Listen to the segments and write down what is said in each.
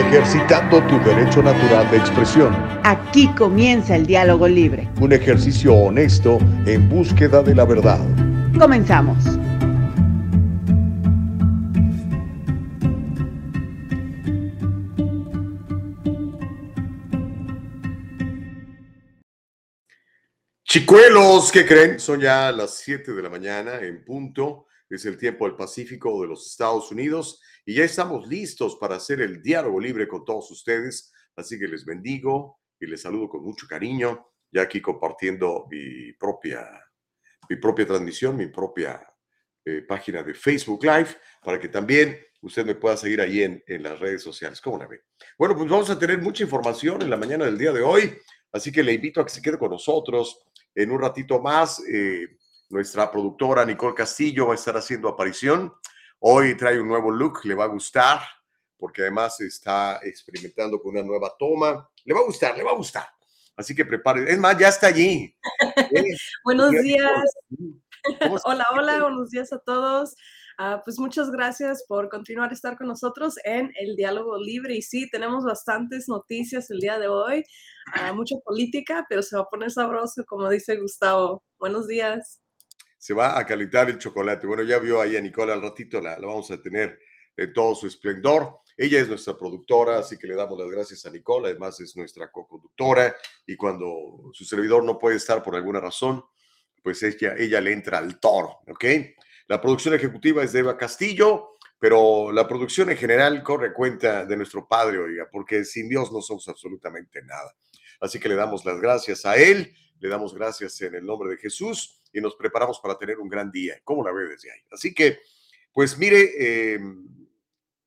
ejercitando tu derecho natural de expresión. Aquí comienza el diálogo libre. Un ejercicio honesto en búsqueda de la verdad. Comenzamos. Chicuelos, ¿qué creen? Son ya las 7 de la mañana en punto. Es el tiempo del Pacífico de los Estados Unidos y ya estamos listos para hacer el diálogo libre con todos ustedes. Así que les bendigo y les saludo con mucho cariño, ya aquí compartiendo mi propia, mi propia transmisión, mi propia eh, página de Facebook Live, para que también usted me pueda seguir ahí en, en las redes sociales. ¿Cómo la ve? Bueno, pues vamos a tener mucha información en la mañana del día de hoy, así que le invito a que se quede con nosotros en un ratito más. Eh, nuestra productora Nicole Castillo va a estar haciendo aparición. Hoy trae un nuevo look, le va a gustar, porque además está experimentando con una nueva toma. Le va a gustar, le va a gustar. Así que prepare. Es más, ya está allí. buenos días. Hola, hola, buenos días a todos. Ah, pues muchas gracias por continuar a estar con nosotros en el diálogo libre. Y sí, tenemos bastantes noticias el día de hoy, ah, mucha política, pero se va a poner sabroso, como dice Gustavo. Buenos días se va a calentar el chocolate. Bueno, ya vio ahí a Nicola al ratito, la, vamos a tener en todo su esplendor. Ella es nuestra productora, así que le damos las gracias a Nicola, además es nuestra co-conductora y cuando su servidor no puede estar por alguna razón, pues ella, ella le entra al toro, ¿ok? La producción ejecutiva es de Eva Castillo, pero la producción en general corre cuenta de nuestro Padre, oiga, porque sin Dios no somos absolutamente nada. Así que le damos las gracias a él, le damos gracias en el nombre de Jesús y nos preparamos para tener un gran día. ¿Cómo la ve desde ahí? Así que, pues mire, em,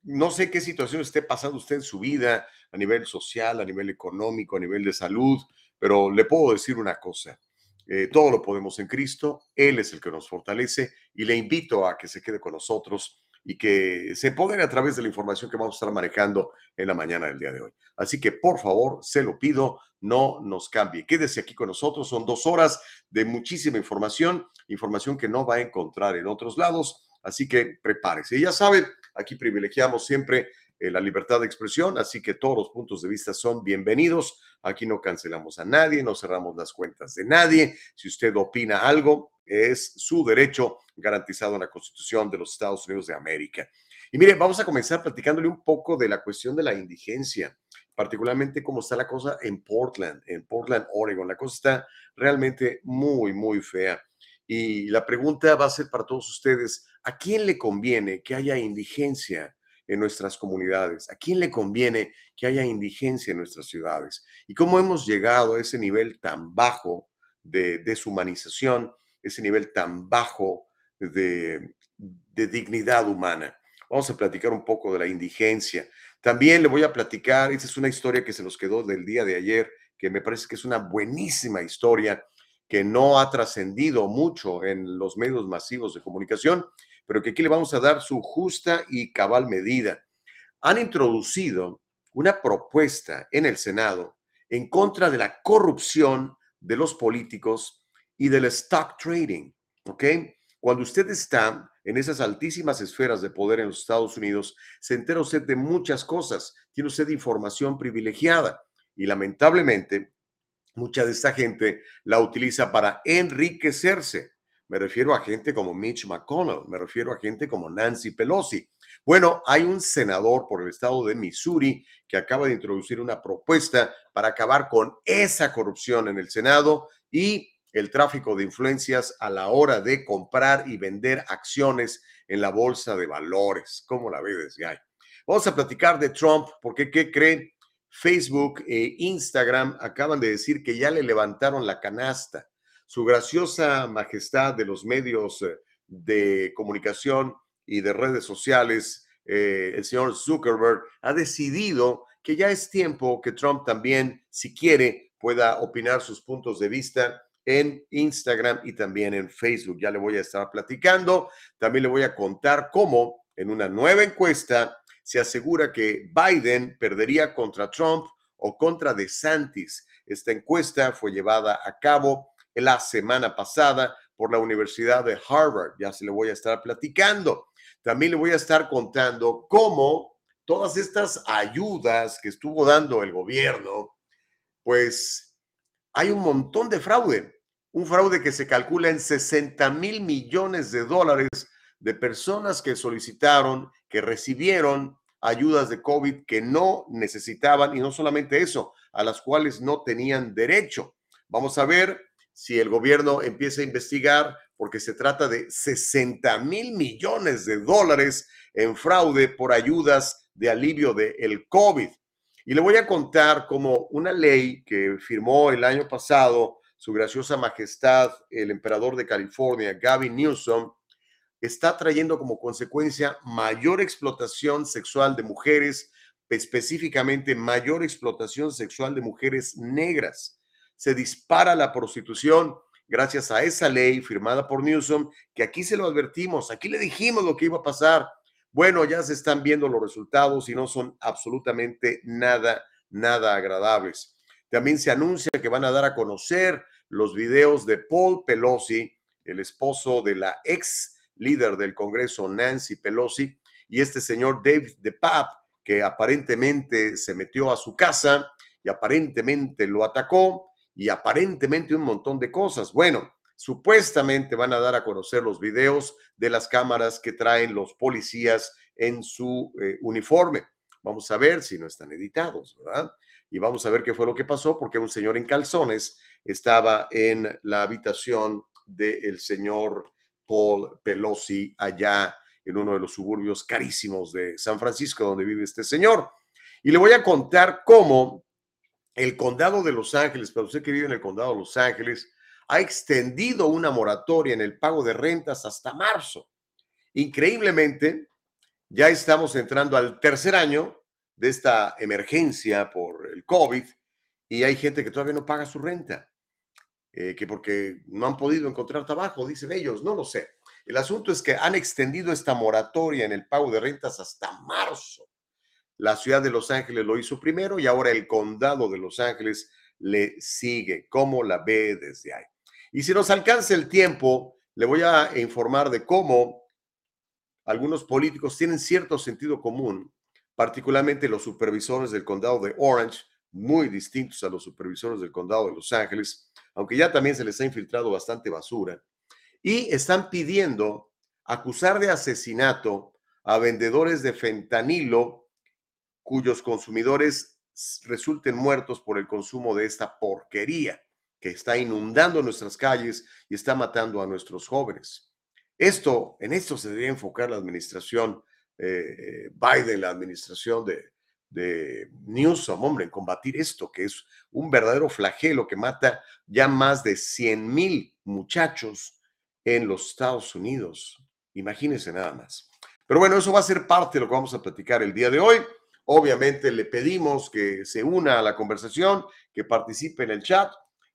no sé qué situación esté pasando usted en su vida a nivel social, a nivel económico, a nivel de salud, pero le puedo decir una cosa. Eh, todo lo podemos en Cristo, Él es el que nos fortalece y le invito a que se quede con nosotros y que se pongan a través de la información que vamos a estar manejando en la mañana del día de hoy. Así que por favor, se lo pido, no nos cambie. Quédese aquí con nosotros, son dos horas de muchísima información, información que no va a encontrar en otros lados, así que prepárese. ya saben, aquí privilegiamos siempre eh, la libertad de expresión, así que todos los puntos de vista son bienvenidos. Aquí no cancelamos a nadie, no cerramos las cuentas de nadie. Si usted opina algo, es su derecho garantizado en la Constitución de los Estados Unidos de América. Y mire, vamos a comenzar platicándole un poco de la cuestión de la indigencia, particularmente cómo está la cosa en Portland, en Portland, Oregon. La cosa está realmente muy, muy fea. Y la pregunta va a ser para todos ustedes, ¿a quién le conviene que haya indigencia en nuestras comunidades? ¿A quién le conviene que haya indigencia en nuestras ciudades? ¿Y cómo hemos llegado a ese nivel tan bajo de deshumanización, ese nivel tan bajo de, dignidad humana. Vamos a platicar un poco de la indigencia. También le voy a platicar, esa es una historia que se nos quedó del día de ayer, que me parece que es una buenísima historia que no ha trascendido mucho en los medios masivos de comunicación, pero que aquí le vamos a dar su justa y cabal medida. Han introducido una propuesta en el Senado en contra de la corrupción de los políticos y del stock trading, ¿ok? Cuando usted está en esas altísimas esferas de poder en los Estados Unidos, se entera usted de muchas cosas, tiene usted información privilegiada y lamentablemente mucha de esta gente la utiliza para enriquecerse. Me refiero a gente como Mitch McConnell, me refiero a gente como Nancy Pelosi. Bueno, hay un senador por el estado de Missouri que acaba de introducir una propuesta para acabar con esa corrupción en el Senado y el tráfico de influencias a la hora de comprar y vender acciones en la bolsa de valores. ¿Cómo la ve desde ahí? Vamos a platicar de Trump, porque ¿qué creen? Facebook e Instagram acaban de decir que ya le levantaron la canasta. Su graciosa majestad de los medios eh, de comunicación y de redes sociales, eh, el señor Zuckerberg, ha decidido que ya es tiempo que Trump también, si quiere, pueda opinar sus puntos de vista en Instagram y también en Facebook. Ya le voy a estar platicando. También le voy a contar cómo en una nueva encuesta se asegura que Biden perdería contra Trump o contra DeSantis. Esta encuesta fue llevada a cabo la semana pasada por la Universidad de Harvard. Ya se le voy a estar platicando. También le voy a estar contando cómo todas estas ayudas que estuvo dando el gobierno, pues hay un montón de fraude. Un fraude que se calcula en 60 mil millones de dólares de personas que solicitaron, que recibieron ayudas de COVID que no necesitaban y no solamente eso, a las cuales no tenían derecho. Vamos a ver si el gobierno empieza a investigar porque se trata de 60 mil millones de dólares en fraude por ayudas de alivio del el COVID. Y le voy a contar como una ley que firmó el año pasado su graciosa majestad, el emperador de California, Gavin Newsom, está trayendo como consecuencia mayor explotación sexual de mujeres, específicamente mayor explotación sexual de mujeres negras. Se dispara la prostitución gracias a esa ley firmada por Newsom, que aquí se lo advertimos, aquí le dijimos lo que iba a pasar. Bueno, ya se están viendo los resultados y no son absolutamente nada, nada agradables. También se anuncia que van a dar a conocer los videos de Paul Pelosi, el esposo de la ex líder del Congreso, Nancy Pelosi, y este señor David DePape, que aparentemente se metió a su casa y aparentemente lo atacó y aparentemente un montón de cosas. Bueno, supuestamente van a dar a conocer los videos de las cámaras que traen los policías en su eh, uniforme. Vamos a ver si no están editados, ¿verdad? Y vamos a ver qué fue lo que pasó, porque un señor en calzones estaba en la habitación del señor Paul Pelosi allá en uno de los suburbios carísimos de San Francisco, donde vive este señor. Y le voy a contar cómo el condado de Los Ángeles, para usted que vive en el condado de Los Ángeles, ha extendido una moratoria en el pago de rentas hasta marzo. Increíblemente, ya estamos entrando al tercer año de esta emergencia por el COVID y hay gente que todavía no paga su renta, eh, que porque no han podido encontrar trabajo, dicen ellos, no lo sé. El asunto es que han extendido esta moratoria en el pago de rentas hasta marzo. La ciudad de Los Ángeles lo hizo primero y ahora el condado de Los Ángeles le sigue. ¿Cómo la ve desde ahí? Y si nos alcanza el tiempo, le voy a informar de cómo algunos políticos tienen cierto sentido común, particularmente los supervisores del condado de Orange, muy distintos a los supervisores del condado de Los Ángeles, aunque ya también se les ha infiltrado bastante basura, y están pidiendo acusar de asesinato a vendedores de fentanilo cuyos consumidores resulten muertos por el consumo de esta porquería que está inundando nuestras calles y está matando a nuestros jóvenes. Esto, en esto se debería enfocar la administración eh, Biden, la administración de, de Newsom, hombre, en combatir esto, que es un verdadero flagelo que mata ya más de 100 mil muchachos en los Estados Unidos. Imagínense nada más. Pero bueno, eso va a ser parte de lo que vamos a platicar el día de hoy. Obviamente le pedimos que se una a la conversación, que participe en el chat.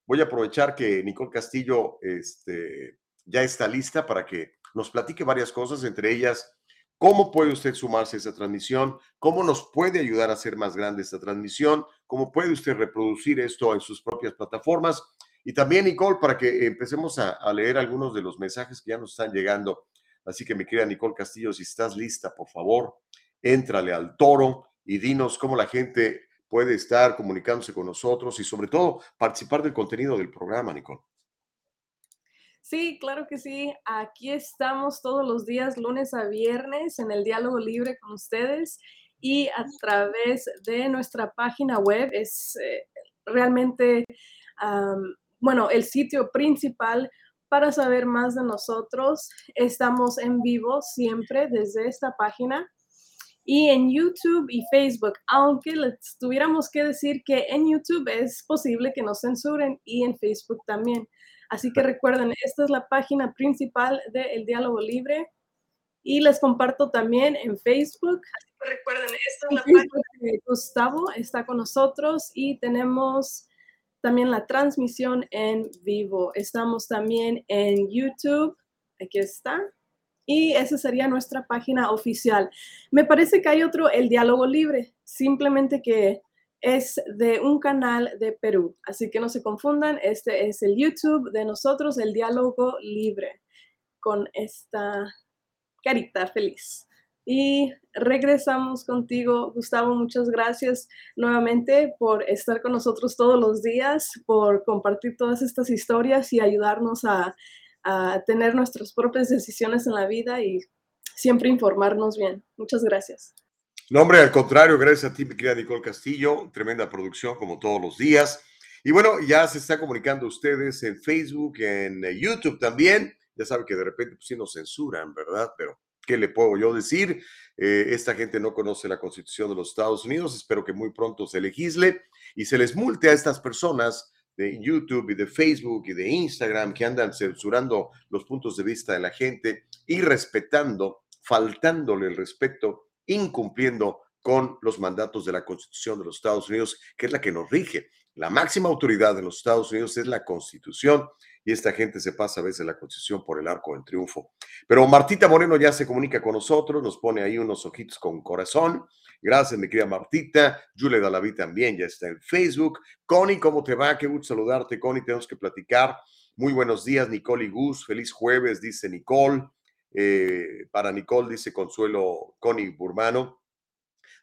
Voy a aprovechar que Nicole Castillo este, ya está lista para que nos platique varias cosas, entre ellas cómo puede usted sumarse a esta transmisión, cómo nos puede ayudar a hacer más grande esta transmisión, cómo puede usted reproducir esto en sus propias plataformas. Y también, Nicole, para que empecemos a, a leer algunos de los mensajes que ya nos están llegando. Así que mi querida Nicole Castillo, si estás lista, por favor, éntrale al toro y dinos cómo la gente puede estar comunicándose con nosotros y sobre todo participar del contenido del programa, Nicole. Sí, claro que sí. Aquí estamos todos los días, lunes a viernes, en el diálogo libre con ustedes y a través de nuestra página web. Es eh, realmente, bueno, el sitio principal para saber más de nosotros. Estamos en vivo siempre desde esta página y en YouTube y Facebook, aunque les tuviéramos que decir que en YouTube es posible que nos censuren y en Facebook también. Así que recuerden, esta es la página principal de El Diálogo Libre y les comparto también en Facebook. Recuerden, esta es la página de Gustavo, está con nosotros y tenemos también la transmisión en vivo. Estamos también en YouTube, aquí está, y esa sería nuestra página oficial. Me parece que hay otro, El Diálogo Libre, simplemente que es de un canal de Perú. Así que no se confundan, este es el YouTube de nosotros, El Diálogo Libre, con esta carita feliz. y regresamos contigo. Gustavo, muchas gracias nuevamente por estar con nosotros todos los días, por compartir todas estas historias y ayudarnos a, a tener nuestras propias decisiones en la vida y siempre informarnos bien. Muchas gracias. No, hombre, al contrario, gracias a ti, mi querida Nicole Castillo. Tremenda producción, como todos los días. Y bueno, ya se está comunicando ustedes en Facebook, en eh, YouTube también. Ya saben que de repente pues, sí nos censuran, ¿verdad? Pero, ¿qué le puedo yo decir? Eh, esta gente no conoce la Constitución de los Estados Unidos. Espero que muy pronto se legisle y se les multe a estas personas de YouTube y de Facebook y de Instagram que andan censurando los puntos de vista de la gente y respetando, faltándole el respeto, incumpliendo con los mandatos de la Constitución de los Estados Unidos, que es la que nos rige. La máxima autoridad de los Estados Unidos es la Constitución y esta gente se pasa a veces la Constitución por el arco del triunfo. Pero Martita Moreno ya se comunica con nosotros, nos pone ahí unos ojitos con corazón. Gracias, mi querida Martita. Julie Dalaví también ya está en Facebook. Connie, ¿cómo te va? Qué gusto saludarte, Connie. Tenemos que platicar. Muy buenos días, Nicole y Gus. Feliz jueves, dice Nicole. Eh, para Nicole, dice Consuelo Connie Burmano.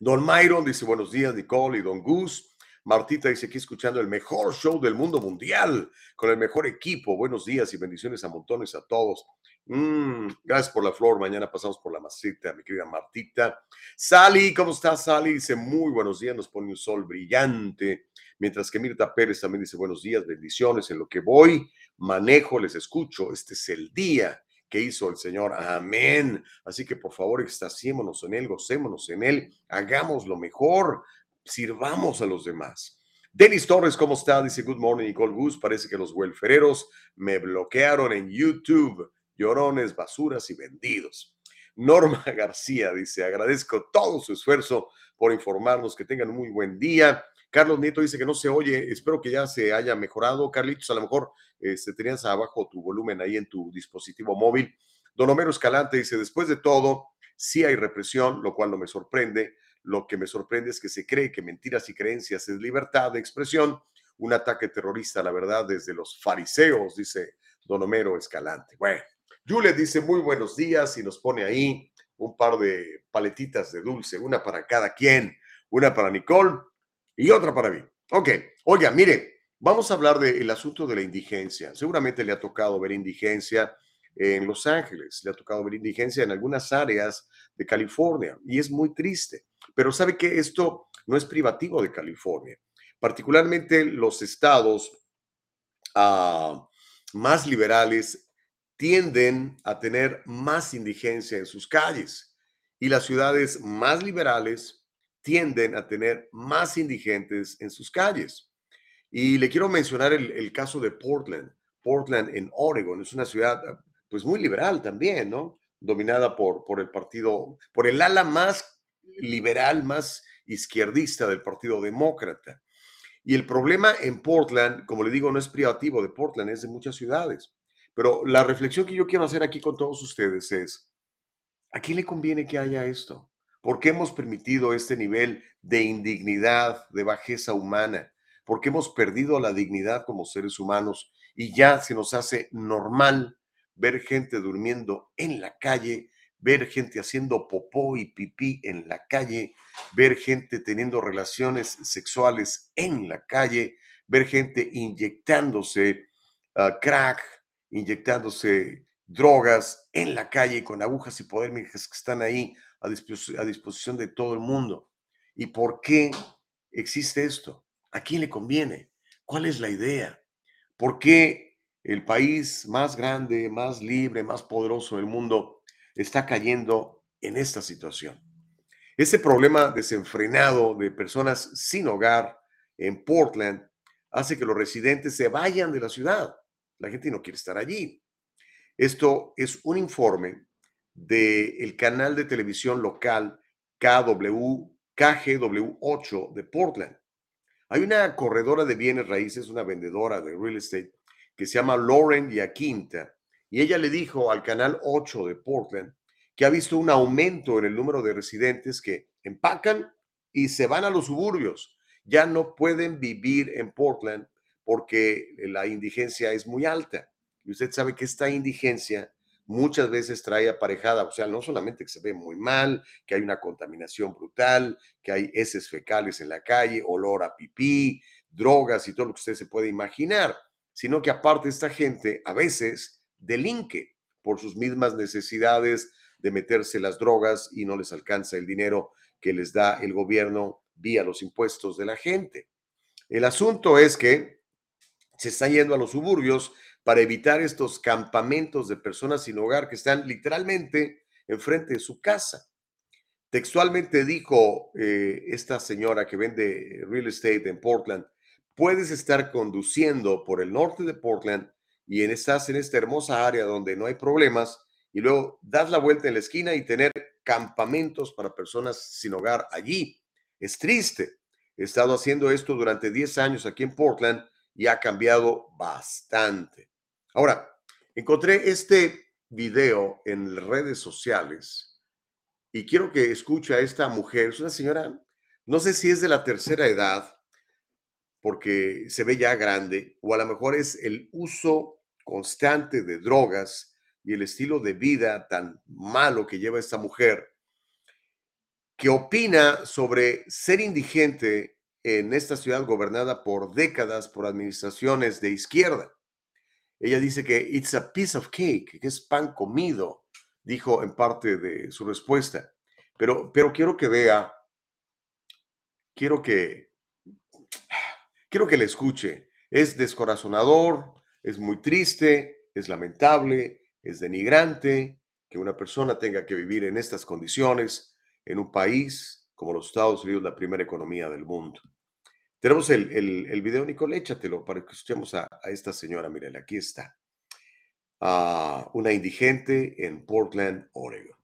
Don Myron dice buenos días, Nicole y Don Gus. Martita dice aquí escuchando el mejor show del mundo mundial con el mejor equipo. Buenos días y bendiciones a montones a todos. Mm, gracias por la flor. Mañana pasamos por la masita, mi querida Martita. Sally, ¿cómo estás, Sally? Dice muy buenos días, nos pone un sol brillante. Mientras que Mirta Pérez también dice buenos días, bendiciones. En lo que voy, manejo, les escucho. Este es el día que hizo el Señor. Amén. Así que por favor, extasiémonos en Él, gocémonos en Él, hagamos lo mejor, sirvamos a los demás. Denis Torres, ¿cómo está? Dice Good morning, Nicole Gus. Parece que los welfereros me bloquearon en YouTube. Llorones, basuras y vendidos. Norma García dice: Agradezco todo su esfuerzo por informarnos. Que tengan un muy buen día. Carlos Nieto dice que no se oye. Espero que ya se haya mejorado. Carlitos, a lo mejor este, tenías abajo tu volumen ahí en tu dispositivo móvil. Don Homero Escalante dice: Después de todo, sí hay represión, lo cual no me sorprende lo que me sorprende es que se cree que mentiras y creencias es libertad de expresión. Un ataque terrorista, la verdad, desde los fariseos, dice Don Homero Escalante. Bueno, Julia dice muy buenos días y nos pone ahí un par de paletitas de dulce, una para cada quien, una para Nicole y otra para mí. Ok, oiga, mire, vamos a hablar del asunto de la indigencia. Seguramente le ha tocado ver indigencia en Los Ángeles, le ha tocado ver indigencia en algunas áreas de California y es muy triste. Pero sabe que esto no es privativo de California. Particularmente los estados ah, más liberales tienden a tener más indigencia en sus calles y las ciudades más liberales tienden a tener más indigentes en sus calles. Y le quiero mencionar el, caso de Portland. Portland en Oregon es una ciudad pues muy liberal también, ¿no? Dominada por, por el partido, por el ala más liberal más izquierdista del Partido Demócrata. Y el problema en Portland, como le digo, no es privativo de Portland, es de muchas ciudades. Pero la reflexión que yo quiero hacer aquí con todos ustedes es, ¿a quién le conviene que haya esto? ¿Por qué hemos permitido este nivel de indignidad, de bajeza humana? ¿Por qué hemos perdido la dignidad como seres humanos y ya se nos hace normal ver gente durmiendo en la calle ver gente haciendo popó y pipí en la calle, ver gente teniendo relaciones sexuales en la calle, ver gente inyectándose ah, crack, inyectándose drogas en la calle con agujas hipodérmicas que están ahí a, a disposición de todo el mundo. ¿Y por qué existe esto? ¿A quién le conviene? ¿Cuál es la idea? ¿Por qué el país más grande, más libre, más poderoso del mundo está cayendo en esta situación. Ese problema desenfrenado de personas sin hogar en Portland hace que los residentes se vayan de la ciudad. La gente no quiere estar allí. Esto es un informe del canal de televisión local KW, KGW8 de Portland. Hay una corredora de bienes raíces, una vendedora de real estate, que se llama Lauren Yaquinta, y ella le dijo al canal 8 de Portland que ha visto un aumento en el número de residentes que empacan y se van a los suburbios. Ya no pueden vivir en Portland porque la indigencia es muy alta. Y usted sabe que esta indigencia muchas veces trae aparejada, o sea, no solamente que se ve muy mal, que hay una contaminación brutal, que hay heces fecales en la calle, olor a pipí, drogas y todo lo que usted se puede imaginar, sino que aparte esta gente a veces delinque por sus mismas necesidades de meterse las drogas y no les alcanza el dinero que les da el gobierno vía los impuestos de la gente. El asunto es que se están yendo a los suburbios para evitar estos campamentos de personas sin hogar que están literalmente enfrente de su casa. Textualmente dijo eh, esta señora que vende real estate en Portland, puedes estar conduciendo por el norte de Portland y en, estás en esta hermosa área donde no hay problemas y luego das la vuelta en la esquina y tener campamentos para personas sin hogar allí. Es triste. He estado haciendo esto durante 10 años aquí en Portland y ha cambiado bastante. Ahora, encontré este video en redes sociales y quiero que escuche a esta mujer. Es una señora, no sé si es de la tercera edad, porque se ve ya grande, o a lo mejor es el uso constante de drogas y el estilo de vida tan malo que lleva esta mujer, que opina sobre ser indigente en esta ciudad gobernada por décadas por administraciones de izquierda. Ella dice que it's a piece of cake, que es pan comido, dijo en parte de su respuesta. Pero, pero quiero que vea, quiero que, quiero que le escuche. Es descorazonador, es muy triste, es lamentable, es denigrante que una persona tenga que vivir en estas condiciones en un país como los Estados Unidos, la primera economía del mundo. Tenemos el, el, el video, Nicole, échatelo para que escuchemos a, a esta señora. Miren, aquí está. Uh, una indigente en Portland, Oregon.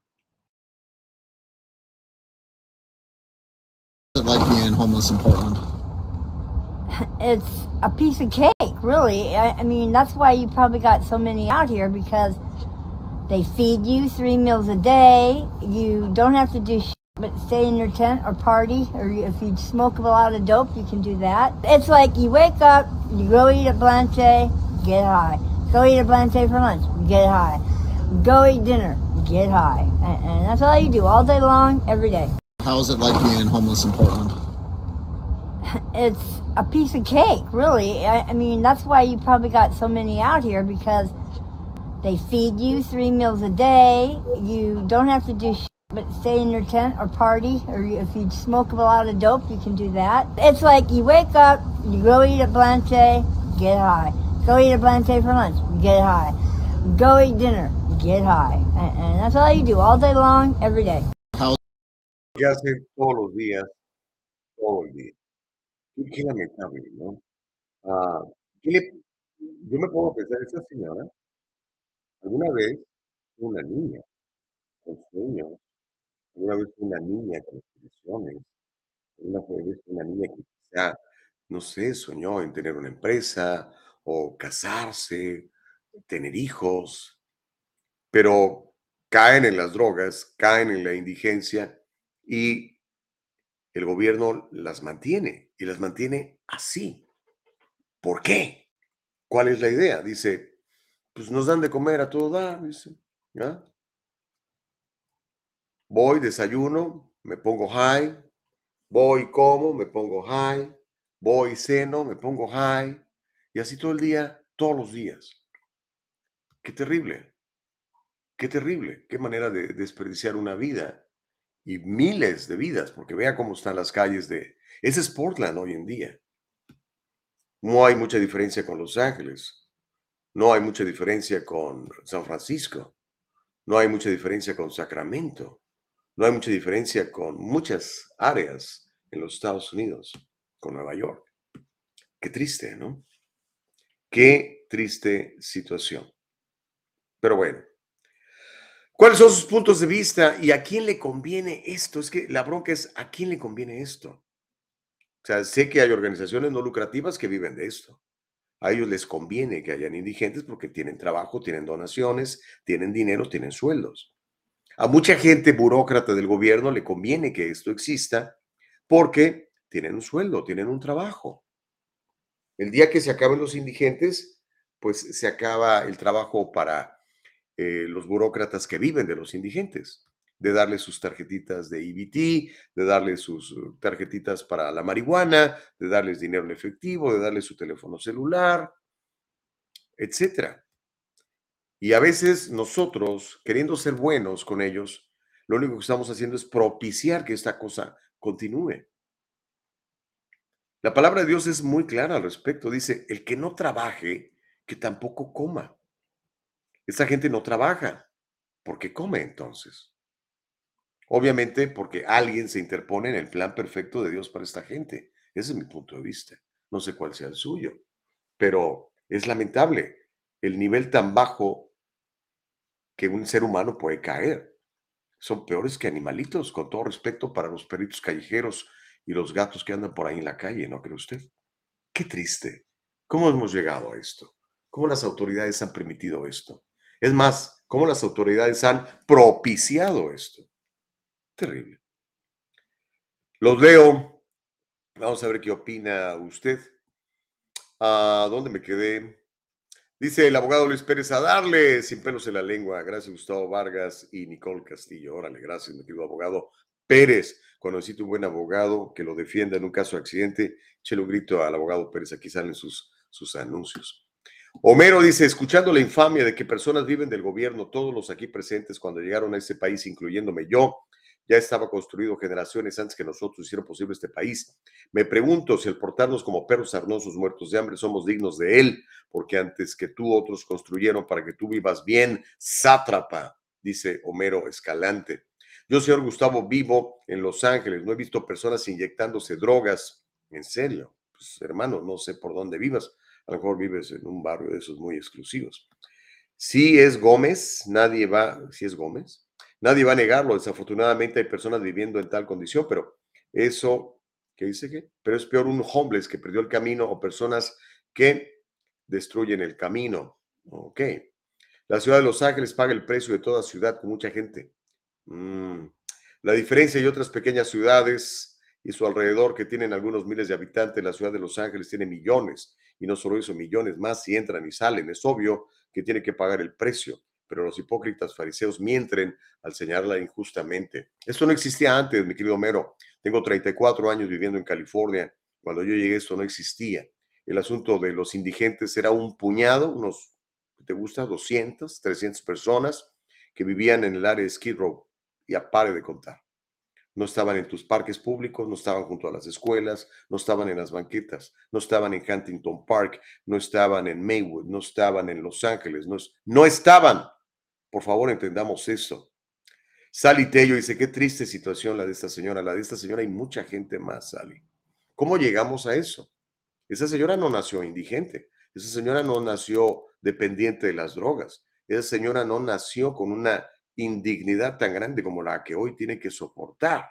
It's a piece of cake, really. I, I mean, that's why you probably got so many out here because they feed you three meals a day. You don't have to do shit but stay in your tent or party. Or if you smoke a lot of dope, you can do that. It's like you wake up, you go eat a Blanche, get high. Go eat a Blanche for lunch, get high. Go eat dinner, get high. And, and that's all you do all day long, every day. How is it like being homeless in Portland? It's a piece of cake, really. I, I mean, that's why you probably got so many out here because they feed you three meals a day. You don't have to do shit but stay in your tent or party. Or if you smoke a lot of dope, you can do that. It's like you wake up, you go eat a Blanche, get high. Go eat a Blanche for lunch, get high. Go eat dinner, get high. And, and that's all you do all day long, every day. Que hace todos los días, todo el día. Qué, lamentable, ¿no? Ah, ¿qué le- yo me puedo pensar, esa señora, alguna vez una niña con sueños, alguna vez una niña con aspiraciones, alguna vez una niña que quizá, no sé, soñó en tener una empresa o casarse, tener hijos, pero caen en las drogas, caen en la indigencia y el gobierno las mantiene y las mantiene así. ¿Por qué? ¿Cuál es la idea? Dice, pues nos dan de comer a todo dar, dice. Voy, desayuno, me pongo high, voy, como, me pongo high, voy, ceno, me pongo high, y así todo el día, todos los días. Qué terrible, qué terrible, qué manera de desperdiciar una vida y miles de vidas, porque vea cómo están las calles de... Ese es Portland hoy en día. No hay mucha diferencia con Los Ángeles, no hay mucha diferencia con San Francisco, no hay mucha diferencia con Sacramento, no hay mucha diferencia con muchas áreas en los Estados Unidos, con Nueva York. Qué triste, ¿no? Qué triste situación. Pero bueno, ¿cuáles son sus puntos de vista y a quién le conviene esto? Es que la bronca es a quién le conviene esto. O sea, sé que hay organizaciones no lucrativas que viven de esto. A ellos les conviene que hayan indigentes porque tienen trabajo, tienen donaciones, tienen dinero, tienen sueldos. A mucha gente burócrata del gobierno le conviene que esto exista porque tienen un sueldo, tienen un trabajo. El día que se acaben los indigentes, pues se acaba el trabajo para eh, los burócratas que viven de los indigentes, de darles sus tarjetitas de EBT, de darles sus uh, tarjetitas para la marihuana, de darles dinero en efectivo, de darles su teléfono celular, etcétera. Y a veces nosotros, queriendo ser buenos con ellos, lo único que estamos haciendo es propiciar que esta cosa continúe. La palabra de Dios es muy clara al respecto. Dice, el que no trabaje, que tampoco coma. Esa gente no trabaja. ¿Por qué come entonces? Obviamente porque alguien se interpone en el plan perfecto de Dios para esta gente. Ese es mi punto de vista. No sé cuál sea el suyo, pero es lamentable el nivel tan bajo que un ser humano puede caer. Son peores que animalitos, con todo respeto para los perritos callejeros y los gatos que andan por ahí en la calle, ¿no cree usted? Qué triste. ¿Cómo hemos llegado a esto? ¿Cómo las autoridades han permitido esto? Es más, ¿cómo las autoridades han propiciado esto? Terrible. Los leo. Vamos a ver qué opina usted. ¿A dónde me quedé? Dice el abogado Luis Pérez a darle sin pelos en la lengua. Gracias, Gustavo Vargas y Nicole Castillo. Órale, gracias, mi querido abogado Pérez. Cuando necesite un buen abogado que lo defienda en un caso de accidente, échale un grito al abogado Pérez. Aquí salen sus, sus anuncios. Homero dice, escuchando la infamia de que personas viven del gobierno, todos los aquí presentes cuando llegaron a este país, incluyéndome yo, ya estaba construido generaciones antes que nosotros hicieron posible este país. Me pregunto si al portarnos como perros arnosos muertos de hambre somos dignos de él, porque antes que tú otros construyeron para que tú vivas bien, sátrapa, dice Homero Escalante. Yo, señor Gustavo, vivo en Los Ángeles, no he visto personas inyectándose drogas. En serio, pues hermano, no sé por dónde vivas. A lo mejor vives en un barrio de esos muy exclusivos. Si es Gómez, nadie va, si es Gómez, nadie va a negarlo. Desafortunadamente hay personas viviendo en tal condición, pero eso, ¿qué dice qué? Pero es peor un homeless que perdió el camino o personas que destruyen el camino. Ok. La ciudad de Los Ángeles paga el precio de toda ciudad con mucha gente. Mm. La diferencia y otras pequeñas ciudades y su alrededor que tienen algunos miles de habitantes, la ciudad de Los Ángeles tiene millones y no solo eso, millones más si entran y salen. Es obvio que tiene que pagar el precio, pero los hipócritas fariseos mienten al señalarla injustamente. Esto no existía antes, mi querido Homero. Tengo 34 años viviendo en California. Cuando yo llegué esto no existía. El asunto de los indigentes era un puñado, unos, ¿te gusta? 200, 300 personas que vivían en el área de Skid Row y a pare de contar. No estaban en tus parques públicos, no estaban junto a las escuelas, no estaban en las banquetas, no estaban en Huntington Park, no estaban en Maywood, no estaban en Los Ángeles, no, no estaban. Por favor, entendamos eso. Sally Tello dice, qué triste situación la de esta señora. La de esta señora hay mucha gente más, Sally. ¿Cómo llegamos a eso? Esa señora no nació indigente. Esa señora no nació dependiente de las drogas. Esa señora no nació con una indignidad tan grande como la que hoy tiene que soportar.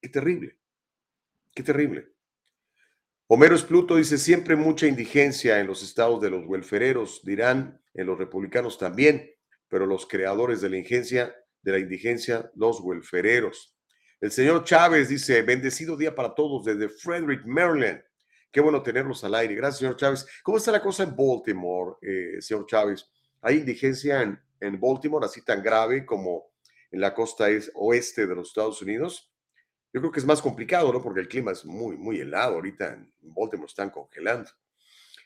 Qué terrible, qué terrible. Homero Espluto dice, siempre mucha indigencia en los estados de los welfereros, dirán en los republicanos también, pero los creadores de la indigencia, de la indigencia, los welfereros. El señor Chávez dice, bendecido día para todos desde Frederick, Maryland. Qué bueno tenerlos al aire. Gracias, señor Chávez. ¿Cómo está la cosa en Baltimore, eh, señor Chávez? ¿Hay indigencia en, en Baltimore, así tan grave como en la costa oeste de los Estados Unidos. Yo creo que es más complicado, ¿no? Porque el clima es muy, muy helado. Ahorita en Baltimore están congelando.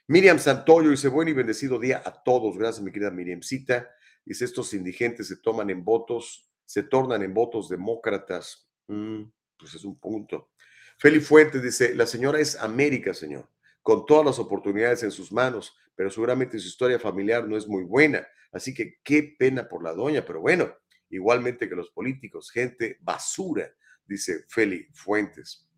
Miriam Santoyo dice, buen y bendecido día a todos. Gracias, mi querida Miriamcita. Dice, estos indigentes se toman en votos, se tornan en votos demócratas. Mm, pues es un punto. Feli Fuentes dice, la señora es América, señor, con todas las oportunidades en sus manos, pero seguramente su historia familiar no es muy buena. Así que qué pena por la doña, pero bueno, igualmente que los políticos, gente basura, dice Feli Fuentes.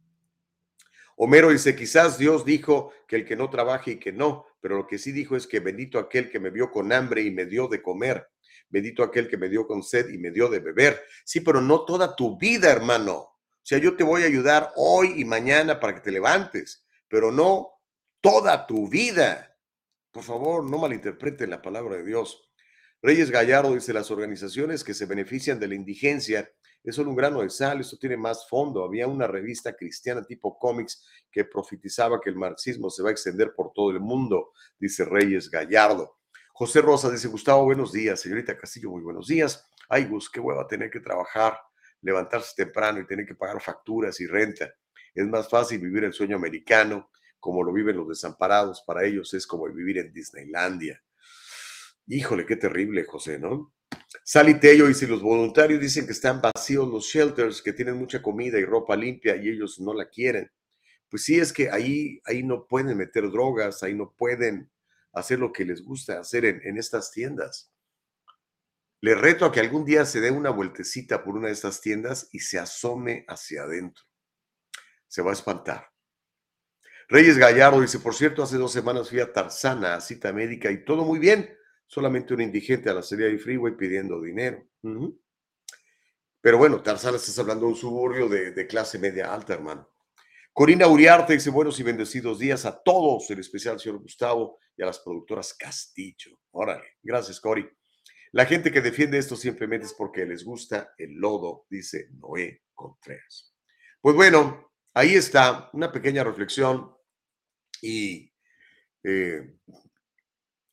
Homero dice, quizás Dios dijo que el que no trabaje y que no, pero lo que sí dijo es que bendito aquel que me vio con hambre y me dio de comer, bendito aquel que me dio con sed y me dio de beber. Sí, pero no toda tu vida, hermano. O sea, yo te voy a ayudar hoy y mañana para que te levantes, pero no toda tu vida. Por favor, no malinterpreten la palabra de Dios. Reyes Gallardo dice, las organizaciones que se benefician de la indigencia es solo un grano de sal, esto tiene más fondo. Había una revista cristiana tipo cómics que profetizaba que el marxismo se va a extender por todo el mundo, dice Reyes Gallardo. José Rosa dice, Gustavo, buenos días. Señorita Castillo, muy buenos días. Ay, Gus, qué hueva tener que trabajar, levantarse temprano y tener que pagar facturas y renta. Es más fácil vivir el sueño americano como lo viven los desamparados. Para ellos es como vivir en Disneylandia. Híjole, qué terrible, José, ¿no? Sally Tello dice, los voluntarios dicen que están vacíos los shelters, que tienen mucha comida y ropa limpia y ellos no la quieren. Pues sí, es que ahí, ahí no pueden meter drogas, ahí no pueden hacer lo que les gusta hacer en, en estas tiendas. Le reto a que algún día se dé una vueltecita por una de estas tiendas y se asome hacia adentro. Se va a espantar. Reyes Gallardo dice, por cierto, hace dos semanas fui a Tarzana, a cita médica y todo muy bien solamente un indigente a la salida del freeway pidiendo dinero. Pero bueno, Tarzana estás hablando de un suburbio de, clase media alta, hermano. Corina Uriarte dice buenos y bendecidos días a todos, en especial al señor Gustavo y a las productoras Castillo. Órale, gracias, Cori. La gente que defiende esto simplemente es porque les gusta el lodo, dice Noé Contreras. Pues bueno, ahí está una pequeña reflexión y eh,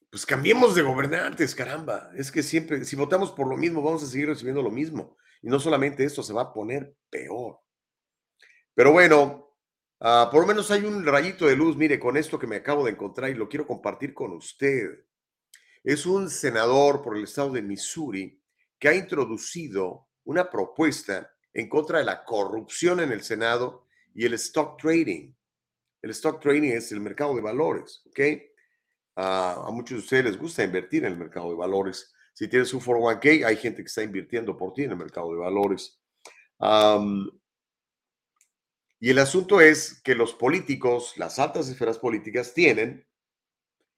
pues cambiemos de gobernantes, caramba. Es que siempre, si votamos por lo mismo, vamos a seguir recibiendo lo mismo. Y no solamente esto, se va a poner peor. Pero bueno, ah, por lo menos hay un rayito de luz, mire, con esto que me acabo de encontrar y lo quiero compartir con usted. Es un senador por el estado de Missouri que ha introducido una propuesta en contra de la corrupción en el Senado y el stock trading. El stock trading es el mercado de valores, ¿ok? A muchos de ustedes les gusta invertir en el mercado de valores. Si tienes un 401k, hay gente que está invirtiendo por ti en el mercado de valores. y el asunto es que los políticos, las altas esferas políticas, tienen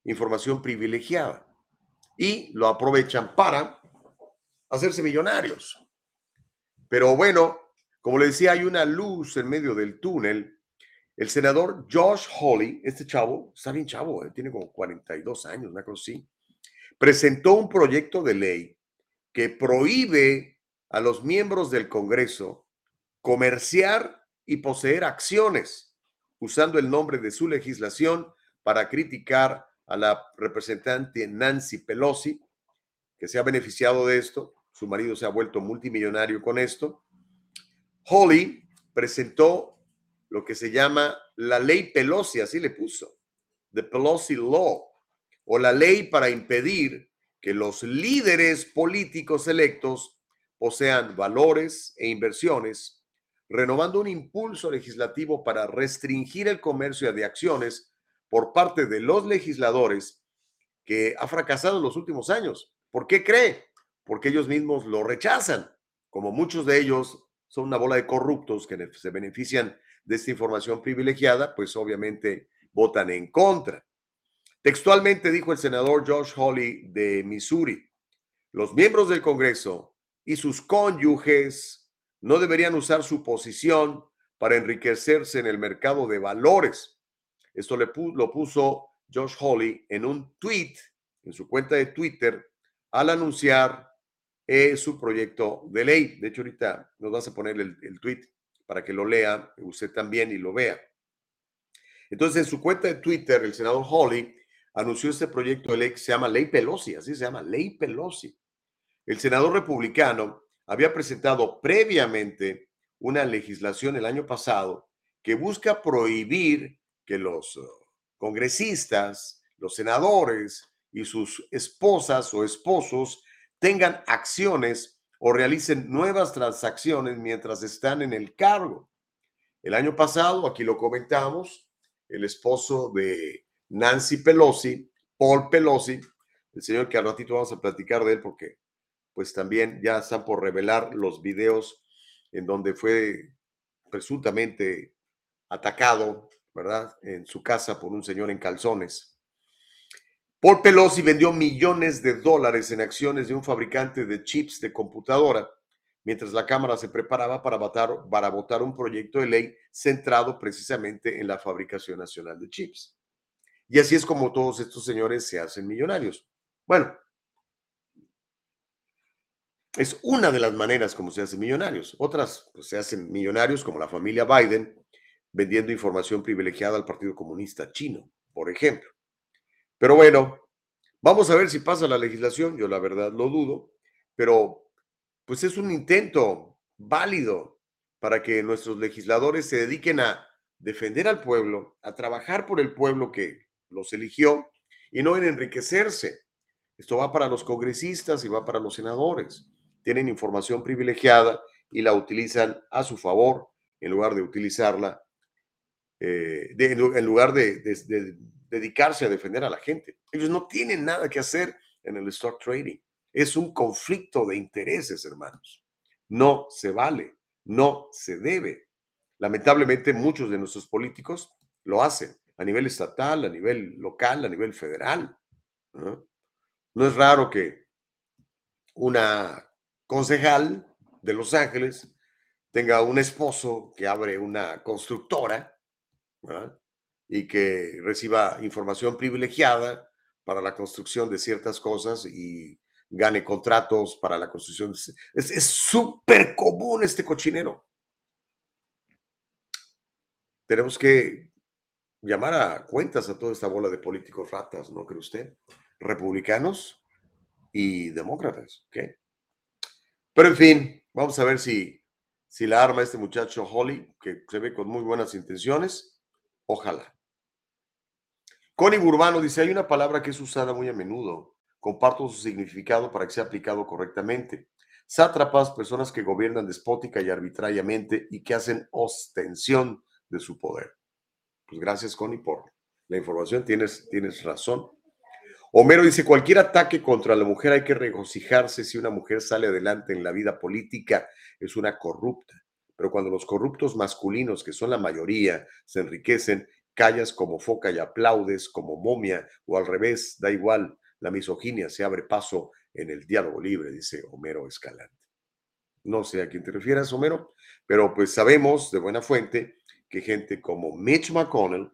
información privilegiada y lo aprovechan para hacerse millonarios. Pero bueno, como le decía, hay una luz en medio del túnel el senador Josh Hawley, este chavo, está bien chavo, eh, tiene como 42 años, una cosa presentó un proyecto de ley que prohíbe a los miembros del Congreso comerciar y poseer acciones usando el nombre de su legislación para criticar a la representante Nancy Pelosi, que se ha beneficiado de esto. Su marido se ha vuelto multimillonario con esto. Hawley presentó lo que se llama la ley Pelosi, así le puso, the Pelosi Law, o la ley para impedir que los líderes políticos electos posean valores e inversiones, renovando un impulso legislativo para restringir el comercio de acciones por parte de los legisladores que ha fracasado en los últimos años. ¿Por qué cree? Porque ellos mismos lo rechazan, como muchos de ellos son una bola de corruptos que se benefician de esta información privilegiada, pues obviamente votan en contra. Textualmente dijo el senador Josh Hawley de Missouri, los miembros del Congreso y sus cónyuges no deberían usar su posición para enriquecerse en el mercado de valores. Esto le lo puso Josh Hawley en un tweet, en su cuenta de Twitter, al anunciar eh, su proyecto de ley. De hecho, ahorita nos vas a poner el, el tweet para que lo lea usted también y lo vea. Entonces, en su cuenta de Twitter, el senador Hawley anunció este proyecto de ley que se llama Ley Pelosi, así se llama, Ley Pelosi. El senador republicano había presentado previamente una legislación el año pasado que busca prohibir que los uh, congresistas, los senadores y sus esposas o esposos tengan acciones o realicen nuevas transacciones mientras están en el cargo. El año pasado, aquí lo comentamos, el esposo de Nancy Pelosi, Paul Pelosi, el señor que al ratito vamos a platicar de él porque pues también ya están por revelar los videos en donde fue presuntamente atacado, ¿verdad? En su casa por un señor en calzones. Paul Pelosi vendió millones de dólares en acciones de un fabricante de chips de computadora, mientras la Cámara se preparaba para votar, para votar un proyecto de ley centrado precisamente en la fabricación nacional de chips. Y así es como todos estos señores se hacen millonarios. Bueno, es una de las maneras como se hacen millonarios. Otras pues, se hacen millonarios como la familia Biden, vendiendo información privilegiada al Partido Comunista Chino, por ejemplo. Pero bueno, Vamos a ver si pasa la legislación, yo la verdad lo dudo, pero pues es un intento válido para que nuestros legisladores se dediquen a defender al pueblo, a trabajar por el pueblo que los eligió y no en enriquecerse. Esto va para los congresistas y va para los senadores. Tienen información privilegiada y la utilizan a su favor en lugar de utilizarla, eh, en lugar de, dedicarse a defender a la gente. Ellos no tienen nada que hacer en el stock trading. Es un conflicto de intereses, hermanos. No se vale, no se debe. Lamentablemente muchos de nuestros políticos lo hacen a nivel estatal, a nivel local, a nivel federal. ¿no? es raro que una concejal de Los Ángeles tenga un esposo que abre una constructora y que reciba información privilegiada para la construcción de ciertas cosas y gane contratos para la construcción. Es súper común este cochinero. Tenemos que llamar a cuentas a toda esta bola de políticos ratas, ¿no cree usted? Republicanos y demócratas, ¿ok? Pero en fin, vamos a ver si, si la arma este muchacho Holly, que se ve con muy buenas intenciones, ojalá. Connie Burbano dice, hay una palabra que es usada muy a menudo. Comparto su significado para que sea aplicado correctamente. Sátrapas, personas que gobiernan despótica y arbitrariamente y que hacen ostensión de su poder. Pues gracias, Connie, por la información. Tienes, tienes razón. Homero dice, cualquier ataque contra la mujer hay que regocijarse si una mujer sale adelante en la vida política, es una corrupta. Pero cuando los corruptos masculinos, que son la mayoría, se enriquecen, callas como foca y aplaudes como momia, o al revés, da igual, la misoginia se abre paso en el diálogo libre, dice Homero Escalante. No sé a quién te refieras, Homero, pero pues sabemos de buena fuente que gente como Mitch McConnell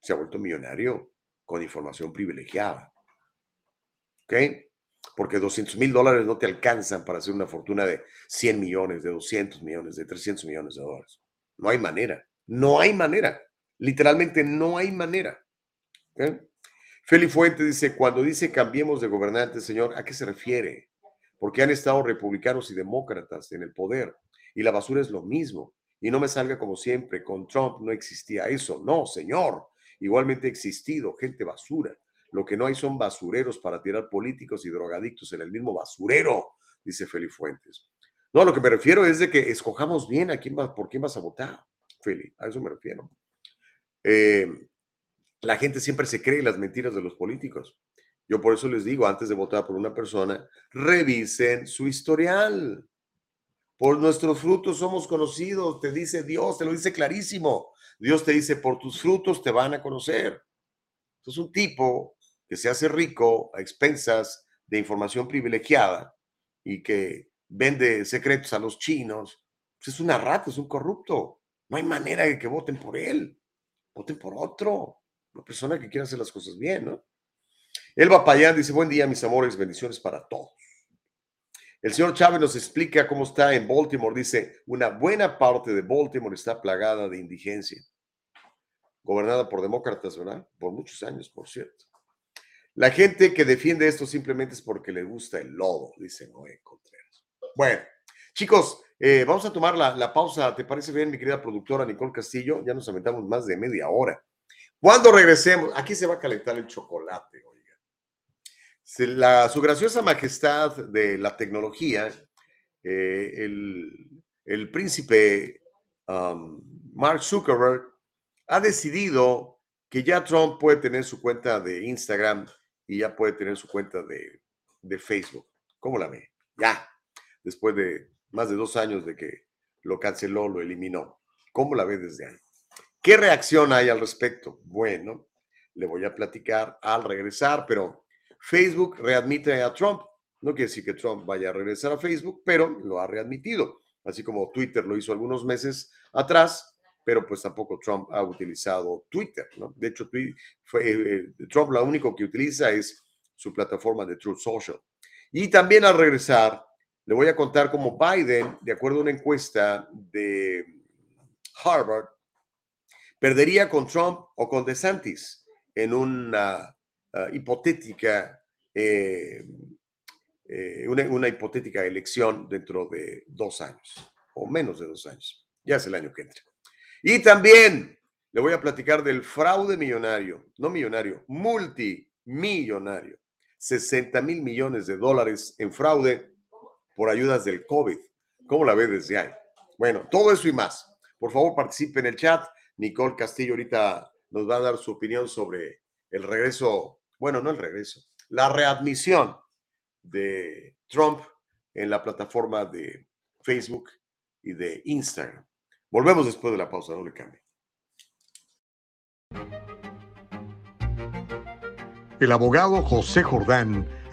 se ha vuelto millonario con información privilegiada. ¿Ok? Porque 200 mil dólares no te alcanzan para hacer una fortuna de 100 millones, de 200 millones, de 300 millones de dólares. No hay manera. No hay manera. Literalmente no hay manera. ¿Ok? Feli Fuente dice, cuando dice cambiemos de gobernante, señor, ¿a qué se refiere? Porque han estado republicanos y demócratas en el poder y la basura es lo mismo. Y no me salga como siempre, con Trump no existía eso. No, señor, igualmente ha existido gente basura. Lo que no hay son basureros para tirar políticos y drogadictos en el mismo basurero, dice Feli Fuentes. No, lo que me refiero es de que escojamos bien a quién va, por quién vas a votar, Feli, a eso me refiero. Eh, la gente siempre se cree las mentiras de los políticos. Yo por eso les digo, antes de votar por una persona, revisen su historial. Por nuestros frutos somos conocidos, te dice Dios, te lo dice clarísimo. Dios te dice, por tus frutos te van a conocer. Entonces, un tipo que se hace rico a expensas de información privilegiada y que vende secretos a los chinos, pues es una rata, es un corrupto. No hay manera de que voten por él. Voten por otro. Una persona que quiera hacer las cosas bien, ¿no? Elba Payán dice, buen día, mis amores, bendiciones para todos. El señor Chávez nos explica cómo está en Baltimore. Dice, una buena parte de Baltimore está plagada de indigencia. Gobernada por demócratas, ¿verdad? Por muchos años, por cierto. La gente que defiende esto simplemente es porque le gusta el lodo, dice Noé Contreras. Bueno, chicos, eh, vamos a tomar la, pausa. ¿Te parece bien, mi querida productora Nicole Castillo? Ya nos aventamos más de media hora. Cuando regresemos, aquí se va a calentar el chocolate la, su graciosa majestad de la tecnología, eh, el, príncipe um, Mark Zuckerberg ha decidido que ya Trump puede tener su cuenta de Instagram y ya puede tener su cuenta de Facebook. ¿Cómo la ve? Ya, después de más de dos años de que lo canceló, lo eliminó. ¿Cómo la ve desde ahí? ¿Qué reacción hay al respecto? Bueno, le voy a platicar al regresar, pero Facebook readmite a Trump. No quiere decir que Trump vaya a regresar a Facebook, pero lo ha readmitido, así como Twitter lo hizo algunos meses atrás, pero pues tampoco Trump ha utilizado Twitter, ¿no? De hecho, fue, eh, Trump lo único que utiliza es su plataforma de Truth Social. Y también al regresar, le voy a contar cómo Biden, de acuerdo a una encuesta de Harvard, perdería con Trump o con DeSantis en una ah, hipotética, eh, eh, una, hipotética elección dentro de dos años o menos de dos años. Ya es el año que entra. Y también le voy a platicar del fraude millonario, no millonario, multimillonario. 60 mil millones de dólares en fraude por ayudas del COVID. ¿Cómo la ve desde ahí? Bueno, todo eso y más. Por favor, participe en el chat. Nicole Castillo ahorita nos va a dar su opinión sobre el regreso, bueno, no el regreso, la readmisión de Trump en la plataforma de Facebook y de Instagram. Volvemos después de la pausa, no le cambie. El abogado José Jordán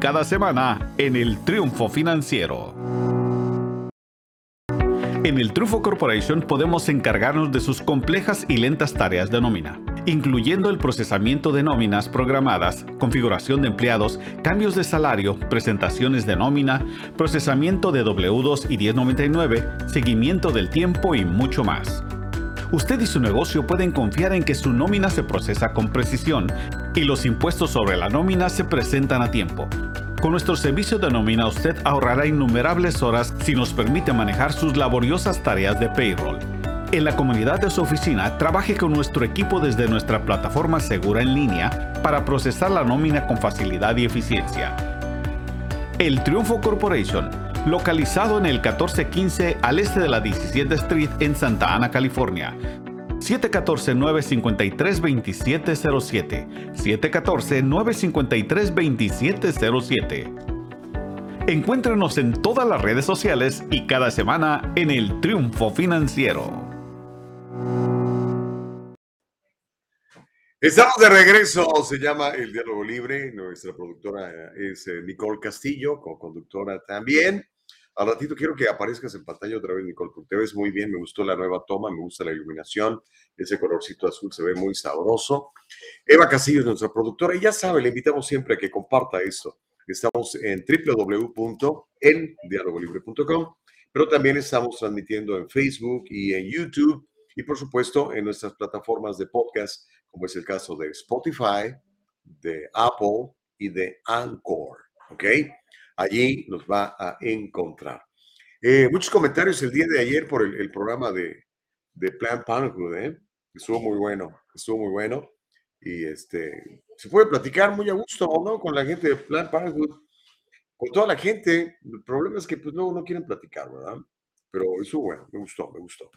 cada semana en el Triunfo Financiero. En el Triunfo Corporation podemos encargarnos de sus complejas y lentas tareas de nómina, incluyendo el procesamiento de nóminas programadas, configuración de empleados, cambios de salario, presentaciones de nómina, procesamiento de W2 y 1099, seguimiento del tiempo y mucho más. Usted y su negocio pueden confiar en que su nómina se procesa con precisión y los impuestos sobre la nómina se presentan a tiempo. Con nuestro servicio de nómina usted ahorrará innumerables horas si nos permite manejar sus laboriosas tareas de payroll. En la comunidad de su oficina, trabaje con nuestro equipo desde nuestra plataforma segura en línea para procesar la nómina con facilidad y eficiencia. El Triunfo Corporation, localizado en el 1415 al este de la 17 Street en Santa Ana, California. 714-953-2707. 714-953-2707. Encuéntrenos en todas las redes sociales y cada semana en el Triunfo Financiero. Estamos de regreso, se llama El Diálogo Libre, nuestra productora es eh, Nicole Castillo, co-conductora también. Al ratito quiero que aparezcas en pantalla otra vez, Nicole, porque te ves muy bien, me gustó la nueva toma, me gusta la iluminación, ese colorcito azul se ve muy sabroso. Eva Castillo es nuestra productora y ya sabe, le invitamos siempre a que comparta esto. Estamos en www.endialogolibre.com, pero también estamos transmitiendo en Facebook y en YouTube y por supuesto en nuestras plataformas de podcast, como es el caso de Spotify, de Apple y de Anchor. ¿Ok? Allí nos va a encontrar. Eh, muchos comentarios el día de ayer por el, programa de, de Plan Parenthood, ¿eh? Estuvo muy bueno, estuvo muy bueno. Y este, se puede platicar muy a gusto, ¿no? Con la gente de Plan Parenthood, con toda la gente. El problema es que pues luego no quieren platicar, ¿verdad? Pero estuvo bueno, me gustó, me gustó.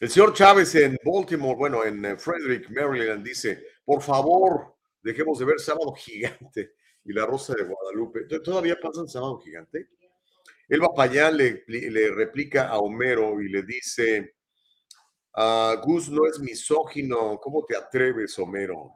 el señor Chávez en Baltimore, bueno, en eh, Frederick, Maryland, dice, por favor, dejemos de ver Sábado Gigante y la Rosa de Guadalupe. ¿Todavía pasa el sábado gigante? Para allá, le, le replica a Homero y le dice, ah, Gus no es misógino, ¿cómo te atreves, Homero?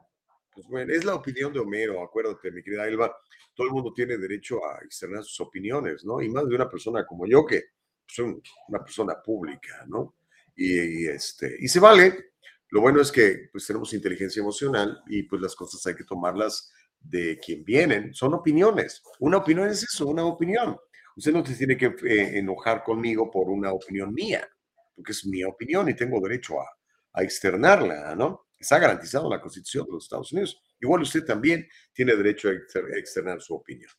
Pues bueno, es la opinión de Homero, acuérdate, mi querida Elba, todo el mundo tiene derecho a externar sus opiniones, ¿no? Y más de una persona como yo, que soy una persona pública, ¿no? Y, este, y se vale. Lo bueno es que pues tenemos inteligencia emocional y pues las cosas hay que tomarlas de quien vienen son opiniones. Una opinión es eso, una opinión. Usted no se tiene que eh, enojar conmigo por una opinión mía, porque es mi opinión y tengo derecho a, a externarla, ¿no? Está garantizado la Constitución de los Estados Unidos. Igual usted también tiene derecho a externar su opinión.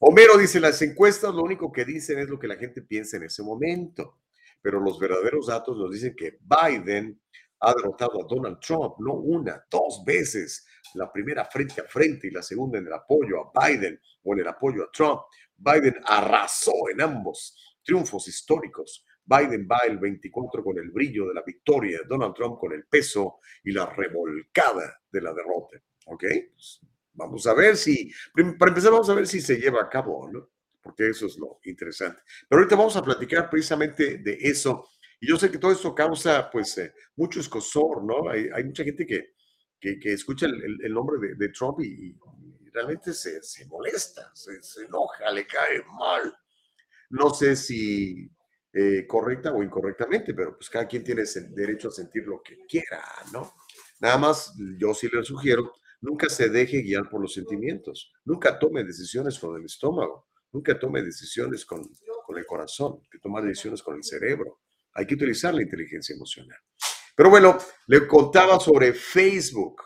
Homero dice, las encuestas lo único que dicen es lo que la gente piensa en ese momento, pero los verdaderos datos nos dicen que Biden ha derrotado a Donald Trump, no una, dos veces, la primera frente a frente y la segunda en el apoyo a Biden o en el apoyo a Trump. Biden arrasó en ambos triunfos históricos. Biden va el 24 con el brillo de la victoria, Donald Trump con el peso y la revolcada de la derrota. ¿Ok? Pues, vamos a ver si, para empezar, vamos a ver si se lleva a cabo, ¿no? Porque eso es lo interesante. Pero ahorita vamos a platicar precisamente de eso y yo sé que todo esto causa, pues, eh, mucho escosor, ¿no? Hay, mucha gente que, que, escucha el, nombre de, Trump y, realmente se, molesta, se, enoja, le cae mal. No sé si eh, correcta o incorrectamente, pero pues cada quien tiene derecho a sentir lo que quiera, ¿no? Nada más, yo sí le sugiero, nunca se deje guiar por los sentimientos, nunca tome decisiones con el estómago, nunca tome decisiones con, con el corazón, que tomar decisiones con el cerebro hay que utilizar la inteligencia emocional. Pero bueno, le contaba sobre Facebook.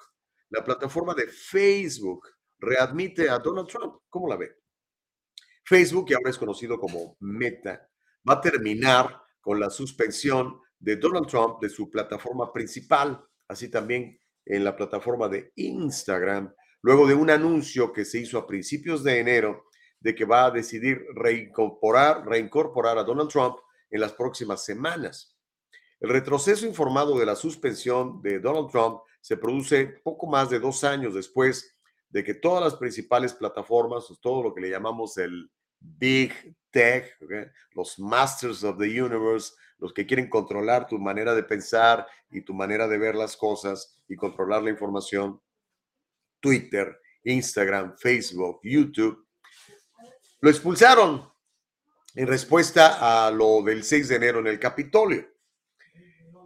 La plataforma de Facebook readmite a Donald Trump. ¿Cómo la ve? Facebook, que ahora es conocido como Meta, va a terminar con la suspensión de Donald Trump de su plataforma principal, así también en la plataforma de Instagram, luego de un anuncio que se hizo a principios de enero de que va a decidir reincorporar, reincorporar a Donald Trump en las próximas semanas. El retroceso informado de la suspensión de Donald Trump se produce poco más de dos años después de que todas las principales plataformas, todo lo que le llamamos el Big Tech, los Masters of the Universe, los que quieren controlar tu manera de pensar y tu manera de ver las cosas y controlar la información, Twitter, Instagram, Facebook, YouTube, lo expulsaron en respuesta a lo del 6 de enero en el Capitolio.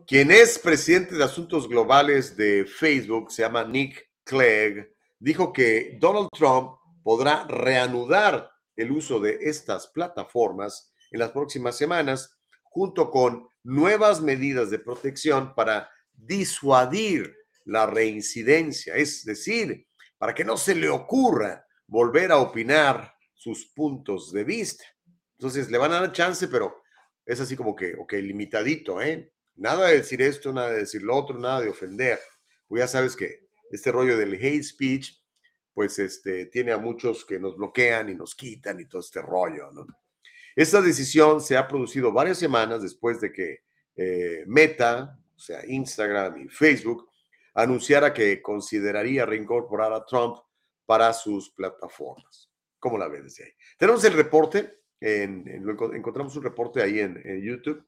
Quien es presidente de asuntos globales de Facebook, se llama Nick Clegg, dijo que Donald Trump podrá reanudar el uso de estas plataformas en las próximas semanas, junto con nuevas medidas de protección para disuadir la reincidencia, es decir, para que no se le ocurra volver a opinar sus puntos de vista. Entonces, le van a dar chance, pero es así como que, ok, limitadito, ¿eh? Nada de decir esto, nada de decir lo otro, nada de ofender. Pues ya sabes que este rollo del hate speech, pues este, tiene a muchos que nos bloquean y nos quitan y todo este rollo. Esta decisión se ha producido varias semanas después de que eh, Meta, o sea, Instagram y Facebook, anunciara que consideraría reincorporar a Trump para sus plataformas. ¿Cómo la ves desde ahí? Tenemos el reporte encontramos un reporte ahí en, YouTube.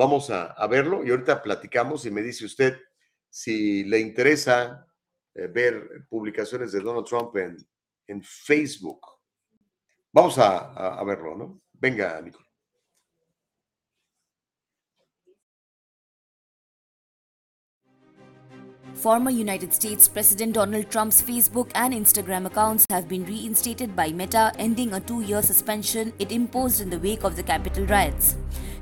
Vamos a, verlo y ahorita platicamos y me dice usted si le interesa eh, ver publicaciones de Donald Trump en, en Facebook. Vamos a, a verlo, ¿no? Venga, Nicole. Former United States President Donald Trump's Facebook and Instagram accounts have been reinstated by Meta, ending a two year suspension it imposed in the wake of the Capitol riots.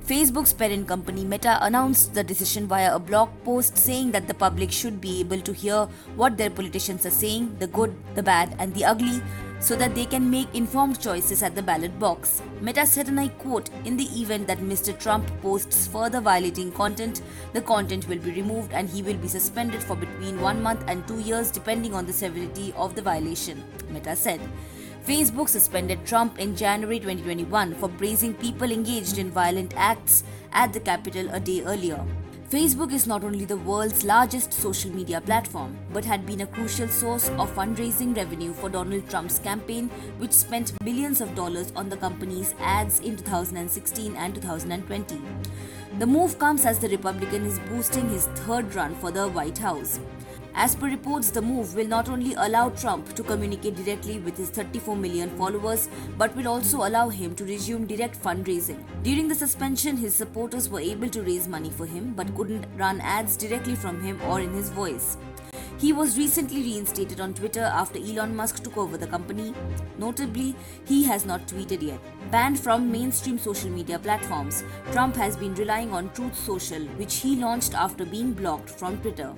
Facebook's parent company Meta announced the decision via a blog post saying that the public should be able to hear what their politicians are saying, the good, the bad, and the ugly, so that they can make informed choices at the ballot box. Meta said, and I quote, In the event that Mr. Trump posts further violating content, the content will be removed and he will be suspended for between one month and two years depending on the severity of the violation, Meta said. Facebook suspended Trump in January 2021 for praising people engaged in violent acts at the Capitol a day earlier. Facebook is not only the world's largest social media platform, but had been a crucial source of fundraising revenue for Donald Trump's campaign, which spent billions of dollars on the company's ads in 2016 and 2020. The move comes as the Republican is boosting his third run for the White House. As per reports, the move will not only allow Trump to communicate directly with his 34 million followers, but will also allow him to resume direct fundraising. During the suspension, his supporters were able to raise money for him but couldn't run ads directly from him or in his voice. He was recently reinstated on Twitter after Elon Musk took over the company. Notably, he has not tweeted yet. Banned from mainstream social media platforms, Trump has been relying on Truth Social, which he launched after being blocked from Twitter.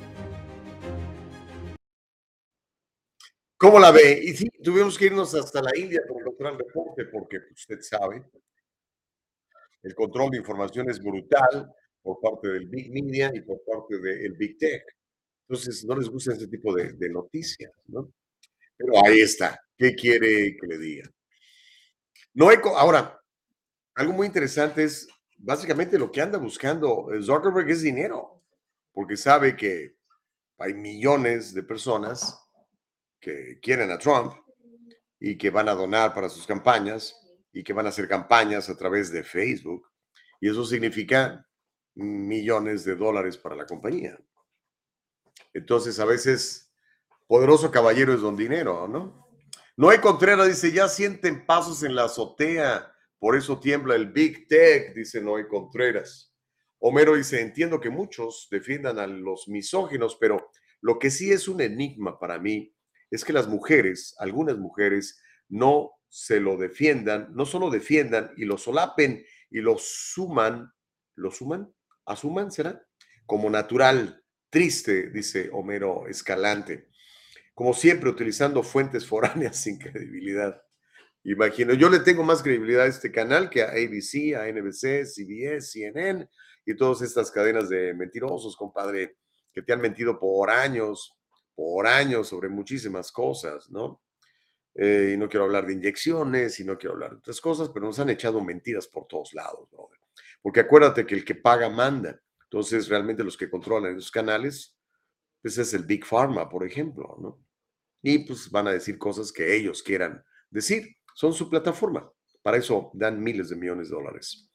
¿Cómo la ve? Y sí, tuvimos que irnos hasta la India para encontrar el reporte, porque usted sabe, el control de información es brutal por parte del Big Media y por parte del Big Tech. Entonces, no les gusta ese tipo de, de noticias, ¿no? Pero ahí está. ¿Qué quiere que le diga? No hay ahora, algo muy interesante es básicamente lo que anda buscando Zuckerberg es dinero, porque sabe que hay millones de personas que quieren a Trump y que van a donar para sus campañas y que van a hacer campañas a través de Facebook. Y eso significa millones de dólares para la compañía. Entonces, a veces, poderoso caballero es don dinero, ¿no? Noé Contreras dice, ya sienten pasos en la azotea, por eso tiembla el Big Tech, dice Noé Contreras. Homero dice, entiendo que muchos defiendan a los misóginos, pero lo que sí es un enigma para mí es que las mujeres, algunas mujeres, no se lo defiendan, no solo defiendan y lo solapen y lo suman, ¿lo suman? ¿Asuman será? Como natural, triste, dice Homero Escalante. Como siempre, utilizando fuentes foráneas sin credibilidad. Imagino, yo le tengo más credibilidad a este canal que a ABC, a NBC, CBS, CNN y todas estas cadenas de mentirosos, compadre, que te han mentido por años, por años sobre muchísimas cosas, ¿no? Eh, y no quiero hablar de inyecciones y no quiero hablar de otras cosas, pero nos han echado mentiras por todos lados, ¿no? Porque acuérdate que el que paga manda. Entonces, realmente los que controlan esos canales, pues es el Big Pharma, por ejemplo, ¿no? Y pues van a decir cosas que ellos quieran decir. Son su plataforma. Para eso dan miles de millones de dólares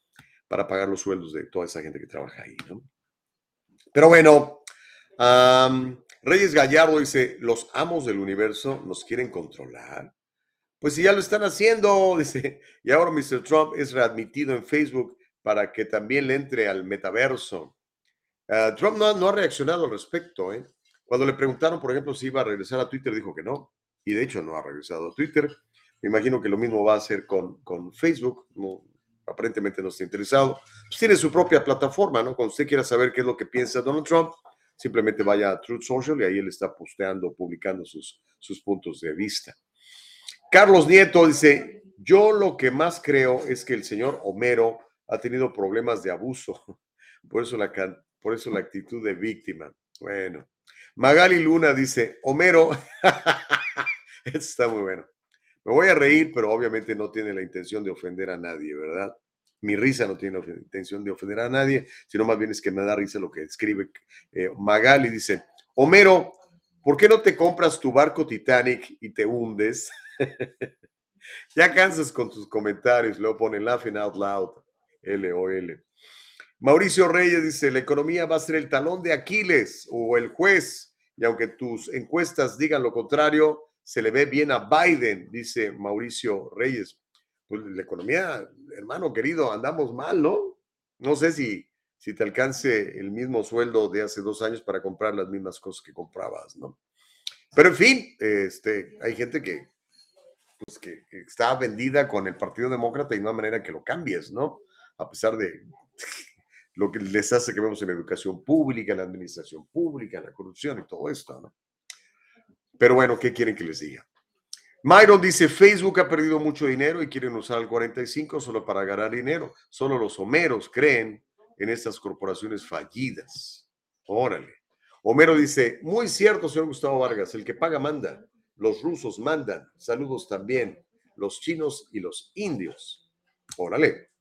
para pagar los sueldos de toda esa gente que trabaja ahí, ¿no? Pero bueno, Reyes Gallardo dice, los amos del universo nos quieren controlar. Pues si ya lo están haciendo, dice, y ahora Mr. Trump es readmitido en Facebook para que también le entre al metaverso. Ah, Trump no, ha reaccionado al respecto. ¿eh? Cuando le preguntaron, por ejemplo, si iba a regresar a Twitter, dijo que no. Y de hecho no ha regresado a Twitter. Me imagino que lo mismo va a hacer con, con Facebook. No, aparentemente no está interesado. Pues tiene su propia plataforma, ¿no? Cuando usted quiera saber qué es lo que piensa Donald Trump, simplemente vaya a Truth Social y ahí él está posteando, publicando sus, sus puntos de vista. Carlos Nieto dice, yo lo que más creo es que el señor Homero ha tenido problemas de abuso, por eso la, por eso la actitud de víctima. Bueno, Magali Luna dice, Homero, está muy bueno. Me voy a reír, pero obviamente no tiene la intención de ofender a nadie, ¿verdad? Mi risa no tiene intención de ofender a nadie, sino más bien es que me da risa lo que escribe eh, Magali. Dice, Homero, ¿por qué no te compras tu barco Titanic y te hundes? ya cansas con tus comentarios, luego pone laughing out loud, L-O-L. Mauricio Reyes dice, la economía va a ser el talón de Aquiles o el juez, y aunque tus encuestas digan lo contrario, se le ve bien a Biden, dice Mauricio Reyes pues la economía, hermano querido, andamos mal, ¿no? No sé si, si te alcance el mismo sueldo de hace dos años para comprar las mismas cosas que comprabas, ¿no? Pero en fin, este, hay gente que, pues, que, está vendida con el Partido Demócrata y no hay manera que lo cambies, ¿no? A pesar de lo que les hace que vemos en la educación pública, en la administración pública, en la corrupción y todo esto, ¿no? Pero bueno, ¿qué quieren que les diga? Myron dice, Facebook ha perdido mucho dinero y quieren usar el 45 solo para ganar dinero. Solo los homeros creen en estas corporaciones fallidas. Órale. Homero dice, muy cierto, señor Gustavo Vargas, el que paga manda. Los rusos mandan. Saludos también. Los chinos y los indios. Órale.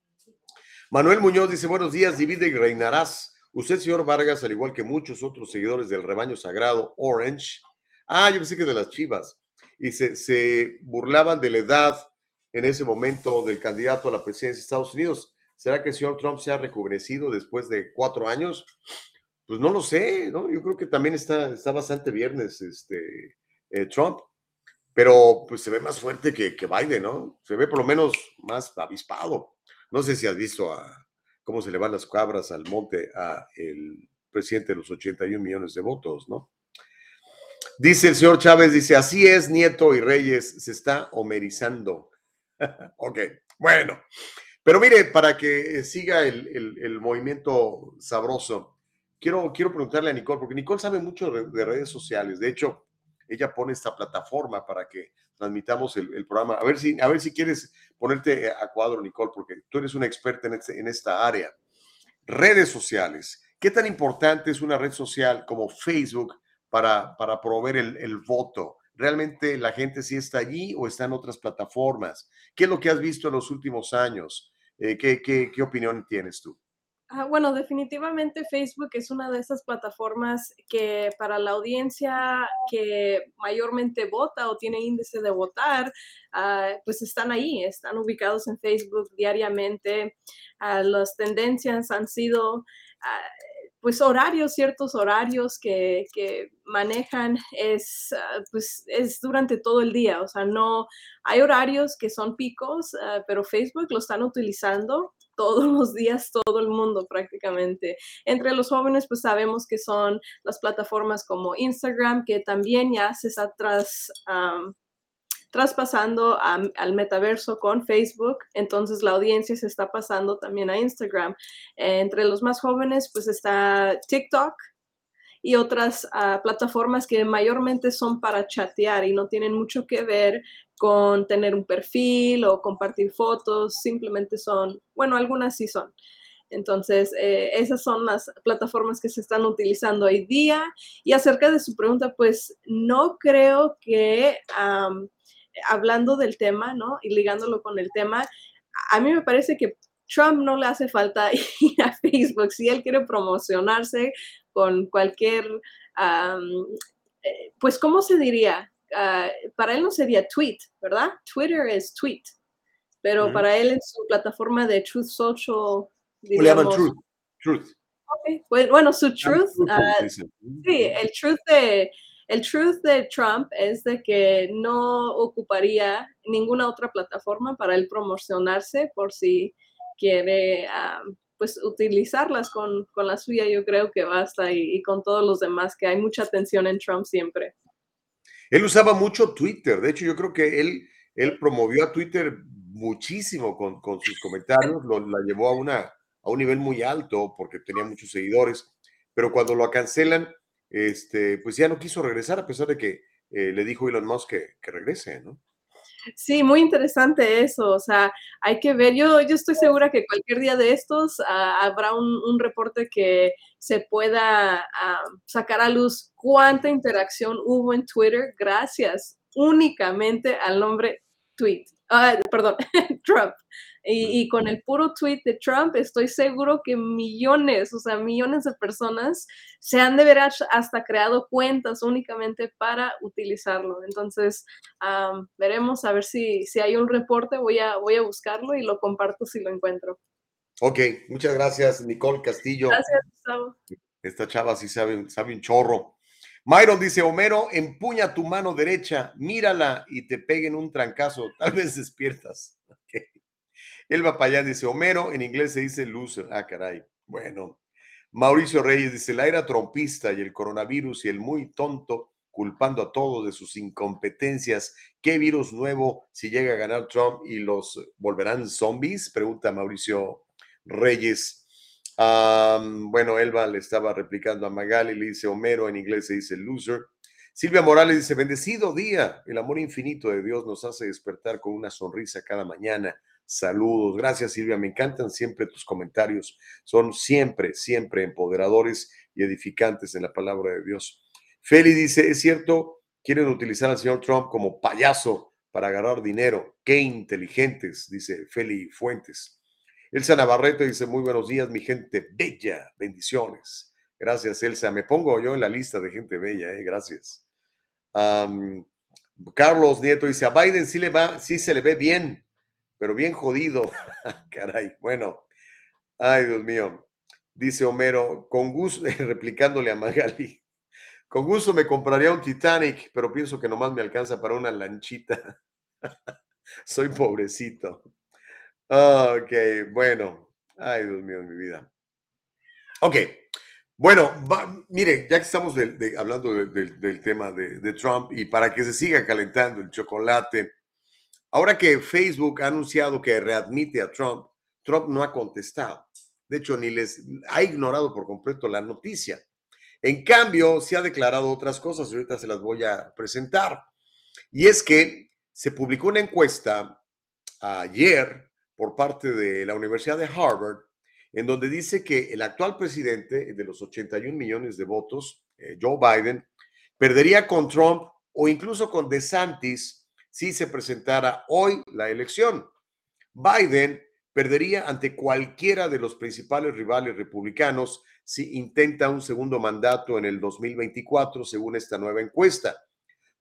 Manuel Muñoz dice, buenos días, divide y reinarás. Usted, señor Vargas, al igual que muchos otros seguidores del rebaño sagrado Orange. Ah, yo pensé que de las chivas y se, burlaban de la edad en ese momento del candidato a la presidencia de Estados Unidos. ¿Será que el señor Trump se ha rejuvenecido después de cuatro años? pues no lo sé, ¿no? Yo creo que también está, bastante viernes este, eh, Trump, pero pues se ve más fuerte que, Biden, ¿no? Se ve por lo menos más avispado. No sé si has visto cómo se le van las cabras al monte a el presidente de los 81 millones de votos, ¿no? Dice el señor Chávez, dice, así es, Nieto y Reyes, se está homerizando. ok, bueno. Pero mire, para que siga el, el, movimiento sabroso, quiero, quiero preguntarle a Nicole, porque Nicole sabe mucho de, redes sociales. De hecho, ella pone esta plataforma para que transmitamos el, programa. A ver, si, a ver si quieres ponerte a cuadro, Nicole, porque tú eres una experta en, este, en esta área. Redes sociales. ¿Qué tan importante es una red social como Facebook para, para promover el, voto? ¿Realmente la gente sí está allí o está en otras plataformas? ¿Qué es lo que has visto en los últimos años? Eh, ¿qué, qué, qué opinión tienes tú? Ah, bueno, definitivamente Facebook es una de esas plataformas que para la audiencia que mayormente vota o tiene índice de votar, ah, pues están ahí, están ubicados en Facebook diariamente. Ah, las tendencias han sido pues horarios, ciertos horarios que, manejan es, ah, pues, es durante todo el día, o sea, no, hay horarios que son picos, ah, pero Facebook lo están utilizando todos los días, todo el mundo prácticamente. Entre los jóvenes, pues sabemos que son las plataformas como Instagram, que también ya se está tras, traspasando al metaverso con Facebook, entonces la audiencia se está pasando también a Instagram. entre los más jóvenes, pues está TikTok y otras ah, plataformas que mayormente son para chatear y no tienen mucho que ver con tener un perfil o compartir fotos, simplemente son, bueno, algunas sí son. Entonces, eh, esas son las plataformas que se están utilizando hoy día. Y acerca de su pregunta, pues no creo que hablando del tema, ¿no? Y ligándolo con el tema, a mí me parece que Trump no le hace falta ir a Facebook. Si él quiere promocionarse con cualquier, eh, pues, ¿cómo se diría? Ah, para él no sería tweet, ¿verdad? Twitter es tweet, pero para él en su plataforma de Truth Social, digamos, Truth. Truth. Pues, bueno, su Truth, ah, sí, el Truth de el truth de Trump es de que no ocuparía ninguna otra plataforma para él promocionarse por si quiere ah, pues utilizarlas con, la suya, yo creo que basta y, con todos los demás, que hay mucha atención en Trump siempre. Él usaba mucho Twitter, de hecho yo creo que él, él promovió a Twitter muchísimo con, sus comentarios, lo, la llevó a, una, a un nivel muy alto porque tenía muchos seguidores, pero cuando lo cancelan, este, pues ya no quiso regresar a pesar de que eh, le dijo Elon Musk que, que, regrese, ¿no? Sí, muy interesante eso, o sea, hay que ver, yo, yo estoy segura que cualquier día de estos ah, habrá un, reporte que se pueda ah, sacar a luz cuánta interacción hubo en Twitter gracias únicamente al nombre tweet, perdón, Trump. Y, con el puro tweet de Trump, estoy seguro que millones, o sea, millones de personas se han de ver hasta creado cuentas únicamente para utilizarlo. Entonces, veremos a ver si, si hay un reporte, voy a, voy a buscarlo y lo comparto si lo encuentro. Ok, muchas gracias, Nicole Castillo. Gracias, Gustavo. Esta chava sí sabe, sabe un chorro. Myron dice, Homero, empuña tu mano derecha, mírala y te peguen un trancazo, tal vez despiertas. Elba Payán dice, Homero, en inglés se dice loser. Ah, caray. Bueno. Mauricio Reyes dice, la era trompista y el coronavirus y el muy tonto culpando a todos de sus incompetencias. ¿Qué virus nuevo si llega a ganar Trump y los volverán zombies? Pregunta Mauricio Reyes. bueno, Elba le estaba replicando a Magali, le dice Homero, en inglés se dice loser. Silvia Morales dice, bendecido día, el amor infinito de Dios nos hace despertar con una sonrisa cada mañana Saludos. Gracias, Silvia. Me encantan siempre tus comentarios. Son siempre, siempre empoderadores y edificantes en la palabra de Dios. Feli dice, es cierto, quieren utilizar al señor Trump como payaso para agarrar dinero. Qué inteligentes, dice Feli Fuentes. Elsa Navarrete dice, muy buenos días, mi gente bella. Bendiciones. Gracias, Elsa. Me pongo yo en la lista de gente bella, ¿eh? gracias. Carlos Nieto dice, a Biden sí, le va, sí se le ve bien, pero bien jodido. Caray, bueno. Ay, Dios mío. Dice Homero, con gusto, replicándole a Magali. Con gusto me compraría un Titanic, pero pienso que nomás me alcanza para una lanchita. Soy pobrecito. Ok, bueno. Ay, Dios mío, mi vida. Ok, bueno, mire, ya que estamos hablando del tema de, Trump y para que se siga calentando el chocolate, ahora que Facebook ha anunciado que readmite a Trump, Trump no ha contestado. De hecho, ni les ha ignorado por completo la noticia. En cambio, se ha declarado otras cosas, ahorita se las voy a presentar. Y es que se publicó una encuesta ayer por parte de la Universidad de Harvard en donde dice que el actual presidente de los 81 millones de votos, eh, Joe Biden, perdería con Trump o incluso con DeSantis si se presentara hoy la elección. Biden perdería ante cualquiera de los principales rivales republicanos si intenta un segundo mandato en el 2024, según esta nueva encuesta.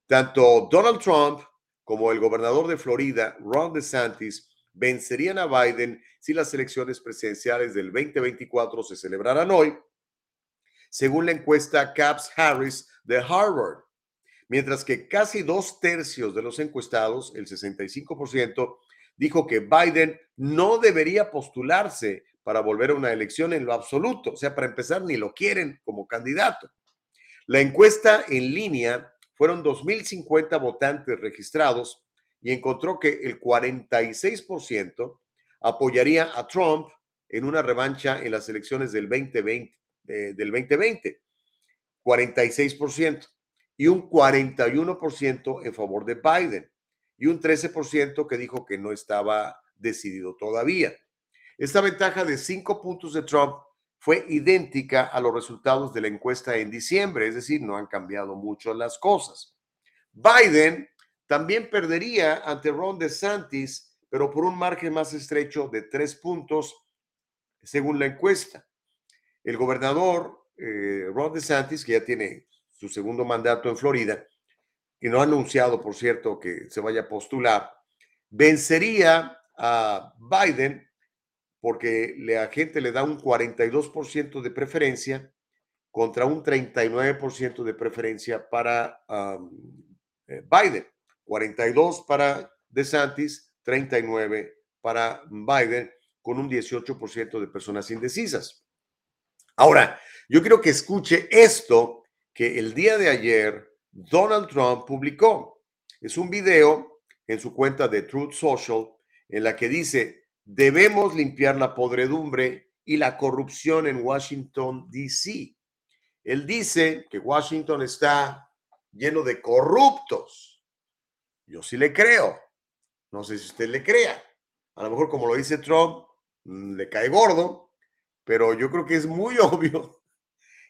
Tanto Donald Trump como el gobernador de Florida, Ron DeSantis, vencerían a Biden si las elecciones presidenciales del 2024 se celebraran hoy, según la encuesta Caps Harris de Harvard. Mientras que casi dos tercios de los encuestados, el 65%, dijo que Biden no debería postularse para volver a una elección en lo absoluto. O sea, para empezar, ni lo quieren como candidato. La encuesta en línea fueron 2.050 votantes registrados y encontró que el 46% apoyaría a Trump en una revancha en las elecciones del 2020, eh, del 2020, 46%, y un 41% en favor de Biden, y un 13% que dijo que no estaba decidido todavía. Esta ventaja de cinco puntos de Trump fue idéntica a los resultados de la encuesta en diciembre, es decir, no han cambiado mucho las cosas. Biden también perdería ante Ron DeSantis, pero por un margen más estrecho de tres puntos, según la encuesta. El gobernador eh, Ron DeSantis, que ya tiene su segundo mandato en Florida, y no ha anunciado, por cierto, que se vaya a postular, vencería a Biden porque la gente le da un 42% de preferencia contra un 39% de preferencia para eh, Biden. 42 para DeSantis, 39 para Biden, con un 18% de personas indecisas. Ahora, yo quiero que escuche esto que el día de ayer Donald Trump publicó. Es un video en su cuenta de Truth Social en la que dice, debemos limpiar la podredumbre y la corrupción en Washington, D.C. Él dice que Washington está lleno de corruptos yo sí le creo. No sé si usted le crea. A lo mejor, como lo dice Trump, mm, le cae gordo, pero yo creo que es muy obvio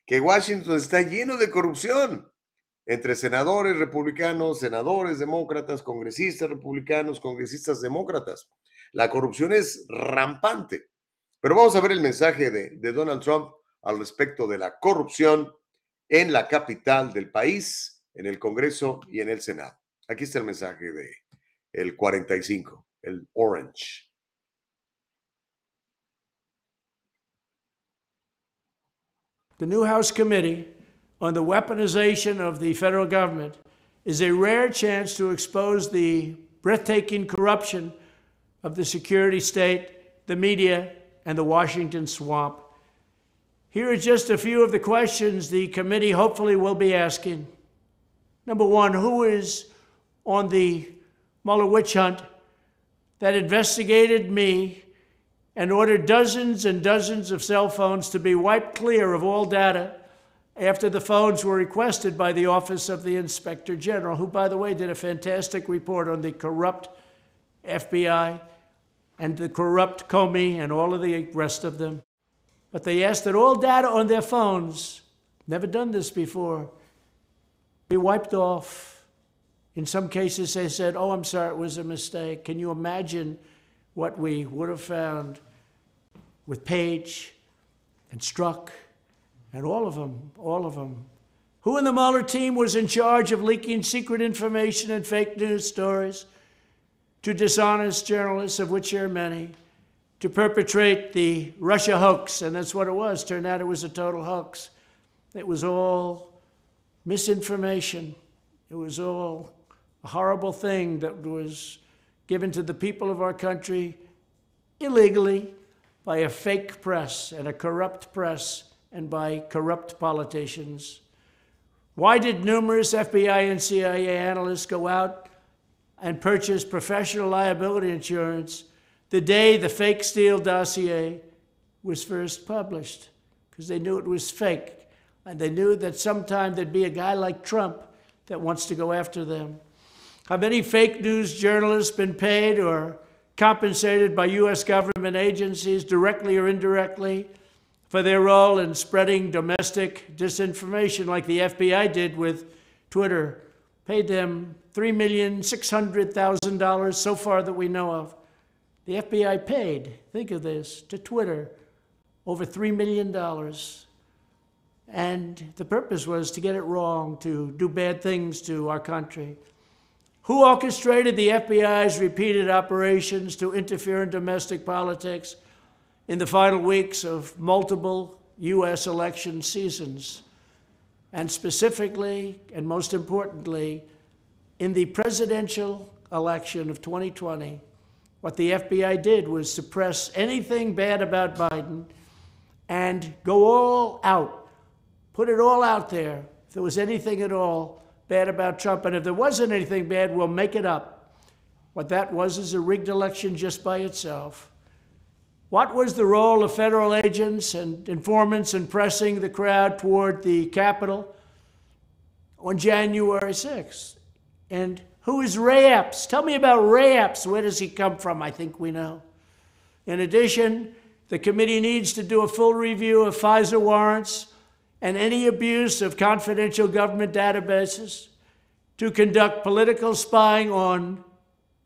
que Washington está lleno de corrupción entre senadores republicanos, senadores demócratas, congresistas republicanos, congresistas demócratas. La corrupción es rampante. Pero vamos a ver el mensaje de, Donald Trump al respecto de la corrupción en la capital del país, en el Congreso y en el Senado. Aquí está el mensaje de el 45, el orange. The new House Committee on the Weaponization of the Federal Government is a rare chance to expose the breathtaking corruption of the security state, the media, and the Washington swamp. Here are just a few of the questions the committee hopefully will be asking. Number one, who is on the Mueller witch hunt that investigated me and ordered dozens and dozens of cell phones to be wiped clear of all data after the phones were requested by the Office of the Inspector General, who, by the way, did a fantastic report on the corrupt FBI and the corrupt Comey and all of the rest of them. But they asked that all data on their phones, never done this before, be wiped off in some cases, they said, Oh, I'm sorry, it was a mistake. Can you imagine what we would have found with Page and Struck and all of them, all of them? Who in the Mueller team was in charge of leaking secret information and fake news stories to dishonest journalists, of which there are many, to perpetrate the Russia hoax, and that's what it was. Turned out it was a total hoax. It was all misinformation. It was all a horrible thing that was given to the people of our country illegally by a fake press and a corrupt press and by corrupt politicians. Why did numerous FBI and CIA analysts go out and purchase professional liability insurance the day the fake Steele dossier was first published? Because they knew it was fake. And they knew that sometime there'd be a guy like Trump that wants to go after them. Have any fake news journalists been paid or compensated by U.S. government agencies, directly or indirectly, for their role in spreading domestic disinformation, like the FBI did with Twitter? Paid them $3,600,000 so far that we know of. The FBI paid, think of this, to Twitter over $3 million. And the purpose was to get it wrong, to do bad things to our country. Who orchestrated the FBI's repeated operations to interfere in domestic politics in the final weeks of multiple U.S. election seasons? And specifically, and most importantly, in the presidential election of 2020, what the FBI did was suppress anything bad about Biden and go all out, put it all out there. If there was anything at all bad about Trump. And if there wasn't anything bad, we'll make it up. What that was is a rigged election just by itself. What was the role of federal agents and informants in pressing the crowd toward the Capitol on January 6th? And who is Ray Epps? Tell me about Ray Epps. Where does he come from? I think we know. In addition, the committee needs to do a full review of FISA warrants and any abuse of confidential government databases to conduct political spying on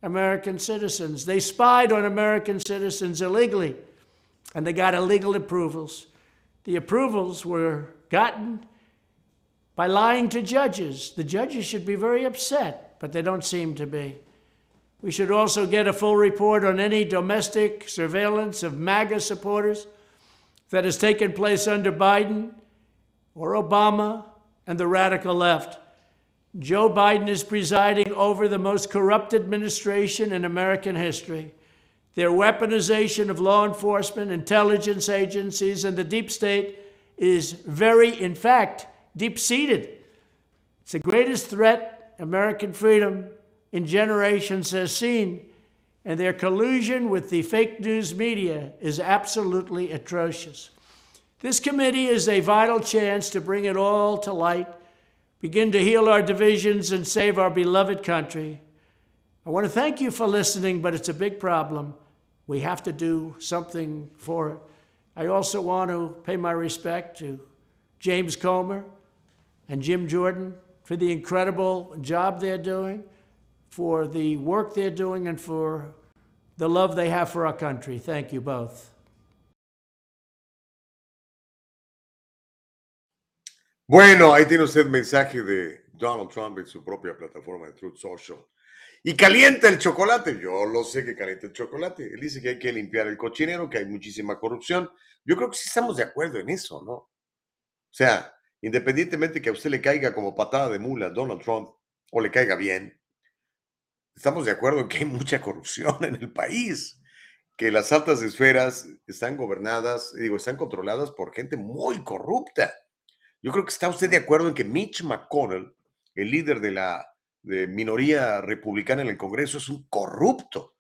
American citizens. They spied on American citizens illegally, and they got illegal approvals. The approvals were gotten by lying to judges. The judges should be very upset, but they don't seem to be. We should also get a full report on any domestic surveillance of MAGA supporters that has taken place under Biden or Obama and the radical left. Joe Biden is presiding over the most corrupt administration in American history. Their weaponization of law enforcement, intelligence agencies, and the deep state is very, in fact, deep seated. It's the greatest threat American freedom in generations has seen, and their collusion with the fake news media is absolutely atrocious. This committee is a vital chance to bring it all to light, begin to heal our divisions, and save our beloved country. I want to thank you for listening, but it's a big problem. We have to do something for it. I also want to pay my respect to James Comer and Jim Jordan for the incredible job they're doing, for the work they're doing, and for the love they have for our country. Thank you both. Bueno, ahí tiene usted mensaje de Donald Trump en su propia plataforma de Truth Social. Y calienta el chocolate. Yo lo sé que calienta el chocolate. Él dice que hay que limpiar el cochinero, que hay muchísima corrupción. Yo creo que sí estamos de acuerdo en eso, ¿no? O sea, independientemente que a usted le caiga como patada de mula Donald Trump o le caiga bien, estamos de acuerdo en que hay mucha corrupción en el país, que las altas esferas están gobernadas, digo, están controladas por gente muy corrupta. Yo creo que está usted de acuerdo en que Mitch McConnell, el líder de la minoría republicana en el Congreso, es un corrupto.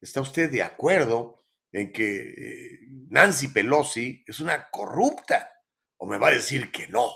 ¿Está usted de acuerdo en que eh, Nancy Pelosi es una corrupta? ¿O me va a decir que no?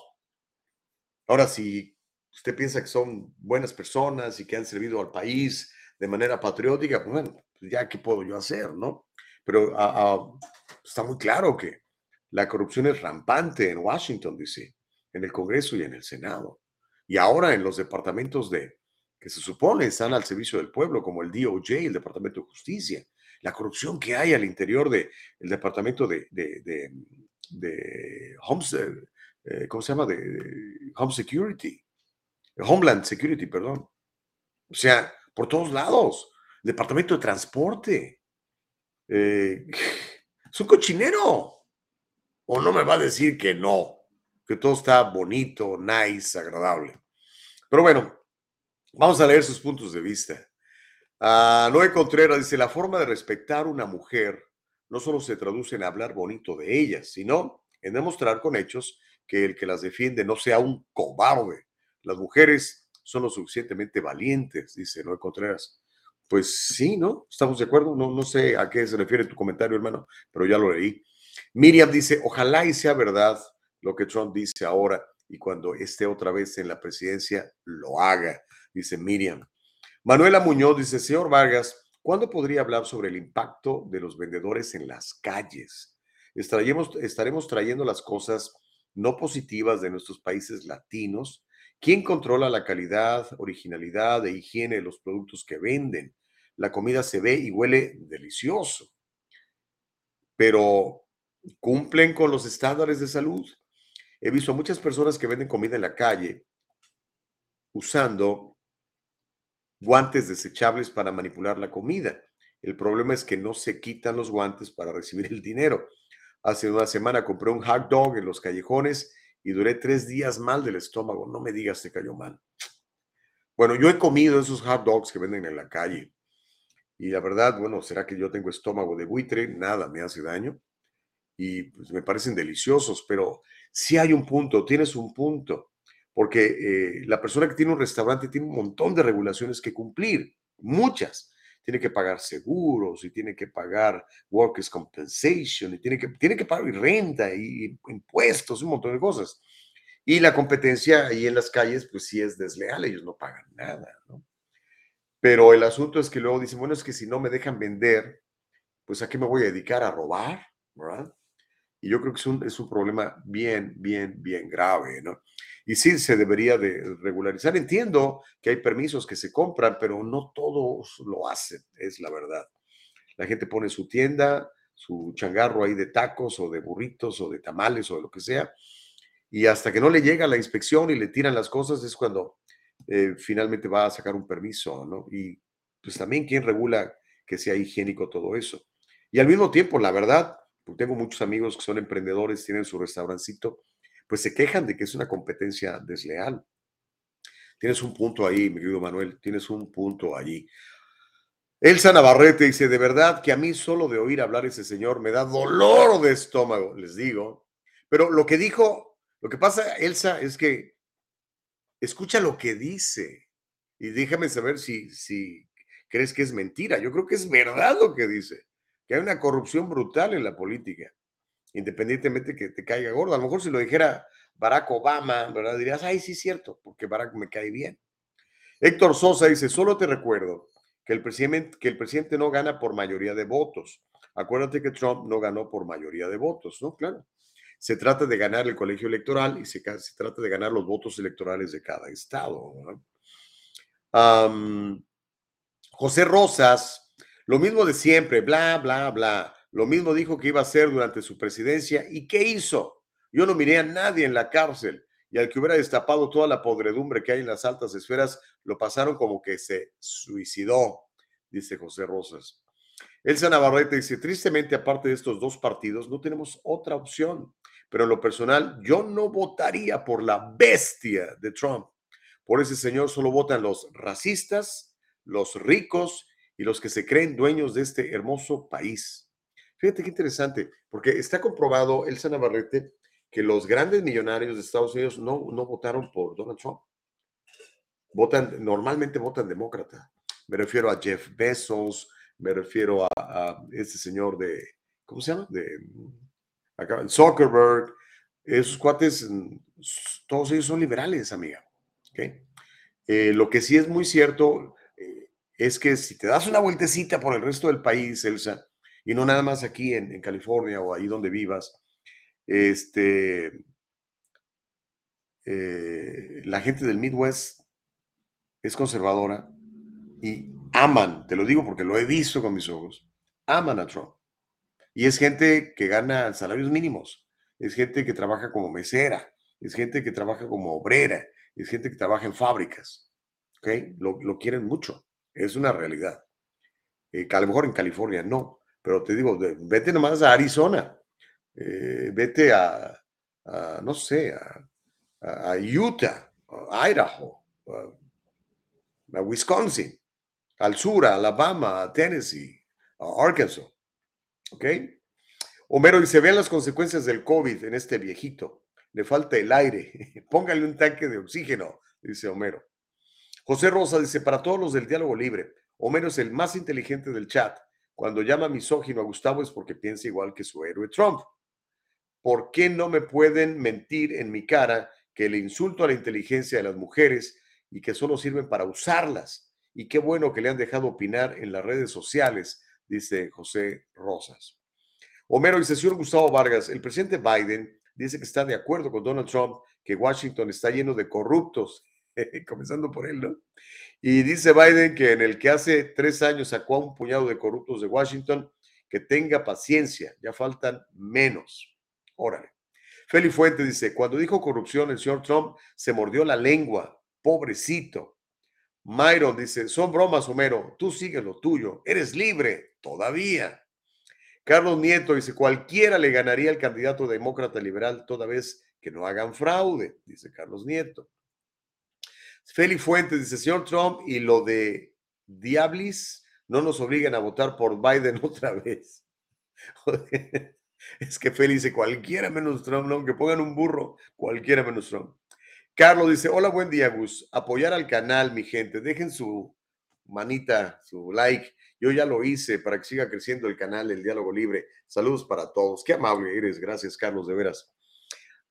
Ahora, si usted piensa que son buenas personas y que han servido al país de manera patriótica, pues bueno, pues ya qué puedo yo hacer, ¿no? Pero ah, ah, está muy claro que la corrupción es rampante en Washington, D.C., en el Congreso y en el Senado. Y ahora en los departamentos de que se supone están al servicio del pueblo, como el DOJ, el Departamento de Justicia. La corrupción que hay al interior del Departamento de, de, de, Home, eh, ¿cómo se llama? De, Home Security. Homeland Security, perdón. O sea, por todos lados. Departamento de Transporte. Eh, es un cochinero. O no me va a decir que no, que todo está bonito, nice, agradable. Pero bueno, vamos a leer sus puntos de vista. Uh, Noé Contreras dice, la forma de respetar una mujer no solo se traduce en hablar bonito de ellas, sino en demostrar con hechos que el que las defiende no sea un cobarde. Las mujeres son lo suficientemente valientes, dice Noé Contreras. Pues sí, ¿no? ¿Estamos de acuerdo? No, no sé a qué se refiere tu comentario, hermano, pero ya lo leí. Miriam dice, ojalá y sea verdad lo que Trump dice ahora y cuando esté otra vez en la presidencia lo haga, dice Miriam. Manuela Muñoz dice, señor Vargas, ¿cuándo podría hablar sobre el impacto de los vendedores en las calles? Estaremos, estaremos trayendo las cosas no positivas de nuestros países latinos. ¿Quién controla la calidad, originalidad e higiene de los productos que venden? La comida se ve y huele delicioso, pero ¿cumplen con los estándares de salud? He visto a muchas personas que venden comida en la calle usando guantes desechables para manipular la comida. El problema es que no se quitan los guantes para recibir el dinero. Hace una semana compré un hot dog en los callejones y duré tres días mal del estómago. No me digas, te cayó mal. Bueno, yo he comido esos hot dogs que venden en la calle. Y la verdad, bueno, ¿será que yo tengo estómago de buitre? Nada me hace daño. Y pues, me parecen deliciosos, pero si hay un punto, tienes un punto, porque eh, la persona que tiene un restaurante tiene un montón de regulaciones que cumplir, muchas tiene que pagar seguros y tiene que pagar workers' compensation y tiene que, tiene que pagar renta y impuestos, un montón de cosas. Y la competencia ahí en las calles, pues sí es desleal, ellos no pagan nada, ¿no? Pero el asunto es que luego dicen, bueno, es que si no me dejan vender, pues a qué me voy a dedicar a robar, ¿verdad? Y yo creo que es un, es un problema bien, bien, bien grave, ¿no? y sí se debería de regularizar. Entiendo que hay permisos que se compran, pero no todos lo hacen, es la verdad. La gente pone su tienda, su changarro ahí de tacos o de burritos o de tamales o de lo que sea, y hasta que no le llega la inspección y le tiran las cosas es cuando eh, finalmente va a sacar un permiso, ¿no? Y pues también quién regula que sea higiénico todo eso. Y al mismo tiempo, la verdad, porque tengo muchos amigos que son emprendedores, tienen su restaurancito, pues se quejan de que es una competencia desleal. Tienes un punto ahí, mi querido Manuel, tienes un punto allí. Elsa Navarrete dice, de verdad que a mí solo de oír hablar ese señor me da dolor de estómago, les digo. Pero lo que dijo, lo que pasa, Elsa, es que escucha lo que dice y déjame saber si, si crees que es mentira. Yo creo que es verdad lo que dice, que hay una corrupción brutal en la política independientemente que te caiga gordo. A lo mejor si lo dijera Barack Obama, ¿verdad? Dirías, ay, sí cierto, porque Barack me cae bien. Héctor Sosa dice, solo te recuerdo que el, presidente, que el presidente no gana por mayoría de votos. Acuérdate que Trump no ganó por mayoría de votos, ¿no? Claro. Se trata de ganar el colegio electoral y se trata de ganar los votos electorales de cada estado. José Rosas, lo mismo de siempre, bla, bla, bla. Lo mismo dijo que iba a hacer durante su presidencia. ¿Y qué hizo? Yo no miré a nadie en la cárcel y al que hubiera destapado toda la podredumbre que hay en las altas esferas, lo pasaron como que se suicidó, dice José Rosas. Elsa Navarrete dice, tristemente, aparte de estos dos partidos, no tenemos otra opción. Pero en lo personal, yo no votaría por la bestia de Trump. Por ese señor solo votan los racistas, los ricos y los que se creen dueños de este hermoso país. Fíjate qué interesante, porque está comprobado, Elsa Navarrete, que los grandes millonarios de Estados Unidos no, no votaron por Donald Trump. Votan, normalmente votan demócrata. Me refiero a Jeff Bezos, me refiero a, a este señor de, ¿cómo se llama? De acá, Zuckerberg. Esos cuates, todos ellos son liberales, amiga. ¿okay? Eh, lo que sí es muy cierto es que si te das una vueltecita por el resto del país, Elsa, y no nada más aquí en, California o ahí donde vivas, este, eh, la gente del Midwest es conservadora y aman, te lo digo porque lo he visto con mis ojos, aman a Trump. Y es gente que gana salarios mínimos, es gente que trabaja como mesera, es gente que trabaja como obrera, es gente que trabaja en fábricas. ¿okay? Lo, quieren mucho, es una realidad. Eh, a lo mejor en California no, pero te digo, vete nomás a Arizona, eh, vete a, no sé, a, Utah, a Idaho, a, Wisconsin, al sur, a Alabama, a Tennessee, a Arkansas. ¿Ok? Homero dice, vean las consecuencias del COVID en este viejito. Le falta el aire. Póngale un tanque de oxígeno, dice Homero. José Rosa dice, para todos los del diálogo libre, Homero es el más inteligente del chat. Cuando llama misógino a Gustavo es porque piensa igual que su héroe Trump. ¿Por qué no me pueden mentir en mi cara que le insulto a la inteligencia de las mujeres y que solo sirven para usarlas? Y qué bueno que le han dejado opinar en las redes sociales, dice José Rosas. Homero dice, señor Gustavo Vargas, el presidente Biden dice que está de acuerdo con Donald Trump, que Washington está lleno de corruptos, comenzando por él, ¿no? Y dice Biden que en el que hace tres años sacó a un puñado de corruptos de Washington, que tenga paciencia, ya faltan menos. Órale. Feli Fuente dice, cuando dijo corrupción, el señor Trump se mordió la lengua, pobrecito. Myron dice, son bromas, Homero, tú sigue lo tuyo, eres libre todavía. Carlos Nieto dice, cualquiera le ganaría al candidato demócrata liberal toda vez que no hagan fraude, dice Carlos Nieto. Feli Fuentes dice, señor Trump, y lo de Diablis no nos obligan a votar por Biden otra vez. Es que Feli dice, cualquiera menos Trump, no, que pongan un burro, cualquiera menos Trump. Carlos dice, hola, buen día, Gus. Apoyar al canal, mi gente. Dejen su manita, su like. Yo ya lo hice para que siga creciendo el canal del Diálogo Libre. Saludos para todos. Qué amable eres. Gracias, Carlos, de veras.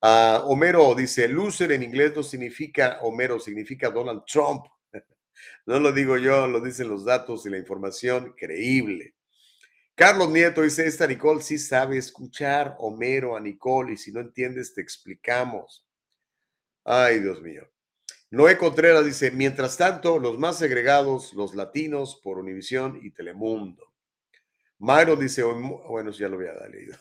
Ah, Homero dice, loser en inglés no significa Homero, significa Donald Trump. No lo digo yo, lo dicen los datos y la información creíble. Carlos Nieto dice, esta Nicole sí sabe escuchar Homero a Nicole y si no entiendes te explicamos. Ay, Dios mío. Noé Contreras dice, mientras tanto, los más segregados, los latinos por Univisión y Telemundo. Myron dice, bueno, ya lo había leído.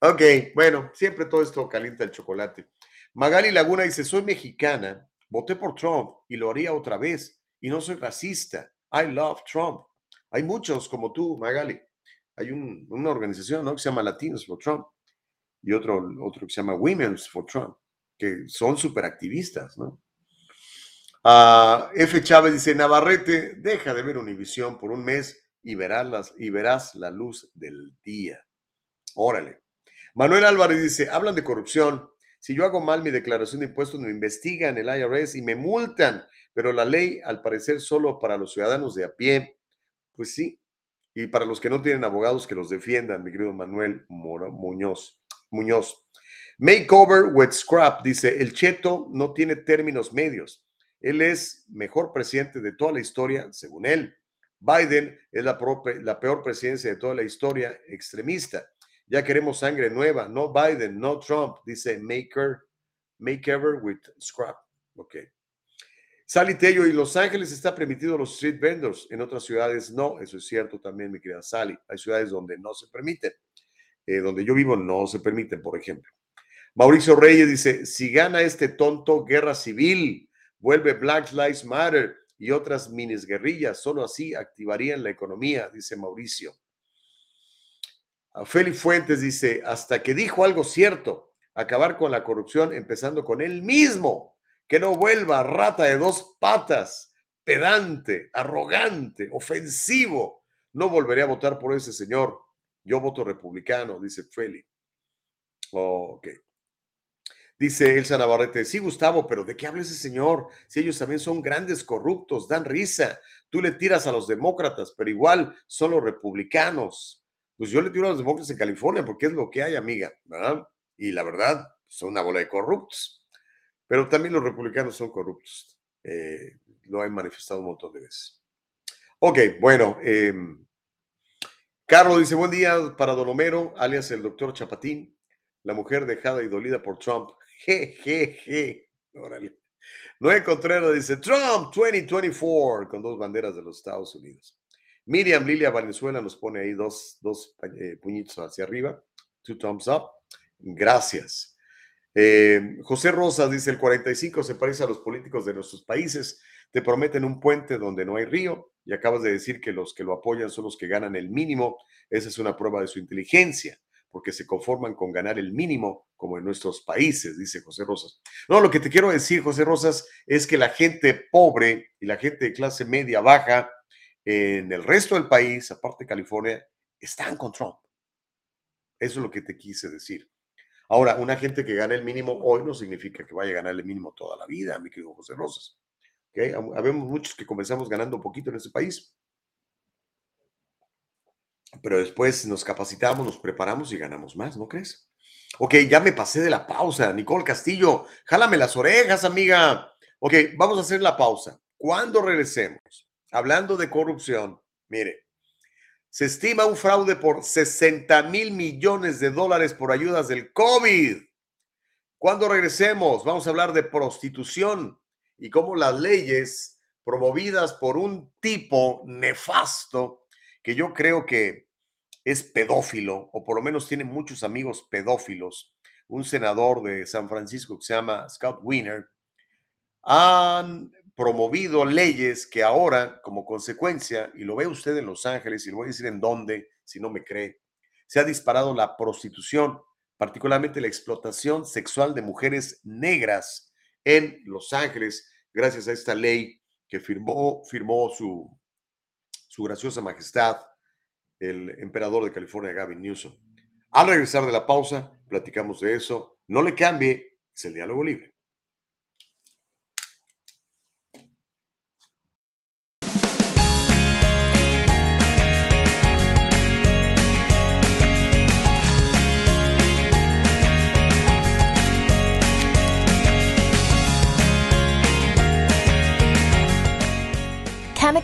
Ok, bueno, siempre todo esto calienta el chocolate. Magali Laguna dice, soy mexicana, voté por Trump y lo haría otra vez y no soy racista. I love Trump. Hay muchos como tú, Magali. Hay una organización ¿no? que se llama Latinos for Trump y otro, otro que se llama Women's for Trump, que son súper activistas, ¿no? Ah, F. Chávez dice, Navarrete, deja de ver Univisión por un mes y verás, las, y verás la luz del día. Órale. Manuel Álvarez dice, hablan de corrupción. Si yo hago mal mi declaración de impuestos, me investigan el IRS y me multan, pero la ley, al parecer, solo para los ciudadanos de a pie. Pues sí, y para los que no tienen abogados que los defiendan, mi querido Manuel Muñoz. Muñoz. Makeover with Scrap dice, el Cheto no tiene términos medios. Él es mejor presidente de toda la historia, según él. Biden es la, la peor presidencia de toda la historia extremista. Ya queremos sangre nueva, no Biden, no Trump, dice Maker, Makeover with Scrap. Ok. Sally Tello, y Los Ángeles está permitido los street vendors, en otras ciudades no, eso es cierto también, mi querida Sally. Hay ciudades donde no se permiten, eh, donde yo vivo no se permiten, por ejemplo. Mauricio Reyes dice, si gana este tonto guerra civil, vuelve Black Lives Matter y otras minis guerrillas, solo así activarían la economía, dice Mauricio. Félix Fuentes dice, hasta que dijo algo cierto, acabar con la corrupción empezando con él mismo, que no vuelva rata de dos patas, pedante, arrogante, ofensivo. No volveré a votar por ese señor. Yo voto republicano, dice Félix. Ok. Dice Elsa Navarrete, sí, Gustavo, pero ¿de qué habla ese señor? Si ellos también son grandes corruptos, dan risa. Tú le tiras a los demócratas, pero igual son los republicanos pues yo le tiro a los demócratas en California porque es lo que hay, amiga, ¿verdad? Y la verdad, son una bola de corruptos. Pero también los republicanos son corruptos. Eh, lo han manifestado un montón de veces. Ok, bueno. Em, Carlos dice, buen día para Don Homero, alias el doctor Chapatín, la mujer dejada y dolida por Trump. Je, je, je. Órale. Noé Contreras dice, Trump 2024, con dos banderas de los Estados Unidos. Miriam Lilia Valenzuela nos pone ahí dos, dos eh, puñitos hacia arriba. Two thumbs up. Gracias. Eh, José Rosas dice, el 45 se parece a los políticos de nuestros países. Te prometen un puente donde no hay río y acabas de decir que los que lo apoyan son los que ganan el mínimo. Esa es una prueba de su inteligencia, porque se conforman con ganar el mínimo, como en nuestros países, dice José Rosas. No, lo que te quiero decir, José Rosas, es que la gente pobre y la gente de clase media baja en el resto del país, aparte de California, están con Trump. Eso es lo que te quise decir. Ahora, una gente que gana el mínimo hoy no significa que vaya a ganar el mínimo toda la vida, mi querido José Rosas. ¿Okay? Habemos muchos que comenzamos ganando poquito en ese país, pero después nos capacitamos, nos preparamos y ganamos más, ¿no crees? Ok, ya me pasé de la pausa. Nicole Castillo, jálame las orejas, amiga. Ok, vamos a hacer la pausa. Cuando regresemos, hablando de corrupción, mire, se estima un fraude por 60 mil millones de dólares por ayudas del COVID. Cuando regresemos, vamos a hablar de prostitución y cómo las leyes promovidas por un tipo nefasto que yo creo que es pedófilo, o por lo menos tiene muchos amigos pedófilos, un senador de San Francisco que se llama Scott Wiener, han promovido leyes que ahora, como consecuencia, y lo ve usted en Los Ángeles, y lo voy a decir en dónde, si no me cree, se ha disparado la prostitución, particularmente la explotación sexual de mujeres negras en Los Ángeles, gracias a esta ley que firmó, firmó su, su graciosa majestad, el emperador de California, Gavin Newsom. Al regresar de la pausa, platicamos de eso. No le cambie, es el diálogo libre.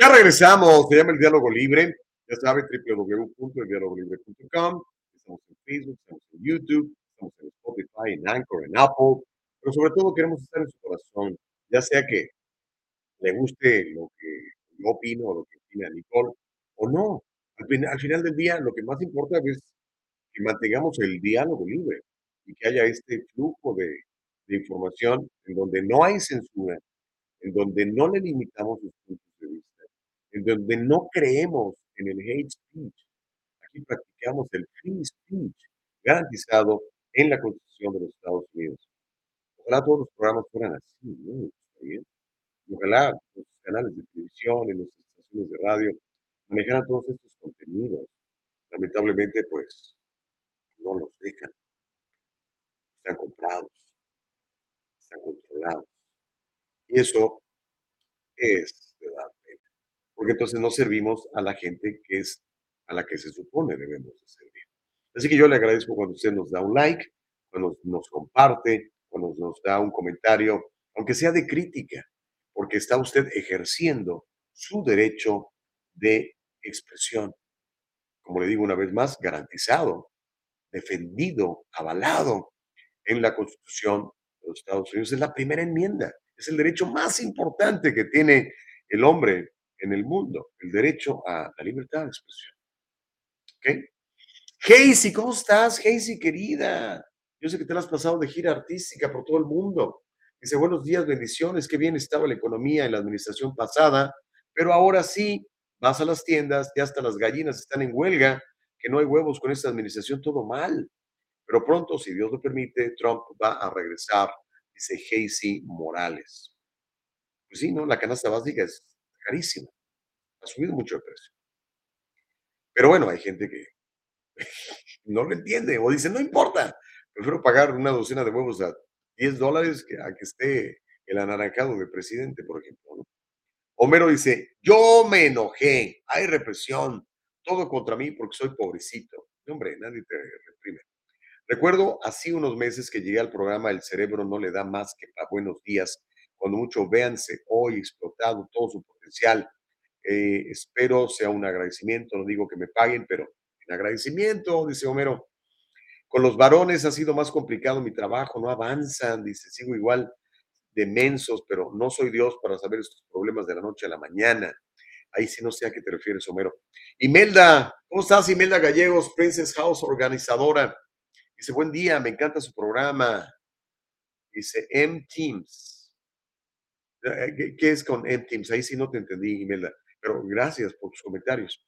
Ya regresamos, se llama el diálogo libre. Ya saben, www.eldialogolibre.com. Estamos en Facebook, estamos en YouTube, estamos en Spotify, en Anchor, en Apple. Pero sobre todo queremos estar en su corazón, ya sea que le guste lo que yo opino o lo que opina Nicole o no. Al, al final del día, lo que más importa es que mantengamos el diálogo libre y que haya este flujo de, de información en donde no hay censura, en donde no le limitamos los puntos en donde no creemos en el hate speech. Aquí practicamos el free speech garantizado en la Constitución de los Estados Unidos. Ojalá todos los programas fueran así, Ojalá los canales de televisión y las estaciones de radio manejaran todos estos contenidos. Lamentablemente, pues, no los dejan. Están comprados, están controlados. Y eso es pena. Porque entonces no servimos a la gente que es a la que se supone debemos de servir. Así que yo le agradezco cuando usted nos da un like, cuando nos comparte, cuando nos da un comentario, aunque sea de crítica, porque está usted ejerciendo su derecho de expresión. Como le digo una vez más, garantizado, defendido, avalado en la Constitución de los Estados Unidos. Es la primera enmienda. Es el derecho más importante que tiene el hombre en el mundo, el derecho a la libertad de expresión. ¿Ok? Hazy, ¿cómo estás, Hazy, querida? Yo sé que te la has pasado de gira artística por todo el mundo. Dice, buenos días, bendiciones, qué bien estaba la economía en la administración pasada, pero ahora sí, vas a las tiendas, ya hasta las gallinas están en huelga, que no hay huevos con esta administración, todo mal. Pero pronto, si Dios lo permite, Trump va a regresar, dice Casey Morales. Pues sí, ¿no? La canasta básica es carísima. Ha subido mucho de precio. Pero bueno, hay gente que no lo entiende o dice, no importa, prefiero pagar una docena de huevos a 10 dólares que a que esté el anaranjado de presidente, por ejemplo. Homero dice, yo me enojé, hay represión, todo contra mí porque soy pobrecito. Hombre, nadie te reprime. Recuerdo así unos meses que llegué al programa El cerebro no le da más que para buenos días, cuando mucho véanse hoy explotado todo su potencial. Eh, espero sea un agradecimiento, no digo que me paguen, pero en agradecimiento, dice Homero. Con los varones ha sido más complicado mi trabajo, no avanzan, dice, sigo igual de mensos, pero no soy Dios para saber estos problemas de la noche a la mañana. Ahí sí no sé a qué te refieres, Homero. Imelda, ¿cómo estás, Imelda Gallegos, Princess House, organizadora? Dice, buen día, me encanta su programa. Dice, M-Teams. Eh, ¿Qué, ¿Qué es con M-Teams? Ahí sí no te entendí, Imelda, pero gracias por tus comentarios.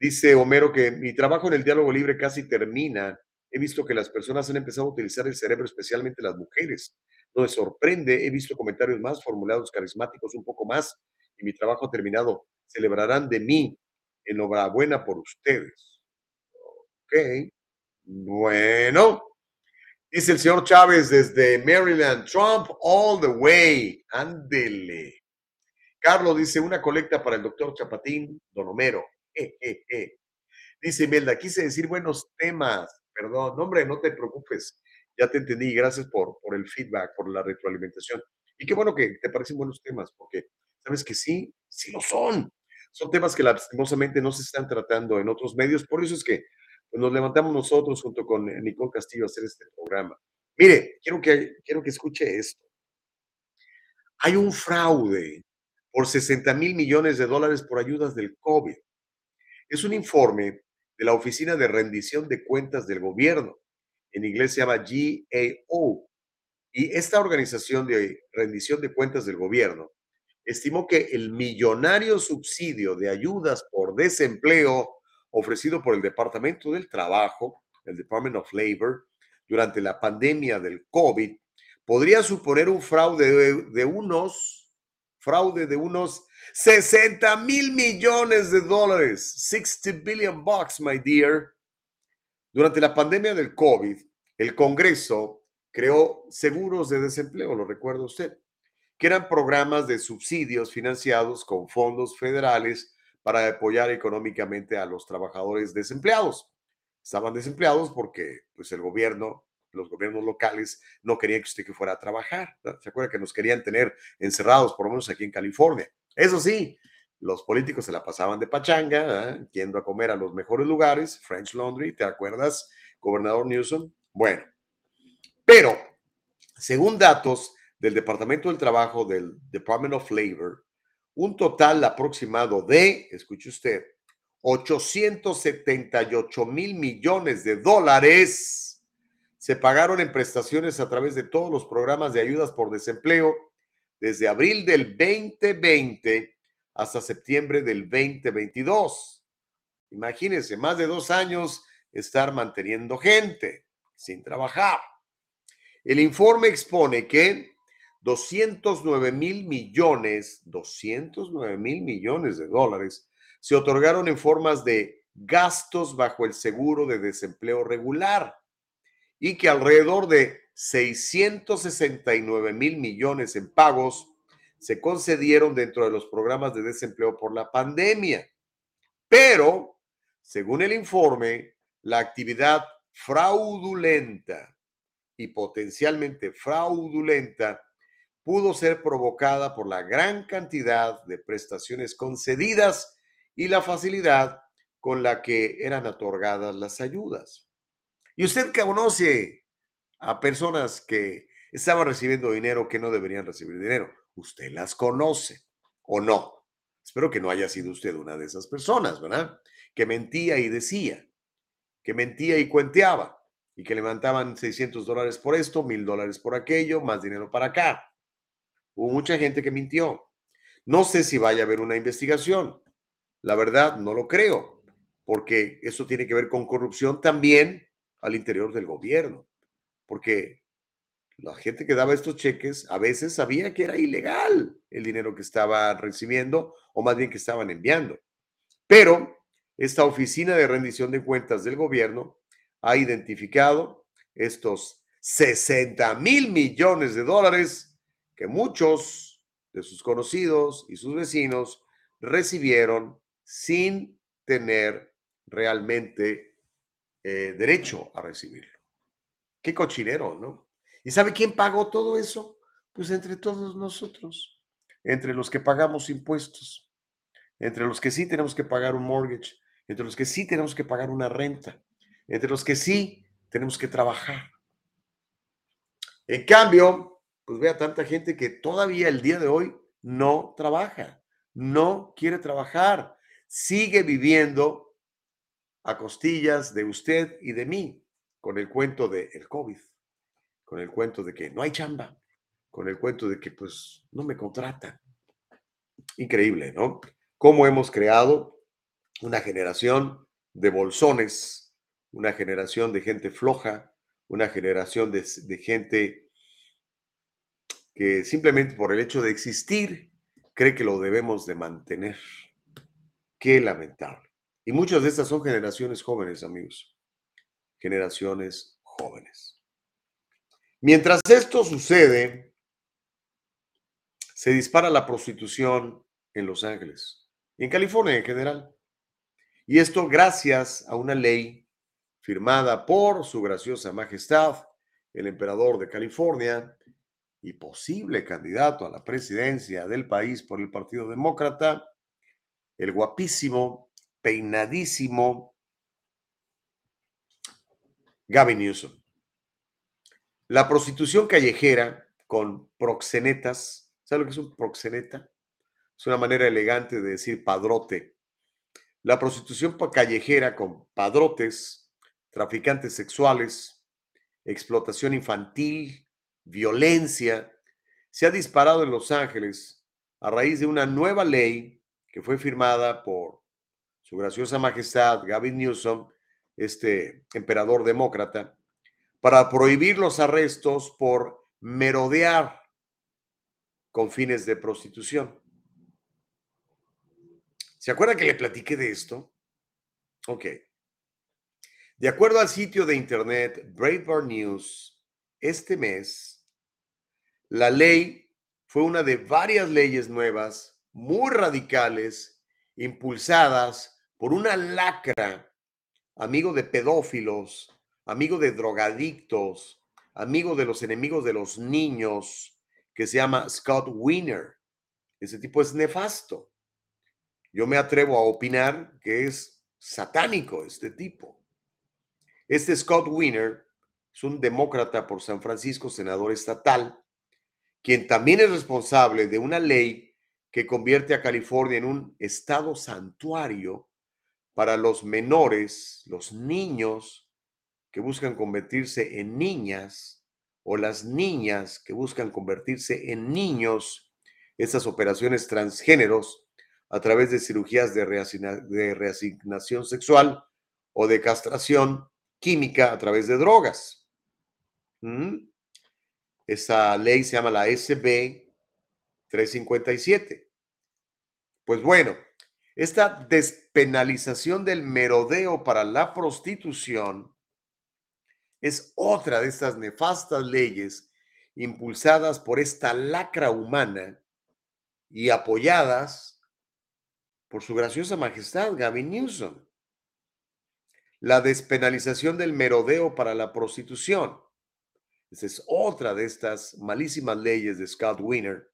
Dice Homero que mi trabajo en el diálogo libre casi termina. He visto que las personas han empezado a utilizar el cerebro, especialmente las mujeres. No me sorprende, he visto comentarios más formulados, carismáticos, un poco más, y mi trabajo ha terminado. Celebrarán de mí. Enhorabuena por ustedes. Ok. Bueno. Dice el señor Chávez desde Maryland, Trump all the way. Ándele. Carlos dice, una colecta para el doctor Chapatín, don Homero. Dice Imelda, quise decir buenos temas. Perdón, no, hombre, no te preocupes. Ya te entendí. Gracias por, por el feedback, por la retroalimentación. Y qué bueno que te parecen buenos temas, porque sabes que sí, sí lo son. Son temas que lastimosamente no se están tratando en otros medios. Por eso es que nos levantamos nosotros junto con Nicole Castillo a hacer este programa. Mire, quiero que, quiero que escuche esto. Hay un fraude por 60 mil millones de dólares por ayudas del COVID. Es un informe de la Oficina de Rendición de Cuentas del Gobierno. En inglés se llama GAO. Y esta organización de rendición de cuentas del gobierno estimó que el millonario subsidio de ayudas por desempleo ofrecido por el Departamento del Trabajo, el Department of Labor, durante la pandemia del COVID, podría suponer un fraude de, unos, fraude de unos 60 mil millones de dólares, 60 billion bucks, my dear. Durante la pandemia del COVID, el Congreso creó seguros de desempleo, lo recuerda usted, que eran programas de subsidios financiados con fondos federales para apoyar económicamente a los trabajadores desempleados. Estaban desempleados porque pues, el gobierno, los gobiernos locales no querían que usted que fuera a trabajar. ¿Se acuerda que nos querían tener encerrados, por lo menos aquí en California? Eso sí, los políticos se la pasaban de pachanga, ¿eh? yendo a comer a los mejores lugares, French Laundry, ¿te acuerdas, gobernador Newsom? Bueno, pero según datos del Departamento del Trabajo del Department of Labor, un total aproximado de, escuche usted, 878 mil millones de dólares se pagaron en prestaciones a través de todos los programas de ayudas por desempleo desde abril del 2020 hasta septiembre del 2022. Imagínense, más de dos años estar manteniendo gente sin trabajar. El informe expone que 209 mil millones, 209 mil millones de dólares se otorgaron en formas de gastos bajo el seguro de desempleo regular y que alrededor de 669 mil millones en pagos se concedieron dentro de los programas de desempleo por la pandemia. Pero, según el informe, la actividad fraudulenta y potencialmente fraudulenta pudo ser provocada por la gran cantidad de prestaciones concedidas y la facilidad con la que eran otorgadas las ayudas. Y usted conoce a personas que estaban recibiendo dinero que no deberían recibir dinero. Usted las conoce o no. Espero que no haya sido usted una de esas personas, ¿verdad? Que mentía y decía, que mentía y cuenteaba. y que levantaban 600 dólares por esto, 1000 dólares por aquello, más dinero para acá. Hubo mucha gente que mintió. No sé si vaya a haber una investigación. La verdad, no lo creo, porque eso tiene que ver con corrupción también al interior del gobierno, porque la gente que daba estos cheques a veces sabía que era ilegal el dinero que estaban recibiendo o más bien que estaban enviando. Pero esta oficina de rendición de cuentas del gobierno ha identificado estos 60 mil millones de dólares que muchos de sus conocidos y sus vecinos recibieron sin tener realmente eh, derecho a recibirlo. Qué cochinero, ¿no? ¿Y sabe quién pagó todo eso? Pues entre todos nosotros, entre los que pagamos impuestos, entre los que sí tenemos que pagar un mortgage, entre los que sí tenemos que pagar una renta, entre los que sí tenemos que trabajar. En cambio, pues vea tanta gente que todavía el día de hoy no trabaja, no quiere trabajar, sigue viviendo a costillas de usted y de mí con el cuento del el COVID, con el cuento de que no hay chamba, con el cuento de que pues no me contratan. Increíble, ¿no? Cómo hemos creado una generación de bolsones una generación de gente floja, una generación de, gente que simplemente por el hecho de existir cree que lo debemos de mantener. Qué lamentable. Y muchas de estas son generaciones jóvenes, amigos. Generaciones jóvenes. Mientras esto sucede, se dispara la prostitución en Los Ángeles en California en general. Y esto gracias a una ley firmada por su graciosa majestad, el emperador de California y posible candidato a la presidencia del país por el Partido Demócrata, el guapísimo, peinadísimo Gavin Newsom. La prostitución callejera con proxenetas, ¿sabe lo que es un proxeneta? Es una manera elegante de decir padrote. La prostitución callejera con padrotes traficantes sexuales, explotación infantil, violencia, se ha disparado en Los Ángeles a raíz de una nueva ley que fue firmada por su graciosa majestad Gavin Newsom, este emperador demócrata, para prohibir los arrestos por merodear con fines de prostitución. ¿Se acuerda que le platiqué de esto? Ok. De acuerdo al sitio de internet Breitbart News, este mes, la ley fue una de varias leyes nuevas, muy radicales, impulsadas por una lacra, amigo de pedófilos, amigo de drogadictos, amigo de los enemigos de los niños, que se llama Scott Wiener. Ese tipo es nefasto. Yo me atrevo a opinar que es satánico este tipo. Este Scott Wiener es un demócrata por San Francisco, senador estatal, quien también es responsable de una ley que convierte a California en un estado santuario para los menores, los niños que buscan convertirse en niñas o las niñas que buscan convertirse en niños, estas operaciones transgéneros a través de cirugías de, reasignación sexual o de castración química a través de drogas. Esa ley se llama la SB 357. Pues bueno, esta despenalización del merodeo para la prostitución es otra de estas nefastas leyes impulsadas por esta lacra humana y apoyadas por su graciosa majestad Gavin Newsom la despenalización del merodeo para la prostitución. Esa es otra de estas malísimas leyes de Scott Wiener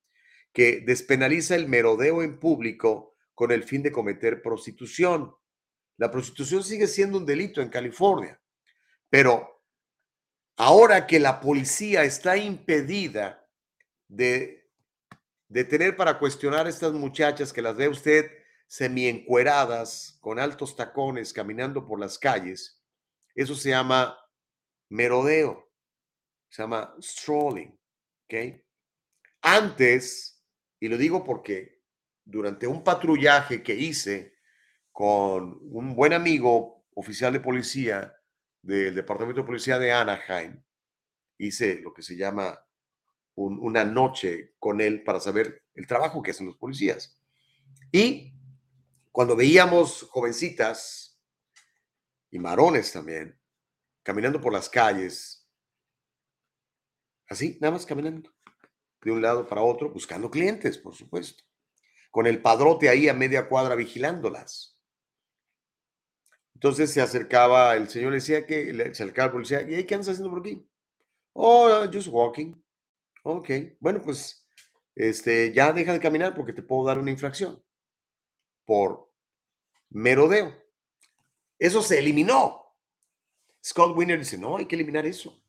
que despenaliza el merodeo en público con el fin de cometer prostitución. La prostitución sigue siendo un delito en California, pero ahora que la policía está impedida de detener para cuestionar a estas muchachas que las ve usted semiencueradas, con altos tacones, caminando por las calles. Eso se llama merodeo. Se llama strolling. ¿Ok? Antes, y lo digo porque durante un patrullaje que hice con un buen amigo, oficial de policía del Departamento de Policía de Anaheim, hice lo que se llama una noche con él para saber el trabajo que hacen los policías. Y cuando veíamos jovencitas y marones también, caminando por las calles, así, nada más caminando, de un lado para otro, buscando clientes, por supuesto, con el padrote ahí a media cuadra vigilándolas. Entonces se acercaba el señor, le decía que, se acercaba el policía, ¿y qué andas haciendo por aquí? Oh, just walking. Ok, bueno, pues este, ya deja de caminar porque te puedo dar una infracción por merodeo. Eso se eliminó. Scott Winner dice, no, hay que eliminar eso.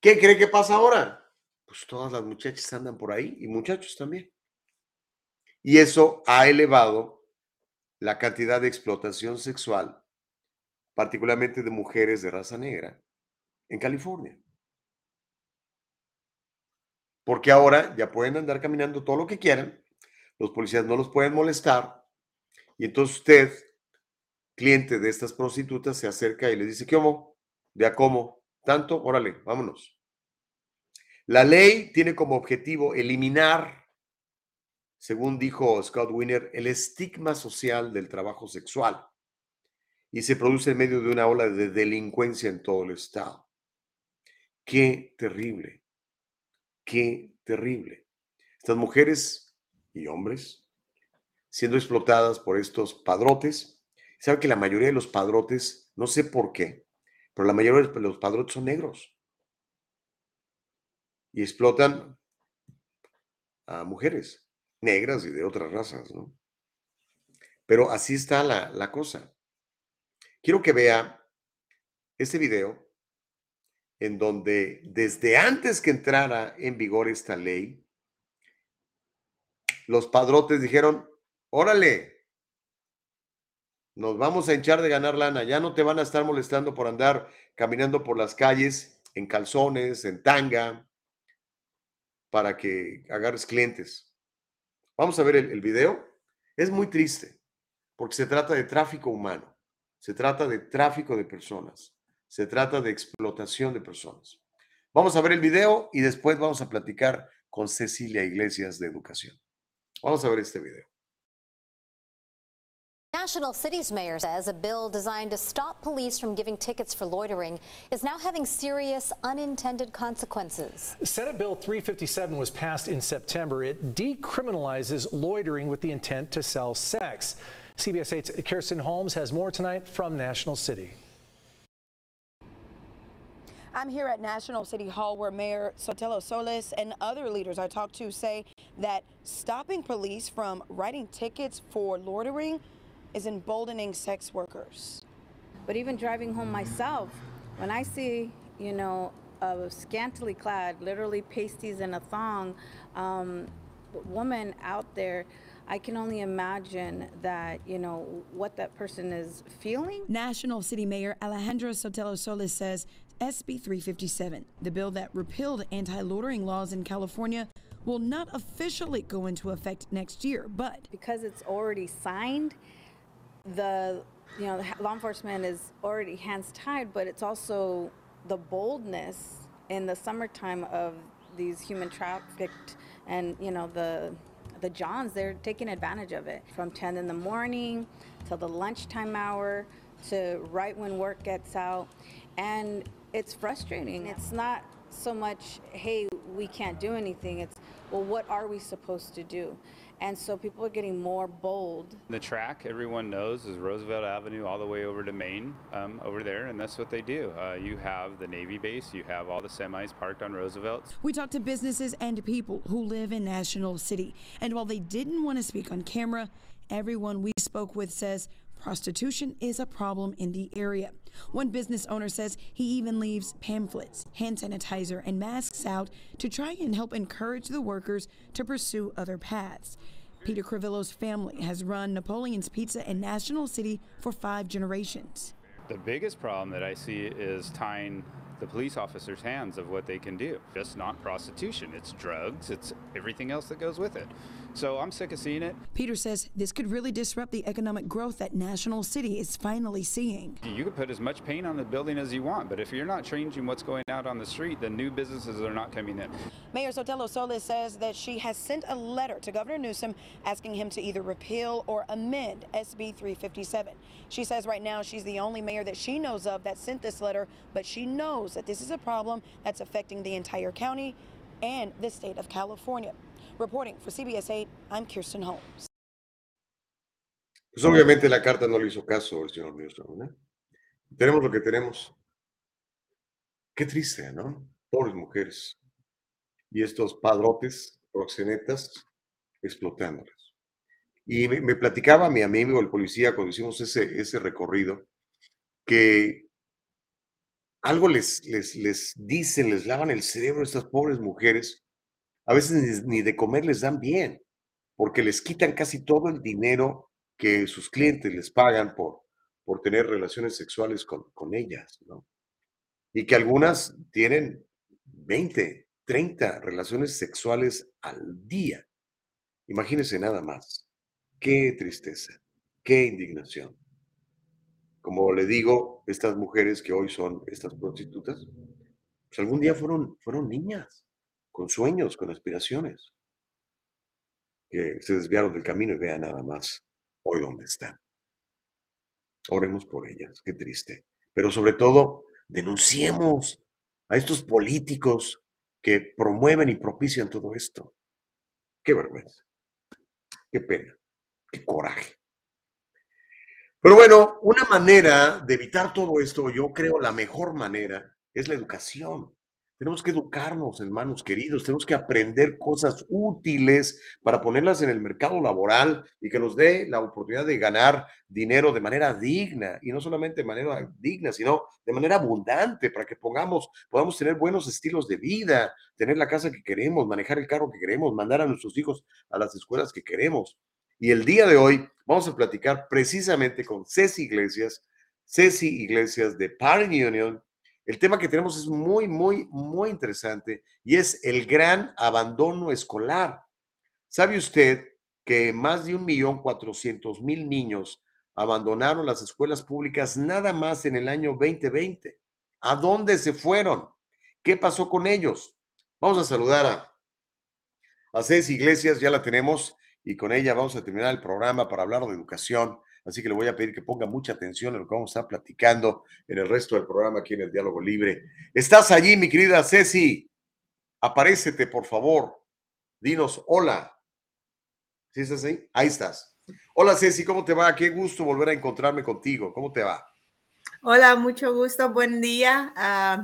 ¿Qué cree que pasa ahora? Pues todas las muchachas andan por ahí y muchachos también. Y eso ha elevado la cantidad de explotación sexual, particularmente de mujeres de raza negra, en California. Porque ahora ya pueden andar caminando todo lo que quieran, los policías no los pueden molestar, y entonces usted, cliente de estas prostitutas, se acerca y le dice, ¿qué homo? ¿De a cómo? ¿Tanto? Órale, vámonos. La ley tiene como objetivo eliminar según dijo Scott Winner, el estigma social del trabajo sexual y se produce en medio de una ola de delincuencia en todo el estado. Qué terrible, qué terrible. Estas mujeres y hombres siendo explotadas por estos padrotes. Sabe que la mayoría de los padrotes, no sé por qué, pero la mayoría de los padrotes son negros. Y explotan a mujeres negras y de otras razas, ¿no? Pero así está la, la cosa. Quiero que vea este video en donde desde antes que entrara en vigor esta ley, los padrotes dijeron, órale, nos vamos a hinchar de ganar lana, ya no te van a estar molestando por andar caminando por las calles en calzones, en tanga, para que agarres clientes. Vamos a ver el, video. Es muy triste porque se trata de tráfico humano, se trata de tráfico de personas, se trata de explotación de personas. Vamos a ver el video y después vamos a platicar con Cecilia Iglesias de Educación. Vamos a ver este video. National City's mayor says a bill designed to stop police from giving tickets for loitering is now having serious unintended consequences. Senate Bill 357 was passed in September. It decriminalizes loitering with the intent to sell sex. CBS 8's Kirsten Holmes has more tonight from National City. I'm here at National City Hall where Mayor Sotelo Solis and other leaders I talked to say that stopping police from writing tickets for loitering is emboldening sex workers. But even driving home myself, when I see, you know, a scantily clad, literally pasties and a thong um, woman out there, I can only imagine that, you know, what that person is feeling. National City Mayor Alejandro Sotelo Solis says SB 357, the bill that repealed anti loitering laws in California, will not officially go into effect next year, but because it's already signed, the you know law enforcement is already hands tied, but it's also the boldness in the summertime of these human trafficked and you know the the Johns they're taking advantage of it. From 10 in the morning till the lunchtime hour to right when work gets out. And it's frustrating. It's not so much hey we can't do anything. It's well what are we supposed to do and so people are getting more bold. The track, everyone knows, is Roosevelt Avenue all the way over to Maine um, over there, and that's what they do. Uh, you have the Navy base, you have all the semis parked on Roosevelt. We talked to businesses and people who live in National City. And while they didn't want to speak on camera, everyone we spoke with says prostitution is a problem in the area. One business owner says he even leaves pamphlets, hand sanitizer, and masks out to try and help encourage the workers to pursue other paths. Peter Crivillo's family has run Napoleon's Pizza in National City for five generations. The biggest problem that I see is tying the police officers' hands of what they can do. Just not prostitution. It's drugs. It's everything else that goes with it. So I'm sick of seeing it. Peter says this could really disrupt the economic growth that National City is finally seeing. You can put as much paint on the building as you want, but if you're not changing what's going out on the street, then new businesses are not coming in. Mayor Sotelo Solis says that she has sent a letter to Governor Newsom asking him to either repeal or amend SB 357. She says right now she's the only mayor that she knows of that sent this letter, but she knows that this is a problem that's affecting the entire county and the state of California. Reporting for CBS 8, I'm Kirsten Holmes. Pues obviamente la carta no le hizo caso al señor Newsom, ¿no? Tenemos lo que tenemos. Qué triste, ¿no? Pobres mujeres. Y estos padrotes, proxenetas, explotándolas. Y me, me platicaba mi amigo, el policía, cuando hicimos ese, ese recorrido, que algo les, les, les dicen, les lavan el cerebro a estas pobres mujeres a veces ni, de comer les dan bien, porque les quitan casi todo el dinero que sus clientes les pagan por, por tener relaciones sexuales con, con ellas, ¿no? Y que algunas tienen 20, 30 relaciones sexuales al día. Imagínense nada más. Qué tristeza, qué indignación. Como le digo, estas mujeres que hoy son estas prostitutas, pues algún día fueron, fueron niñas con sueños, con aspiraciones, que se desviaron del camino y vean nada más hoy dónde están. Oremos por ellas, qué triste. Pero sobre todo, denunciemos a estos políticos que promueven y propician todo esto. Qué vergüenza, qué pena, qué coraje. Pero bueno, una manera de evitar todo esto, yo creo la mejor manera, es la educación. Tenemos que educarnos, hermanos queridos, tenemos que aprender cosas útiles para ponerlas en el mercado laboral y que nos dé la oportunidad de ganar dinero de manera digna y no solamente de manera digna, sino de manera abundante para que pongamos, podamos tener buenos estilos de vida, tener la casa que queremos, manejar el carro que queremos, mandar a nuestros hijos a las escuelas que queremos. Y el día de hoy vamos a platicar precisamente con Ceci Iglesias, Ceci Iglesias de Parent Union el tema que tenemos es muy, muy, muy interesante y es el gran abandono escolar. ¿Sabe usted que más de un millón cuatrocientos mil niños abandonaron las escuelas públicas nada más en el año 2020? ¿A dónde se fueron? ¿Qué pasó con ellos? Vamos a saludar a, a Ceci Iglesias, ya la tenemos, y con ella vamos a terminar el programa para hablar de educación. Así que le voy a pedir que ponga mucha atención en lo que vamos a estar platicando en el resto del programa aquí en el Diálogo Libre. ¿Estás allí, mi querida Ceci? Aparécete, por favor. Dinos hola. ¿Sí estás ahí? Ahí estás. Hola, Ceci, ¿cómo te va? Qué gusto volver a encontrarme contigo. ¿Cómo te va? Hola, mucho gusto. Buen día. Uh,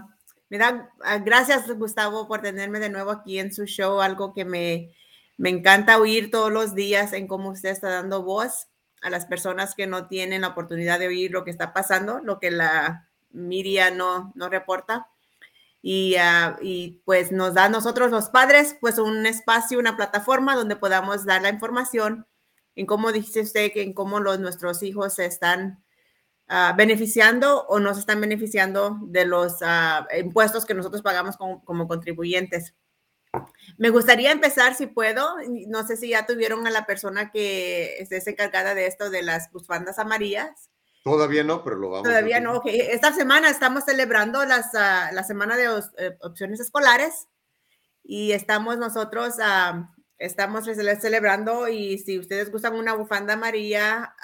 me da, uh, gracias, Gustavo, por tenerme de nuevo aquí en su show. Algo que me, me encanta oír todos los días en cómo usted está dando voz a las personas que no tienen la oportunidad de oír lo que está pasando, lo que la media no, no reporta. Y, uh, y, pues nos da a nosotros los padres pues un espacio, una plataforma donde podamos dar la información en cómo dice usted que en cómo los, nuestros hijos se están uh, beneficiando o no se están beneficiando de los uh, impuestos que nosotros pagamos como contribuyentes. Me gustaría empezar, si puedo, no sé si ya tuvieron a la persona que esté encargada de esto de las bufandas amarillas. Todavía no, pero lo vamos Todavía no, ok. Esta semana estamos celebrando las, uh, la semana de uh, opciones escolares y estamos nosotros, uh, estamos celebrando y si ustedes gustan una bufanda amarilla,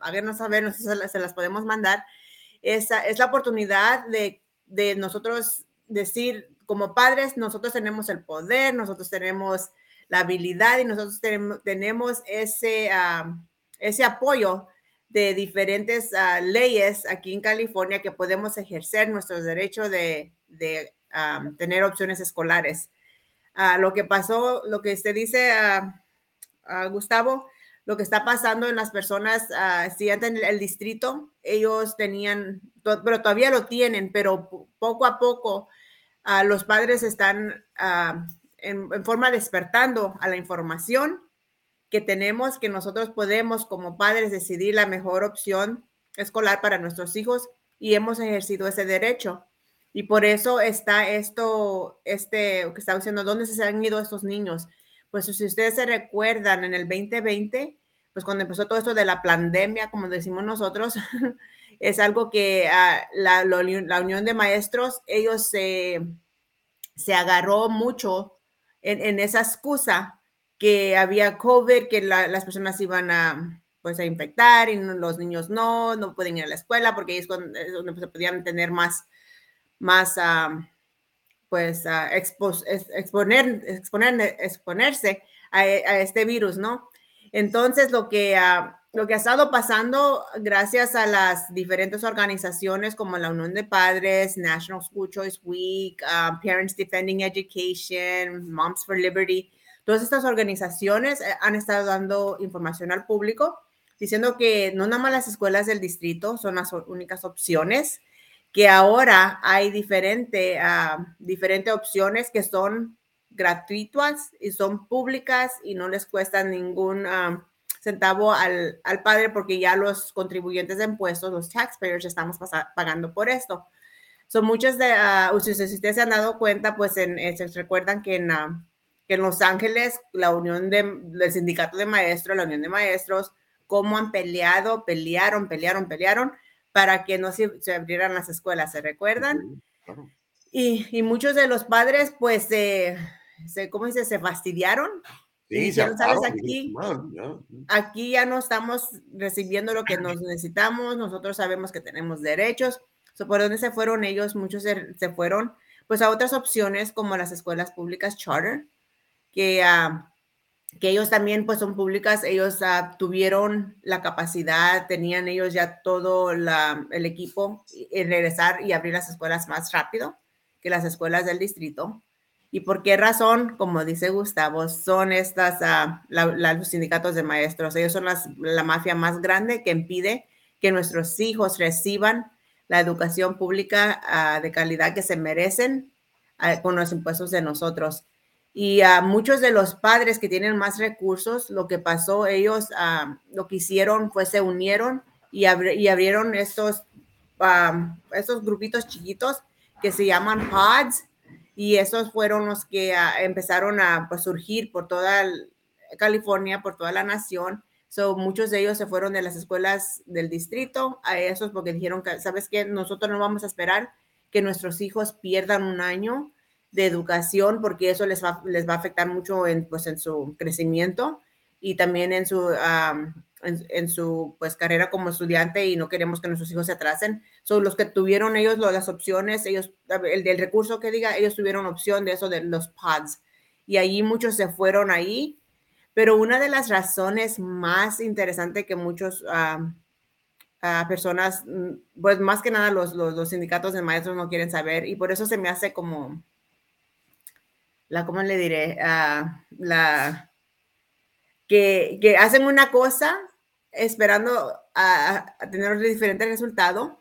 háganos saber, nosotros se las podemos mandar. Esa es la oportunidad de, de nosotros decir, como padres, nosotros tenemos el poder, nosotros tenemos la habilidad y nosotros tenemos, ese, uh, ese apoyo de diferentes uh, leyes aquí en California que podemos ejercer nuestros derechos de, de um, tener opciones escolares. Uh, lo que pasó, lo que usted dice, Gustavo, lo que está pasando en las personas, si antes en el distrito, ellos tenían, pero todavía lo tienen, pero poco a poco uh, los padres están uh, en, en, forma despertando a la información que tenemos, que nosotros podemos como padres decidir la mejor opción escolar para nuestros hijos y hemos ejercido ese derecho. Y por eso está esto, este, que está diciendo, ¿dónde se han ido estos niños? Pues si ustedes se recuerdan, en el 2020, pues cuando empezó todo esto de la pandemia, como decimos nosotros, es algo que ah, la, la, Unión de Maestros, ellos se, se agarró mucho en, en, esa excusa que había COVID, que las personas iban a, pues, a infectar y los niños no, no pueden ir a la escuela porque es, donde se podían tener más, más pues, exponer, exponer, exponerse a, a, este virus, ¿no? Entonces, lo que, ah, lo que ha estado pasando gracias a las diferentes organizaciones como la Unión de Padres, National School Choice Week, ah, Parents Defending Education, Moms for Liberty, todas estas organizaciones eh, han estado dando información al público diciendo que no nada más las escuelas del distrito son las únicas opciones, que ahora hay diferente, uh, diferentes opciones que son gratuitas y son públicas y no les cuesta ningún um, centavo al, al, padre porque ya los contribuyentes de impuestos, los taxpayers, estamos pagando por esto. Son muchas de, uh, si ustedes se han dado cuenta, pues en, se recuerdan que en, uh, que en Los Ángeles, la unión de, del sindicato de maestros, la unión de maestros, cómo han peleado, pelearon, pelearon, pelearon para que no se, se abrieran las escuelas, ¿se recuerdan? Y, y, muchos de los padres, pues, eh, se, ¿cómo dice? Se fastidiaron. Sí, y dijeron, ¿sabes? Aquí, aquí ya no estamos recibiendo lo que nos necesitamos, nosotros sabemos que tenemos derechos. ¿Por dónde se fueron ellos? Muchos se, se, fueron pues a otras opciones como las escuelas públicas charter, que, uh, que ellos también pues son públicas, ellos uh, tuvieron la capacidad, tenían ellos ya todo la, el equipo en regresar y abrir las escuelas más rápido que las escuelas del distrito. ¿Y por qué razón? Como dice Gustavo, son estas, la, los sindicatos de maestros. Ellos son la mafia más grande que impide que nuestros hijos reciban la educación pública uh, de calidad que se merecen uh, con los impuestos de nosotros. Y a muchos de los padres que tienen más recursos, lo que pasó, ellos lo que hicieron fue se unieron y abrieron estos, estos grupitos chiquitos que se llaman pods y esos fueron los que uh, empezaron a pues, surgir por toda California, por toda la nación. So, muchos de ellos se fueron de las escuelas del distrito a esos porque dijeron ¿sabes qué? Nosotros no vamos a esperar que nuestros hijos pierdan un año de educación porque eso les va, les va a afectar mucho en, pues, en su crecimiento y también en su, en, en, su pues, carrera como estudiante y no queremos que nuestros hijos se atrasen. Son los que tuvieron ellos las opciones, ellos, el del recurso que diga, ellos tuvieron opción de eso de los pods. Y allí muchos se fueron ahí. Pero una de las razones más interesantes que muchos uh, uh, personas, mm, pues más que nada los, los, los, sindicatos de maestros no quieren saber y por eso se me hace como, la, ¿cómo le diré? Uh, la, que, que hacen una cosa esperando a, a tener un diferente resultado,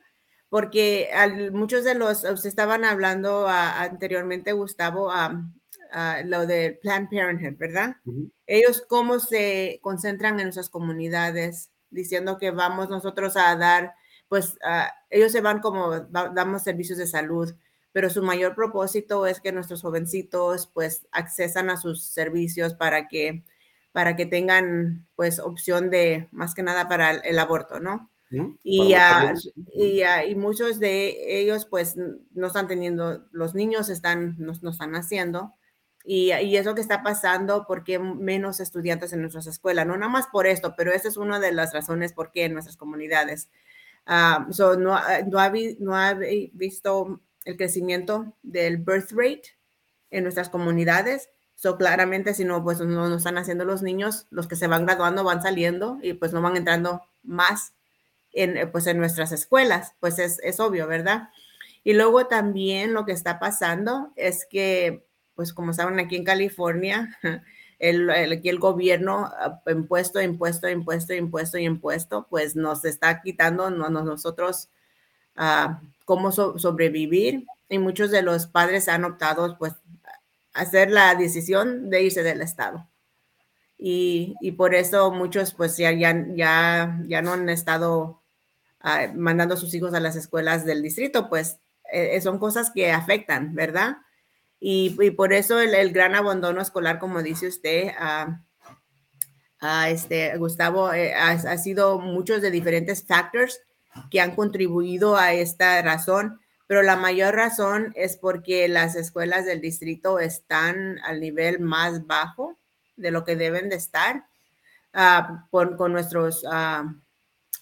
porque al, muchos de los, usted estaban hablando a, anteriormente, Gustavo, a, lo de Planned Parenthood, ¿verdad? Uh -huh. Ellos cómo se concentran en nuestras comunidades, diciendo que vamos nosotros a dar, pues ellos se van como, damos servicios de salud, pero su mayor propósito es que nuestros jovencitos pues accesan a sus servicios para que para que tengan pues opción de más que nada para el, el aborto, ¿no? Y, uh, y, uh, y, muchos de ellos pues no están teniendo, los niños están, no, no están haciendo y, y, es lo que está pasando porque menos estudiantes en nuestras escuelas, no nada más por esto, pero esa es una de las razones por qué en nuestras comunidades. Uh, so no, no, ha, no ha visto el crecimiento del birth rate en nuestras comunidades So, claramente, si no, pues no, no están haciendo los niños, los que se van graduando van saliendo y pues no van entrando más en, eh, pues, en nuestras escuelas, pues es, es obvio, ¿verdad? Y luego también lo que está pasando es que, pues como saben, aquí en California, el, el, aquí el gobierno, ah, impuesto, impuesto, impuesto, impuesto y impuesto, pues nos está quitando no, nosotros uh, cómo so, sobrevivir. Y muchos de los padres han optado, pues, hacer la decisión de irse del Estado. Y, y por eso muchos pues ya, ya, ya, ya no han estado ah, mandando a sus hijos a las escuelas del distrito, pues eh, son cosas que afectan, ¿verdad? Y, y por eso el, gran abandono escolar, como dice usted, ah, este, Gustavo, eh, ha, ha, sido muchos de diferentes factors que han contribuido a esta razón, pero la mayor razón es porque las escuelas del distrito están al nivel más bajo de lo que deben de estar uh, por, con nuestros, uh,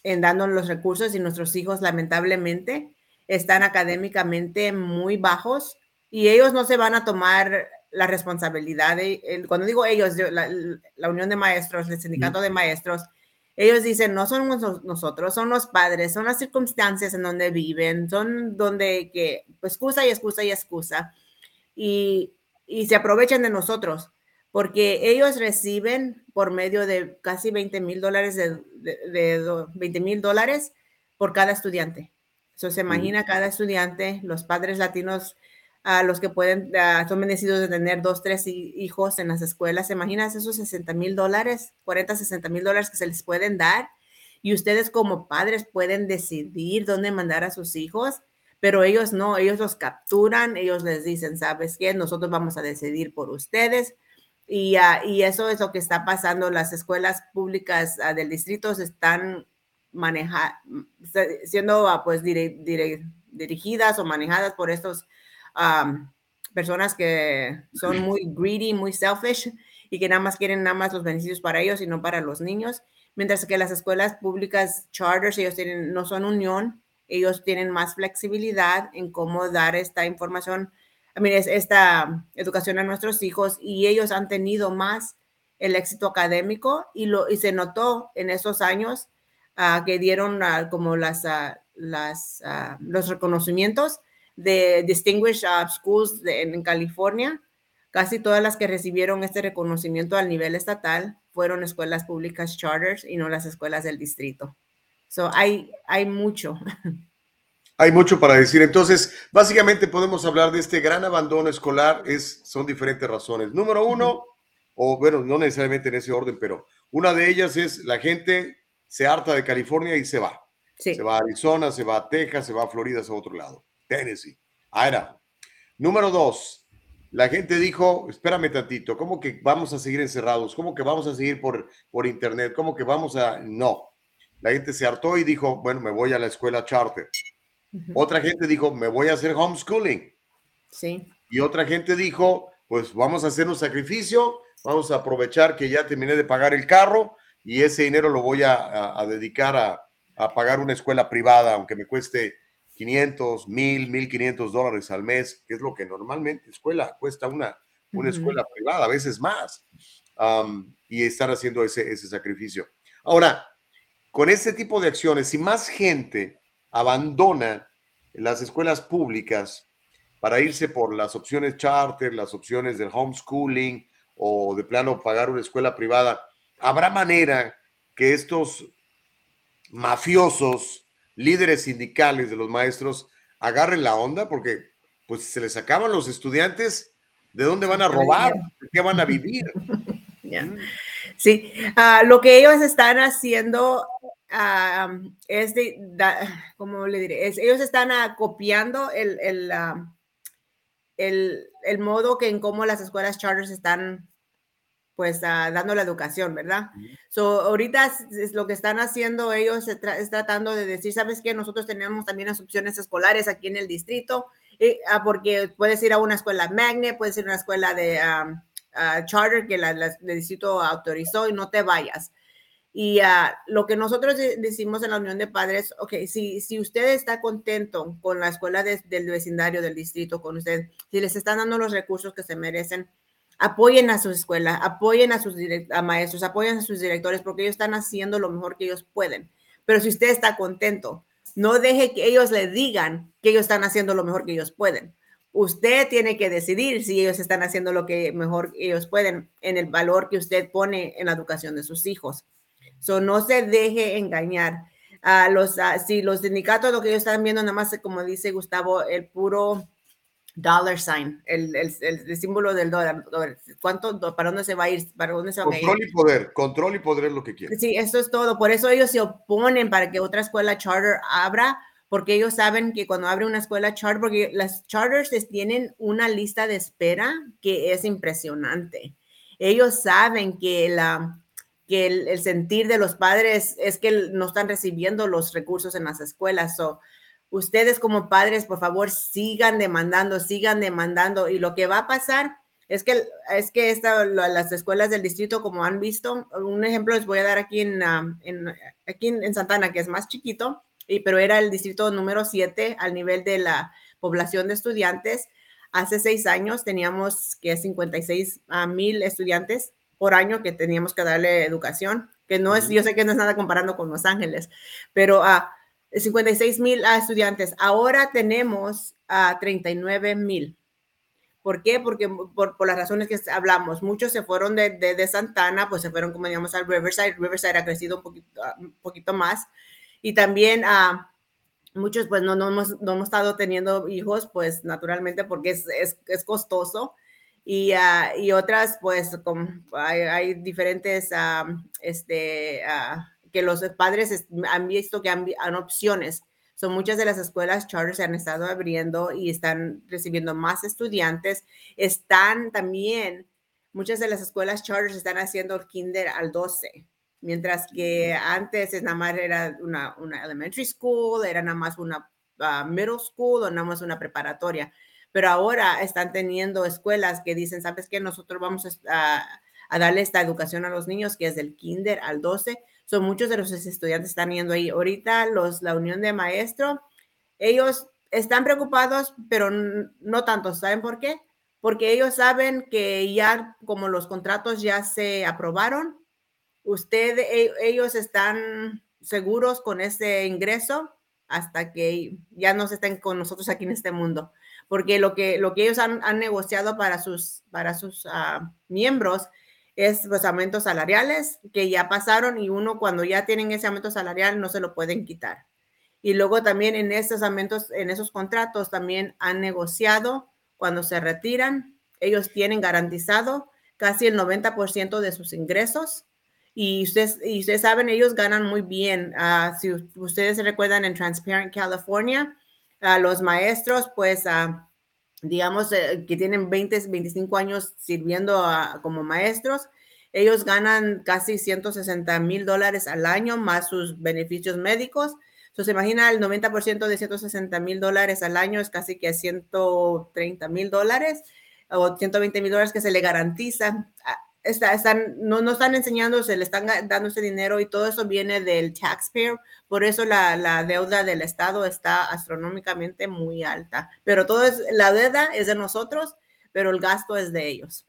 en dando los recursos y nuestros hijos lamentablemente están académicamente muy bajos y ellos no se van a tomar la responsabilidad. De, cuando digo ellos, la, la, Unión de Maestros, el Sindicato de Maestros, ellos dicen, no son nosotros, son los padres, son las circunstancias en donde viven, son donde que, pues, excusa y excusa y excusa. Y, y se aprovechan de nosotros, porque ellos reciben por medio de casi 20 mil dólares, de, de, de 20 mil dólares por cada estudiante. Eso se imagina cada estudiante, los padres latinos a los que pueden, son bendecidos de tener dos, tres hijos en las escuelas. ¿Se imaginas esos 60 mil dólares, 40, 60 mil dólares que se les pueden dar? Y ustedes como padres pueden decidir dónde mandar a sus hijos, pero ellos no, ellos los capturan, ellos les dicen, ¿sabes qué? Nosotros vamos a decidir por ustedes. Y, uh, y eso es lo que está pasando. Las escuelas públicas uh, del distrito se están maneja, siendo pues dire, dire, dirigidas o manejadas por estos um, personas que son muy greedy, muy selfish y que nada más quieren nada más los beneficios para ellos y no para los niños, mientras que las escuelas públicas charters, ellos tienen, no son unión, ellos tienen más flexibilidad en cómo dar esta información, I mean, esta educación a nuestros hijos y ellos han tenido más el éxito académico y, lo, y se notó en esos años uh, que dieron uh, como las, uh, las, los reconocimientos de Distinguished uh, Schools de, en, California. Casi todas las que recibieron este reconocimiento al nivel estatal fueron escuelas públicas charters y no las escuelas del distrito. So, hay, hay mucho. Hay mucho para decir. Entonces, básicamente podemos hablar de este gran abandono escolar. Es, son diferentes razones. Número uno, o bueno, no necesariamente en ese orden, pero una de ellas es la gente se harta de California y se va. Sí. Se va a Arizona, se va a Texas, se va a Florida, se va a otro lado. Tennessee. Ahora, número dos, la gente dijo, espérame tantito, ¿cómo que vamos a seguir encerrados? ¿Cómo que vamos a seguir por, por internet? ¿Cómo que vamos a...? No. La gente se hartó y dijo, bueno, me voy a la escuela charter. Uh -huh. Otra gente dijo, me voy a hacer homeschooling. Sí. Y otra gente dijo, pues vamos a hacer un sacrificio, vamos a aprovechar que ya terminé de pagar el carro y ese dinero lo voy a, a, a dedicar a, a pagar una escuela privada, aunque me cueste 500, 1000, 1500 dólares al mes, que es lo que normalmente escuela cuesta una, una uh -huh. escuela privada, a veces más, um, y estar haciendo ese, ese sacrificio. Ahora, con este tipo de acciones, si más gente abandona las escuelas públicas para irse por las opciones charter, las opciones del homeschooling o de plano pagar una escuela privada, habrá manera que estos mafiosos líderes sindicales de los maestros agarren la onda porque pues se les acaban los estudiantes, ¿de dónde van a robar? ¿De qué van a vivir? yeah. Sí, uh, lo que ellos están haciendo uh, es de, da, ¿cómo le diré? Es, ellos están uh, copiando el, el, el, el, modo que en cómo las escuelas charters están pues uh, dando la educación, ¿verdad? Uh -huh. So, ahorita es, es, lo que están haciendo ellos es, tra es, tratando de decir, ¿sabes qué? Nosotros tenemos también las opciones escolares aquí en el distrito, eh, uh, porque puedes ir a una escuela magnet, puedes ir a una escuela de um, charter que la, la, el distrito autorizó y no te vayas. Y lo que nosotros decimos en la Unión de Padres, ok, si, si usted está contento con la escuela de, del vecindario, del distrito, con usted, si les están dando los recursos que se merecen, apoyen a su escuela, apoyen a sus a maestros, apoyen a sus directores, porque ellos están haciendo lo mejor que ellos pueden. Pero si usted está contento, no deje que ellos le digan que ellos están haciendo lo mejor que ellos pueden. Usted tiene que decidir si ellos están haciendo lo que mejor ellos pueden en el valor que usted pone en la educación de sus hijos. So, no se deje engañar. Los, si los sindicatos lo que ellos están viendo, nada más como dice Gustavo, el puro dollar sign, el, el, el símbolo del dólar. ¿Cuánto, para dónde se va a ir? ¿Para dónde se van control a ir? y poder, control y poder es lo que quieren. Sí, eso es todo. Por eso ellos se oponen para que otra escuela charter abra, porque ellos saben que cuando abre una escuela charter, porque las charters tienen una lista de espera que es impresionante. Ellos saben que la que el, el sentir de los padres es que no están recibiendo los recursos en las escuelas. So, ustedes como padres, por favor, sigan demandando, sigan demandando. Y lo que va a pasar es que, es que esta, las escuelas del distrito, como han visto, un ejemplo les voy a dar aquí en, en aquí en, Santana, que es más chiquito, y, pero era el distrito número 7 al nivel de la población de estudiantes. Hace seis años teníamos que 56 uh, mil estudiantes por año que teníamos que darle educación, que no es, yo sé que no es nada comparando con Los Ángeles, pero a 56 mil estudiantes. Ahora tenemos a 39 mil. ¿Por qué? Porque por, por, las razones que hablamos, muchos se fueron de, de, de, Santana, pues se fueron, como digamos, al Riverside. Riverside ha crecido un poquito, un poquito más. Y también a muchos, pues no, no, hemos, no hemos estado teniendo hijos, pues naturalmente porque es, es, es costoso y, uh, y otras, pues, con, hay, hay, diferentes, uh, este, uh, que los padres han visto que han, han, opciones. Son muchas de las escuelas charter se han estado abriendo y están recibiendo más estudiantes. Están también, muchas de las escuelas charter están haciendo el kinder al 12, mientras que antes es nada más era una, una elementary school, era nada más una middle school o nada más una preparatoria pero ahora están teniendo escuelas que dicen, ¿sabes qué? Nosotros vamos a, a darle esta educación a los niños, que es del kinder al 12. Son muchos de los estudiantes están yendo ahí. Ahorita los, la unión de maestro, ellos están preocupados, pero no tanto. ¿Saben por qué? Porque ellos saben que ya como los contratos ya se aprobaron, usted, e, ellos están seguros con ese ingreso hasta que ya no estén con nosotros aquí en este mundo porque lo que, lo que ellos han, negociado para sus, para sus uh, miembros es los aumentos salariales que ya pasaron y uno cuando ya tienen ese aumento salarial no se lo pueden quitar. Y luego también en esos aumentos, en esos contratos también han negociado cuando se retiran, ellos tienen garantizado casi el 90% de sus ingresos. Y ustedes, y ustedes saben, ellos ganan muy bien. Uh, si ustedes recuerdan en Transparent California, los maestros, pues, a, digamos, eh, que tienen 20, 25 años sirviendo como maestros, ellos ganan casi 160 mil dólares al año más sus beneficios médicos. Entonces, imagina el 90% de 160 mil dólares al año es casi que 130 mil dólares o 120 mil dólares que se le están, no, no están enseñando, se le están dando ese dinero y todo eso viene del taxpayer. Por eso la, la, deuda del Estado está astronómicamente muy alta. Pero todo es, la deuda es de nosotros, pero el gasto es de ellos.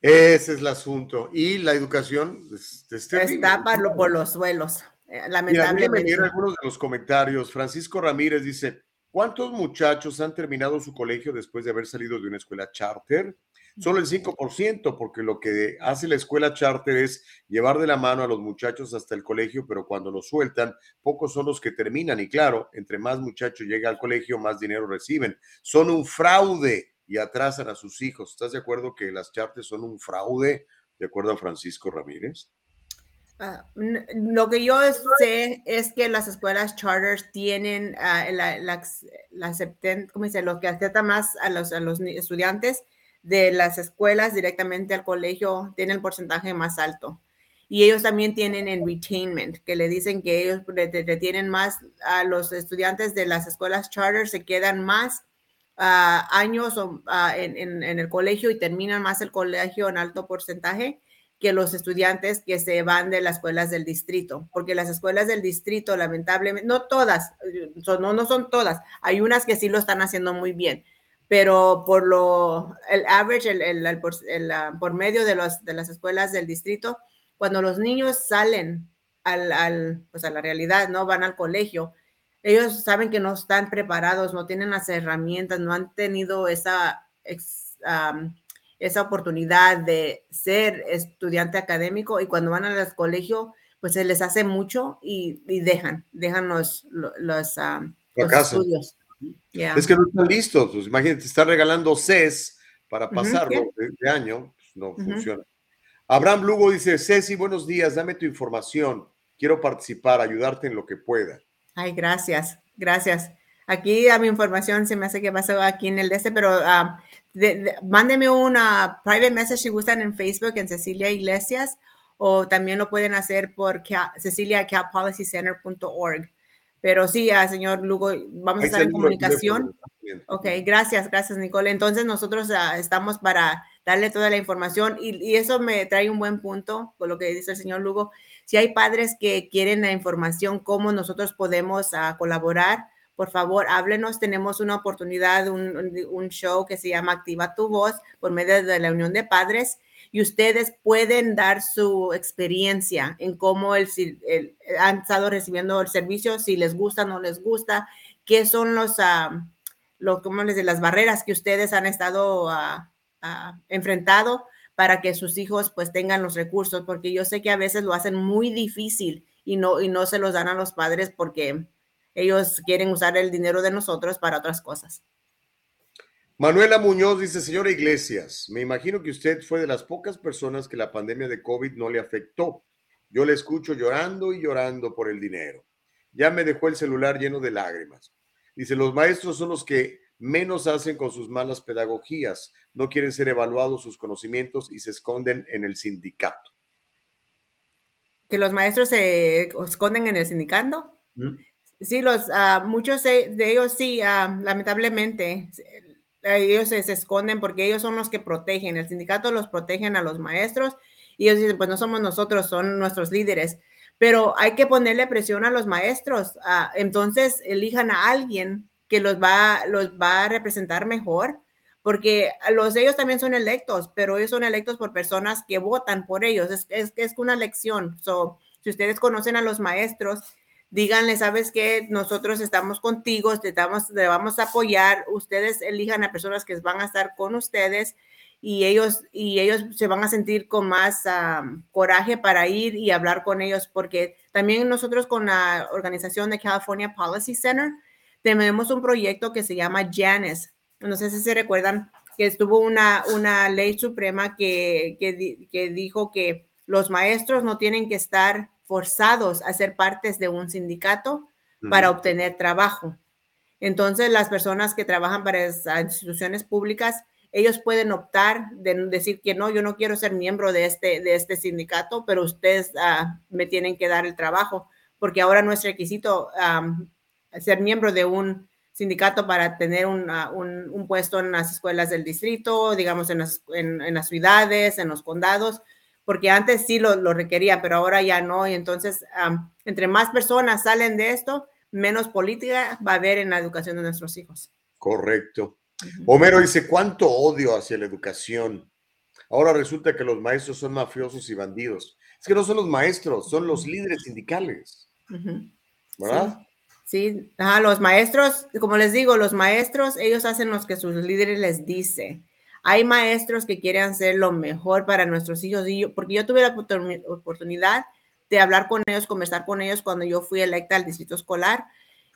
Ese es el asunto. Y la educación este, está por, por, los suelos, eh, lamentablemente. Mira, algunos de los comentarios. Francisco Ramírez dice, ¿cuántos muchachos han terminado su colegio después de haber salido de una escuela charter? Solo el 5%, porque lo que hace la escuela charter es llevar de la mano a los muchachos hasta el colegio, pero cuando los sueltan, pocos son los que terminan. Y claro, entre más muchachos llega al colegio, más dinero reciben. Son un fraude y atrasan a sus hijos. ¿Estás de acuerdo que las charters son un fraude, de acuerdo a Francisco Ramírez? Uh, lo que yo sé es que las escuelas charters tienen uh, la, la, la ¿cómo dice? Lo que acepta más a los, a los estudiantes de las escuelas directamente al colegio tiene el porcentaje más alto. Y ellos también tienen en retainment, que le dicen que ellos retienen más a los estudiantes de las escuelas charter, se quedan más uh, años uh, en, el colegio y terminan más el colegio en alto porcentaje que los estudiantes que se van de las escuelas del distrito, porque las escuelas del distrito, lamentablemente, no todas, son, no, no son todas, hay unas que sí lo están haciendo muy bien, pero por lo, el average, el, el, el, por, por, medio de, los, de las escuelas del distrito, cuando los niños salen al, al, pues a la realidad, no van al colegio, ellos saben que no están preparados, no tienen las herramientas, no han tenido esa, ex, um, esa oportunidad de ser estudiante académico y cuando van al colegio, pues se les hace mucho y, y dejan, dejan los, los, um, los estudios. Yeah. Es que no están listos. Pues imagínate, están regalando CES para pasarlo yeah. de, de año. pues no funciona. Abraham Lugo dice, Ceci, buenos días, dame tu información. Quiero participar, ayudarte en lo que pueda. Ay, gracias, gracias. Aquí a mi información se me hace que pasó aquí en el este, pero ah, de- de- mándeme una private message si gustan en Facebook en Cecilia Iglesias o también lo pueden hacer por ca- cecilia.policycenter.org. Pero sí, ah, señor Lugo, vamos a estar en comunicación. Ok, gracias, gracias Nicole. Entonces nosotros ah, estamos para darle toda la información y, y eso me trae un buen punto con lo que dice el señor Lugo. Si hay padres que quieren la información, cómo nosotros podemos ah, colaborar, por favor, háblenos. Tenemos una oportunidad, un, un- un show que se llama Activa tu Voz por medio de la Unión de Padres y ustedes pueden dar su experiencia en cómo el, han estado recibiendo el servicio, si les gusta, no les gusta, qué son los, lo, ¿cómo les digo? las barreras que ustedes han estado ah, enfrentado para que sus hijos pues tengan los recursos, porque yo sé que a veces lo hacen muy difícil y no, y no se los dan a los padres porque ellos quieren usar el dinero de nosotros para otras cosas. Manuela Muñoz dice, señora Iglesias, me imagino que usted fue de las pocas personas que la pandemia de COVID no le afectó. Yo le escucho llorando y llorando por el dinero. Ya me dejó el celular lleno de lágrimas. Dice, los maestros son los que menos hacen con sus malas pedagogías. No quieren ser evaluados sus conocimientos y se esconden en el sindicato. Que los maestros se esconden en el sindicato. Sí, los, ah, muchos de, ellos sí, ah, lamentablemente, ellos se, se esconden porque ellos son los que protegen. El sindicato los protegen a los maestros y ellos dicen, pues no somos nosotros, son nuestros líderes. Pero hay que ponerle presión a los maestros. entonces, elijan a alguien que los va, los va a representar mejor, porque los ellos también son electos, pero ellos son electos por personas que votan por ellos. Es, es, es una elección. So, si ustedes conocen a los maestros, díganle, sabes que nosotros estamos contigo, te, damos, te vamos a apoyar, ustedes elijan a personas que van a estar con ustedes y ellos, y ellos se van a sentir con más am, coraje para ir y hablar con ellos, porque también nosotros con la organización de California Policy Center tenemos un proyecto que se llama Janice. No sé si se recuerdan que estuvo una, una ley suprema que, que, que dijo que los maestros no tienen que estar forzados a ser partes de un sindicato para obtener trabajo. Entonces, las personas que trabajan para esas instituciones públicas, ellos pueden optar de decir que no, yo no quiero ser miembro de este, de este sindicato, pero ustedes ah, me tienen que dar el trabajo, porque ahora no es requisito ser miembro de un sindicato para tener un, ah, un- un puesto en las escuelas del distrito, digamos, en las, en- en las ciudades, en los condados, porque antes sí lo, lo requería, pero ahora ya no. Y entonces, am, entre más personas salen de esto, menos política va a haber en la educación de nuestros hijos. Correcto. Homero dice, ¿cuánto odio hacia la educación? Ahora resulta que los maestros son mafiosos y bandidos. Es que no son los maestros, son los líderes sindicales. ¿verdad? Sí, ajá, los maestros, como les digo, los maestros, ellos hacen lo que sus líderes les dicen. Hay maestros que quieren hacer lo mejor para nuestros hijos, y yo- porque yo tuve la oportuni- oportunidad de hablar con ellos, conversar con ellos cuando yo fui electa al distrito escolar,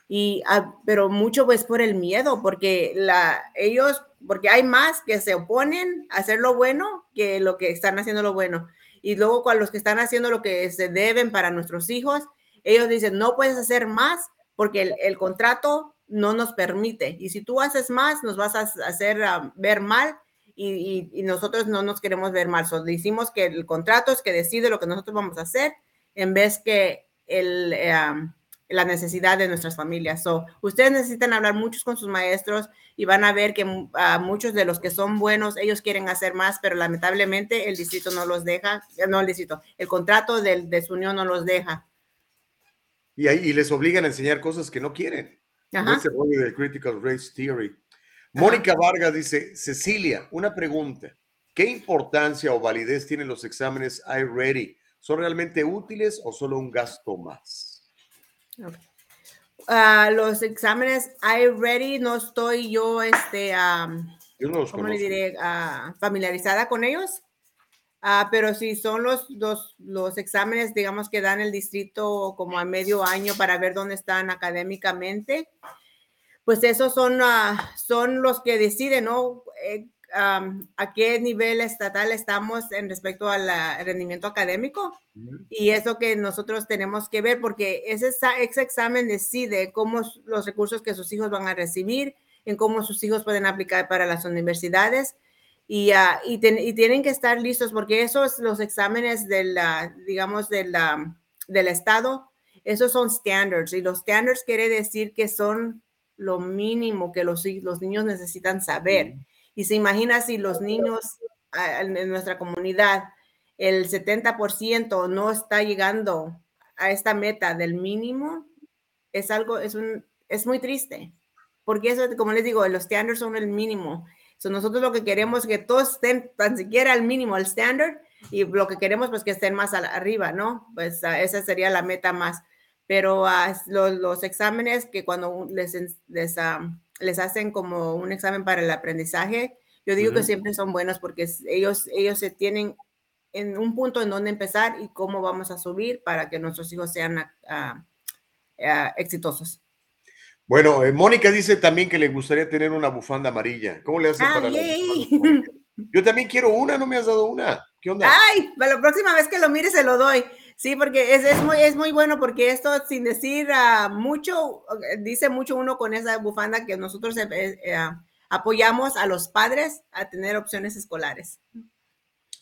y, ah, pero mucho pues por el miedo, porque la, ellos, porque hay más que se oponen a hacer lo bueno que lo que están haciendo lo bueno. Y luego con los que están haciendo lo que se deben para nuestros hijos, ellos dicen, no puedes hacer más porque el, el contrato no nos permite. Y si tú haces más, nos vas a hacer ah, ver mal y, y- y nosotros no nos queremos ver mal. So, decimos que el contrato es que decide lo que nosotros vamos a hacer en vez que el, eh, la necesidad de nuestras familias. So, ustedes necesitan hablar muchos con sus maestros y van a ver que ah, muchos de los que son buenos, ellos quieren hacer más, pero lamentablemente el distrito no los deja, eh, no el distrito, el contrato del, de su unión no los deja. Y, ahí, y les obligan a enseñar cosas que no quieren. Ajá. Ese rollo del Critical Race Theory. Mónica Vargas dice, Cecilia, una pregunta. ¿Qué importancia o validez tienen los exámenes iReady? ¿Son realmente útiles o solo un gasto más? Ah, los exámenes iReady no estoy yo, este, am, Yo no los ¿cómo le diré? Ah, familiarizada con ellos. Ah, pero si son los, los, los exámenes, digamos, que dan el distrito como a medio año para ver dónde están académicamente. Pues esos son, ah, son los que deciden, ¿no? Eh, a qué nivel estatal estamos en respecto al ah, rendimiento académico. Y eso que nosotros tenemos que ver, porque ese, ese examen decide cómo los recursos que sus hijos van a recibir, en cómo sus hijos pueden aplicar para las universidades. Y, ah, y, ten- y tienen que estar listos, porque esos, los exámenes del, digamos, del, del Estado, esos son standards. Y los standards quiere decir que son lo mínimo que los, los niños necesitan saber. Y se imagina si los niños en nuestra comunidad, el 70% no está llegando a esta meta del mínimo, es algo, es un, es muy triste. Porque eso, como les digo, los standards son el mínimo. So, nosotros lo que queremos es que todos estén tan siquiera al mínimo, al standard, y lo que queremos pues que estén más arriba, ¿no? Pues ah, esa sería la meta más. Pero ah, los, los exámenes que cuando les, les, les hacen como un examen para el aprendizaje, yo digo que Ujú. siempre son buenos porque ellos, ellos se tienen en un punto en donde empezar y cómo vamos a subir para que nuestros hijos sean ah, exitosos. Bueno, eh, Mónica dice también que le gustaría tener una bufanda amarilla. ¿Cómo le hace Ah, para la yay. Mónica? Yo también quiero una, no me has dado una. ¿Qué onda? Ay, para la próxima vez que lo mire se lo doy. Sí, porque es, es, muy, es muy bueno porque esto sin decir ah, mucho, eh, dice mucho uno con esa bufanda que nosotros eh, eh, ah, apoyamos a los padres a tener opciones escolares.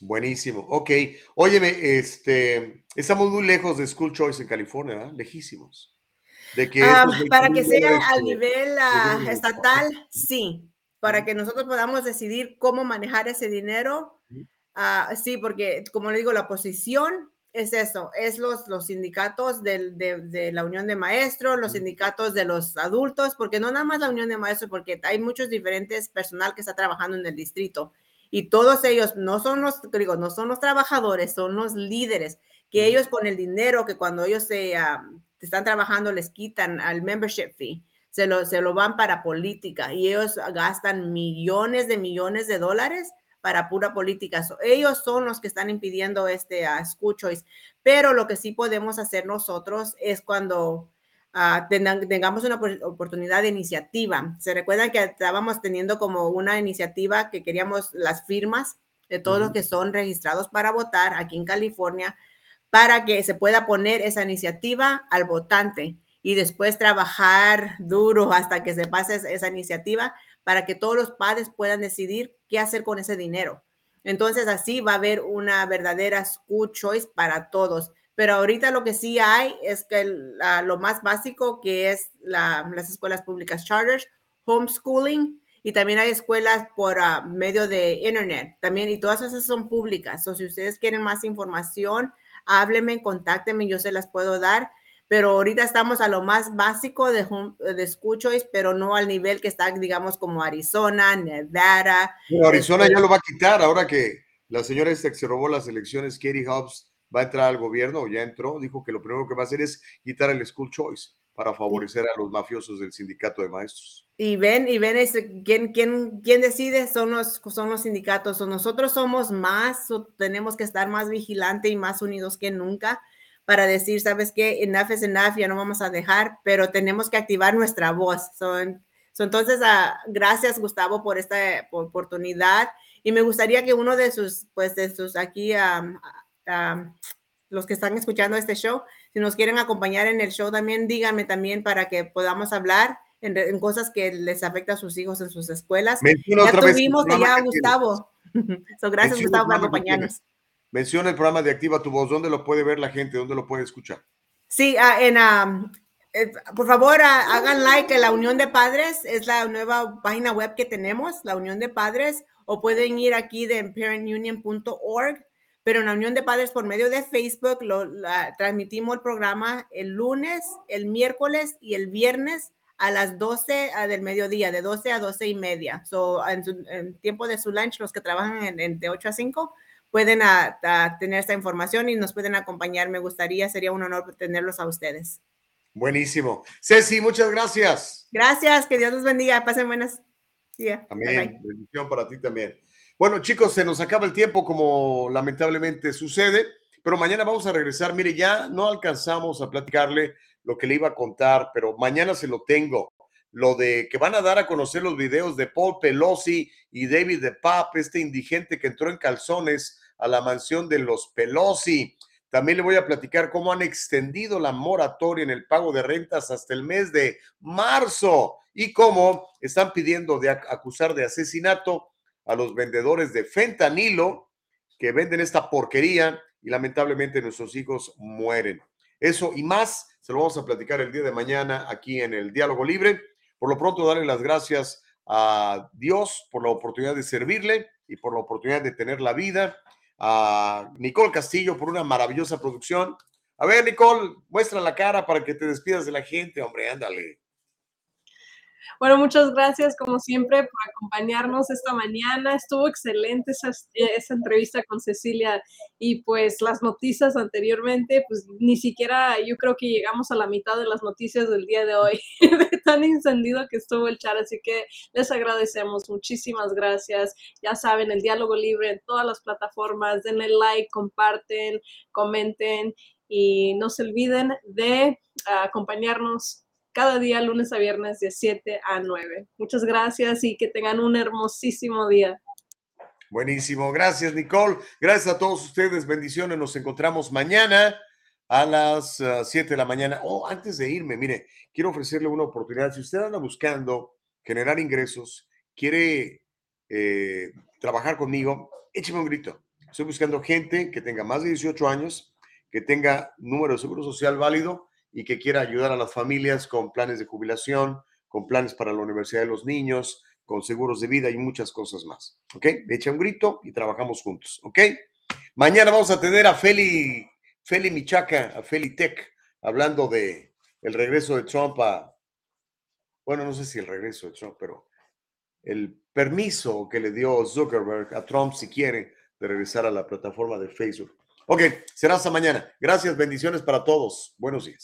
Buenísimo. Ok. Óyeme, este, estamos muy lejos de School Choice en California, ¿verdad? Lejísimos. De que Ah, para que 20 sea dólares al nivel estatal, sí. Para que nosotros podamos decidir cómo manejar ese dinero, sí, porque como le digo, la posición es eso, es los, los sindicatos del- de, de la Unión de Maestros, los sindicatos de los adultos, porque no nada más la Unión de Maestros, porque hay muchos diferentes personal que está trabajando en el distrito y todos ellos no son los, digo, no son los trabajadores, son los líderes, que ellos con el dinero que cuando ellos se ah, están trabajando les quitan al membership fee, se lo, se lo van para política y ellos gastan millones de millones de dólares para pura política. So, ellos son los que están impidiendo este uh, school choice. Pero lo que sí podemos hacer nosotros es cuando tengan- tengamos una opor- oportunidad de iniciativa. Se recuerdan que estábamos teniendo como una iniciativa que queríamos las firmas de todos los Ujú. que son registrados para votar aquí en California para que se pueda poner esa iniciativa al votante y después trabajar duro hasta que se pase es- esa iniciativa para que todos los padres puedan decidir qué hacer con ese dinero. Entonces así va a haber una verdadera school choice para todos. Pero ahorita lo que sí hay es que la- lo más básico que es la- las escuelas públicas charters, homeschooling y también hay escuelas por ah, medio de internet también y todas esas son públicas. O si ustedes quieren más información, háblenme, contáctenme, yo se las puedo dar. Pero ahorita estamos a lo más básico de, de school choice, pero no al nivel que está, digamos, como Arizona, Nevada. Bueno, Arizona este, ya lo va a quitar ahora que la señora esta que se robó las elecciones, Katie Hobbs, va a entrar al gobierno, o ya entró, dijo que lo primero que va a hacer es quitar el school choice para favorecer a los mafiosos del sindicato de maestros. Y ven, y ven quién, quién, quién decide son los, son los sindicatos. O nosotros somos más, o tenemos que estar más vigilantes y más unidos que nunca para decir, ¿sabes qué? Enough is enough, ya no vamos a dejar, pero tenemos que activar nuestra voz. Son, so, entonces, ah, gracias Gustavo por esta por- oportunidad y me gustaría que uno de sus, pues de sus aquí, am, am, los que están escuchando este show, si nos quieren acompañar en el show también, díganme también para que podamos hablar en, en cosas que les afecta a sus hijos en sus escuelas. Menciona ya otra vez tuvimos programa ya que. Gustavo. So, gracias Menciona Gustavo por acompañarnos. Menciona el programa de Activa tu Voz. ¿Dónde lo puede ver la gente? ¿Dónde lo puede escuchar? Sí, en, eh, por favor, hagan like en la Unión de Padres, es la nueva página web que tenemos, la Unión de Padres, o pueden ir aquí de parentunion.org, pero en la Unión de Padres por medio de Facebook lo, la- transmitimos el programa el lunes, el miércoles y el viernes a las 12 ah, del mediodía, de 12 a 12 y media. So, en, su- en tiempo de su lunch, los que trabajan en- en de 8 a 5, pueden ah, ah, tener esta información y nos pueden acompañar. Me gustaría, sería un honor tenerlos a ustedes. Buenísimo. Ceci, muchas gracias. Gracias, que Dios los bendiga. Pasen buenas. días. Amén. Bendición para ti también. Bueno, chicos, se nos acaba el tiempo como lamentablemente sucede, pero mañana vamos a regresar. Mire, ya no alcanzamos a platicarle lo que le iba a contar, pero mañana se lo tengo. lo de que van a dar a conocer los videos de Paul Pelosi y David de Pap, este indigente que entró en calzones a la mansión de los Pelosi. También le voy a platicar cómo han extendido la moratoria en el pago de rentas hasta el mes de marzo y cómo están pidiendo de acusar de asesinato a los vendedores de fentanilo que venden esta porquería y lamentablemente nuestros hijos mueren. Eso y más se lo vamos a platicar el día de mañana aquí en el Diálogo Libre. Por lo pronto, darle las gracias a Dios por la oportunidad de servirle y por la oportunidad de tener la vida. A Nicole Castillo por una maravillosa producción. A ver, Nicole, muestra la cara para que te despidas de la gente, hombre, ándale. Bueno, muchas gracias como siempre por acompañarnos esta mañana. Estuvo excelente esa, esa, entrevista con Cecilia y pues las noticias anteriormente, pues ni siquiera yo creo que llegamos a la mitad de las noticias del día de hoy, de tan encendido que estuvo el chat. Así que les agradecemos, muchísimas gracias. Ya saben, el diálogo libre en todas las plataformas. Denle like, comparten, comenten y no se olviden de acompañarnos cada día, lunes a viernes, de 7 a 9. Muchas gracias y que tengan un hermosísimo día. Buenísimo, gracias Nicole. Gracias a todos ustedes, bendiciones. Nos encontramos mañana a las 7 ah, de la mañana. Oh, antes de irme, mire, quiero ofrecerle una oportunidad. Si usted anda buscando generar ingresos, quiere eh, trabajar conmigo, écheme un grito. Estoy buscando gente que tenga más de 18 años, que tenga número de seguro social válido y que quiera ayudar a las familias con planes de jubilación, con planes para la universidad de los niños, con seguros de vida y muchas cosas más. ¿Ok? echa un grito y trabajamos juntos. ¿Ok? Mañana vamos a tener a Feli, Feli Michaca, a Feli Tech, hablando de el regreso de Trump a, bueno, no sé si el regreso de Trump, pero el permiso que le dio Zuckerberg a Trump, si quiere, de regresar a la plataforma de Facebook. Ok, será hasta mañana. Gracias, bendiciones para todos. Buenos días.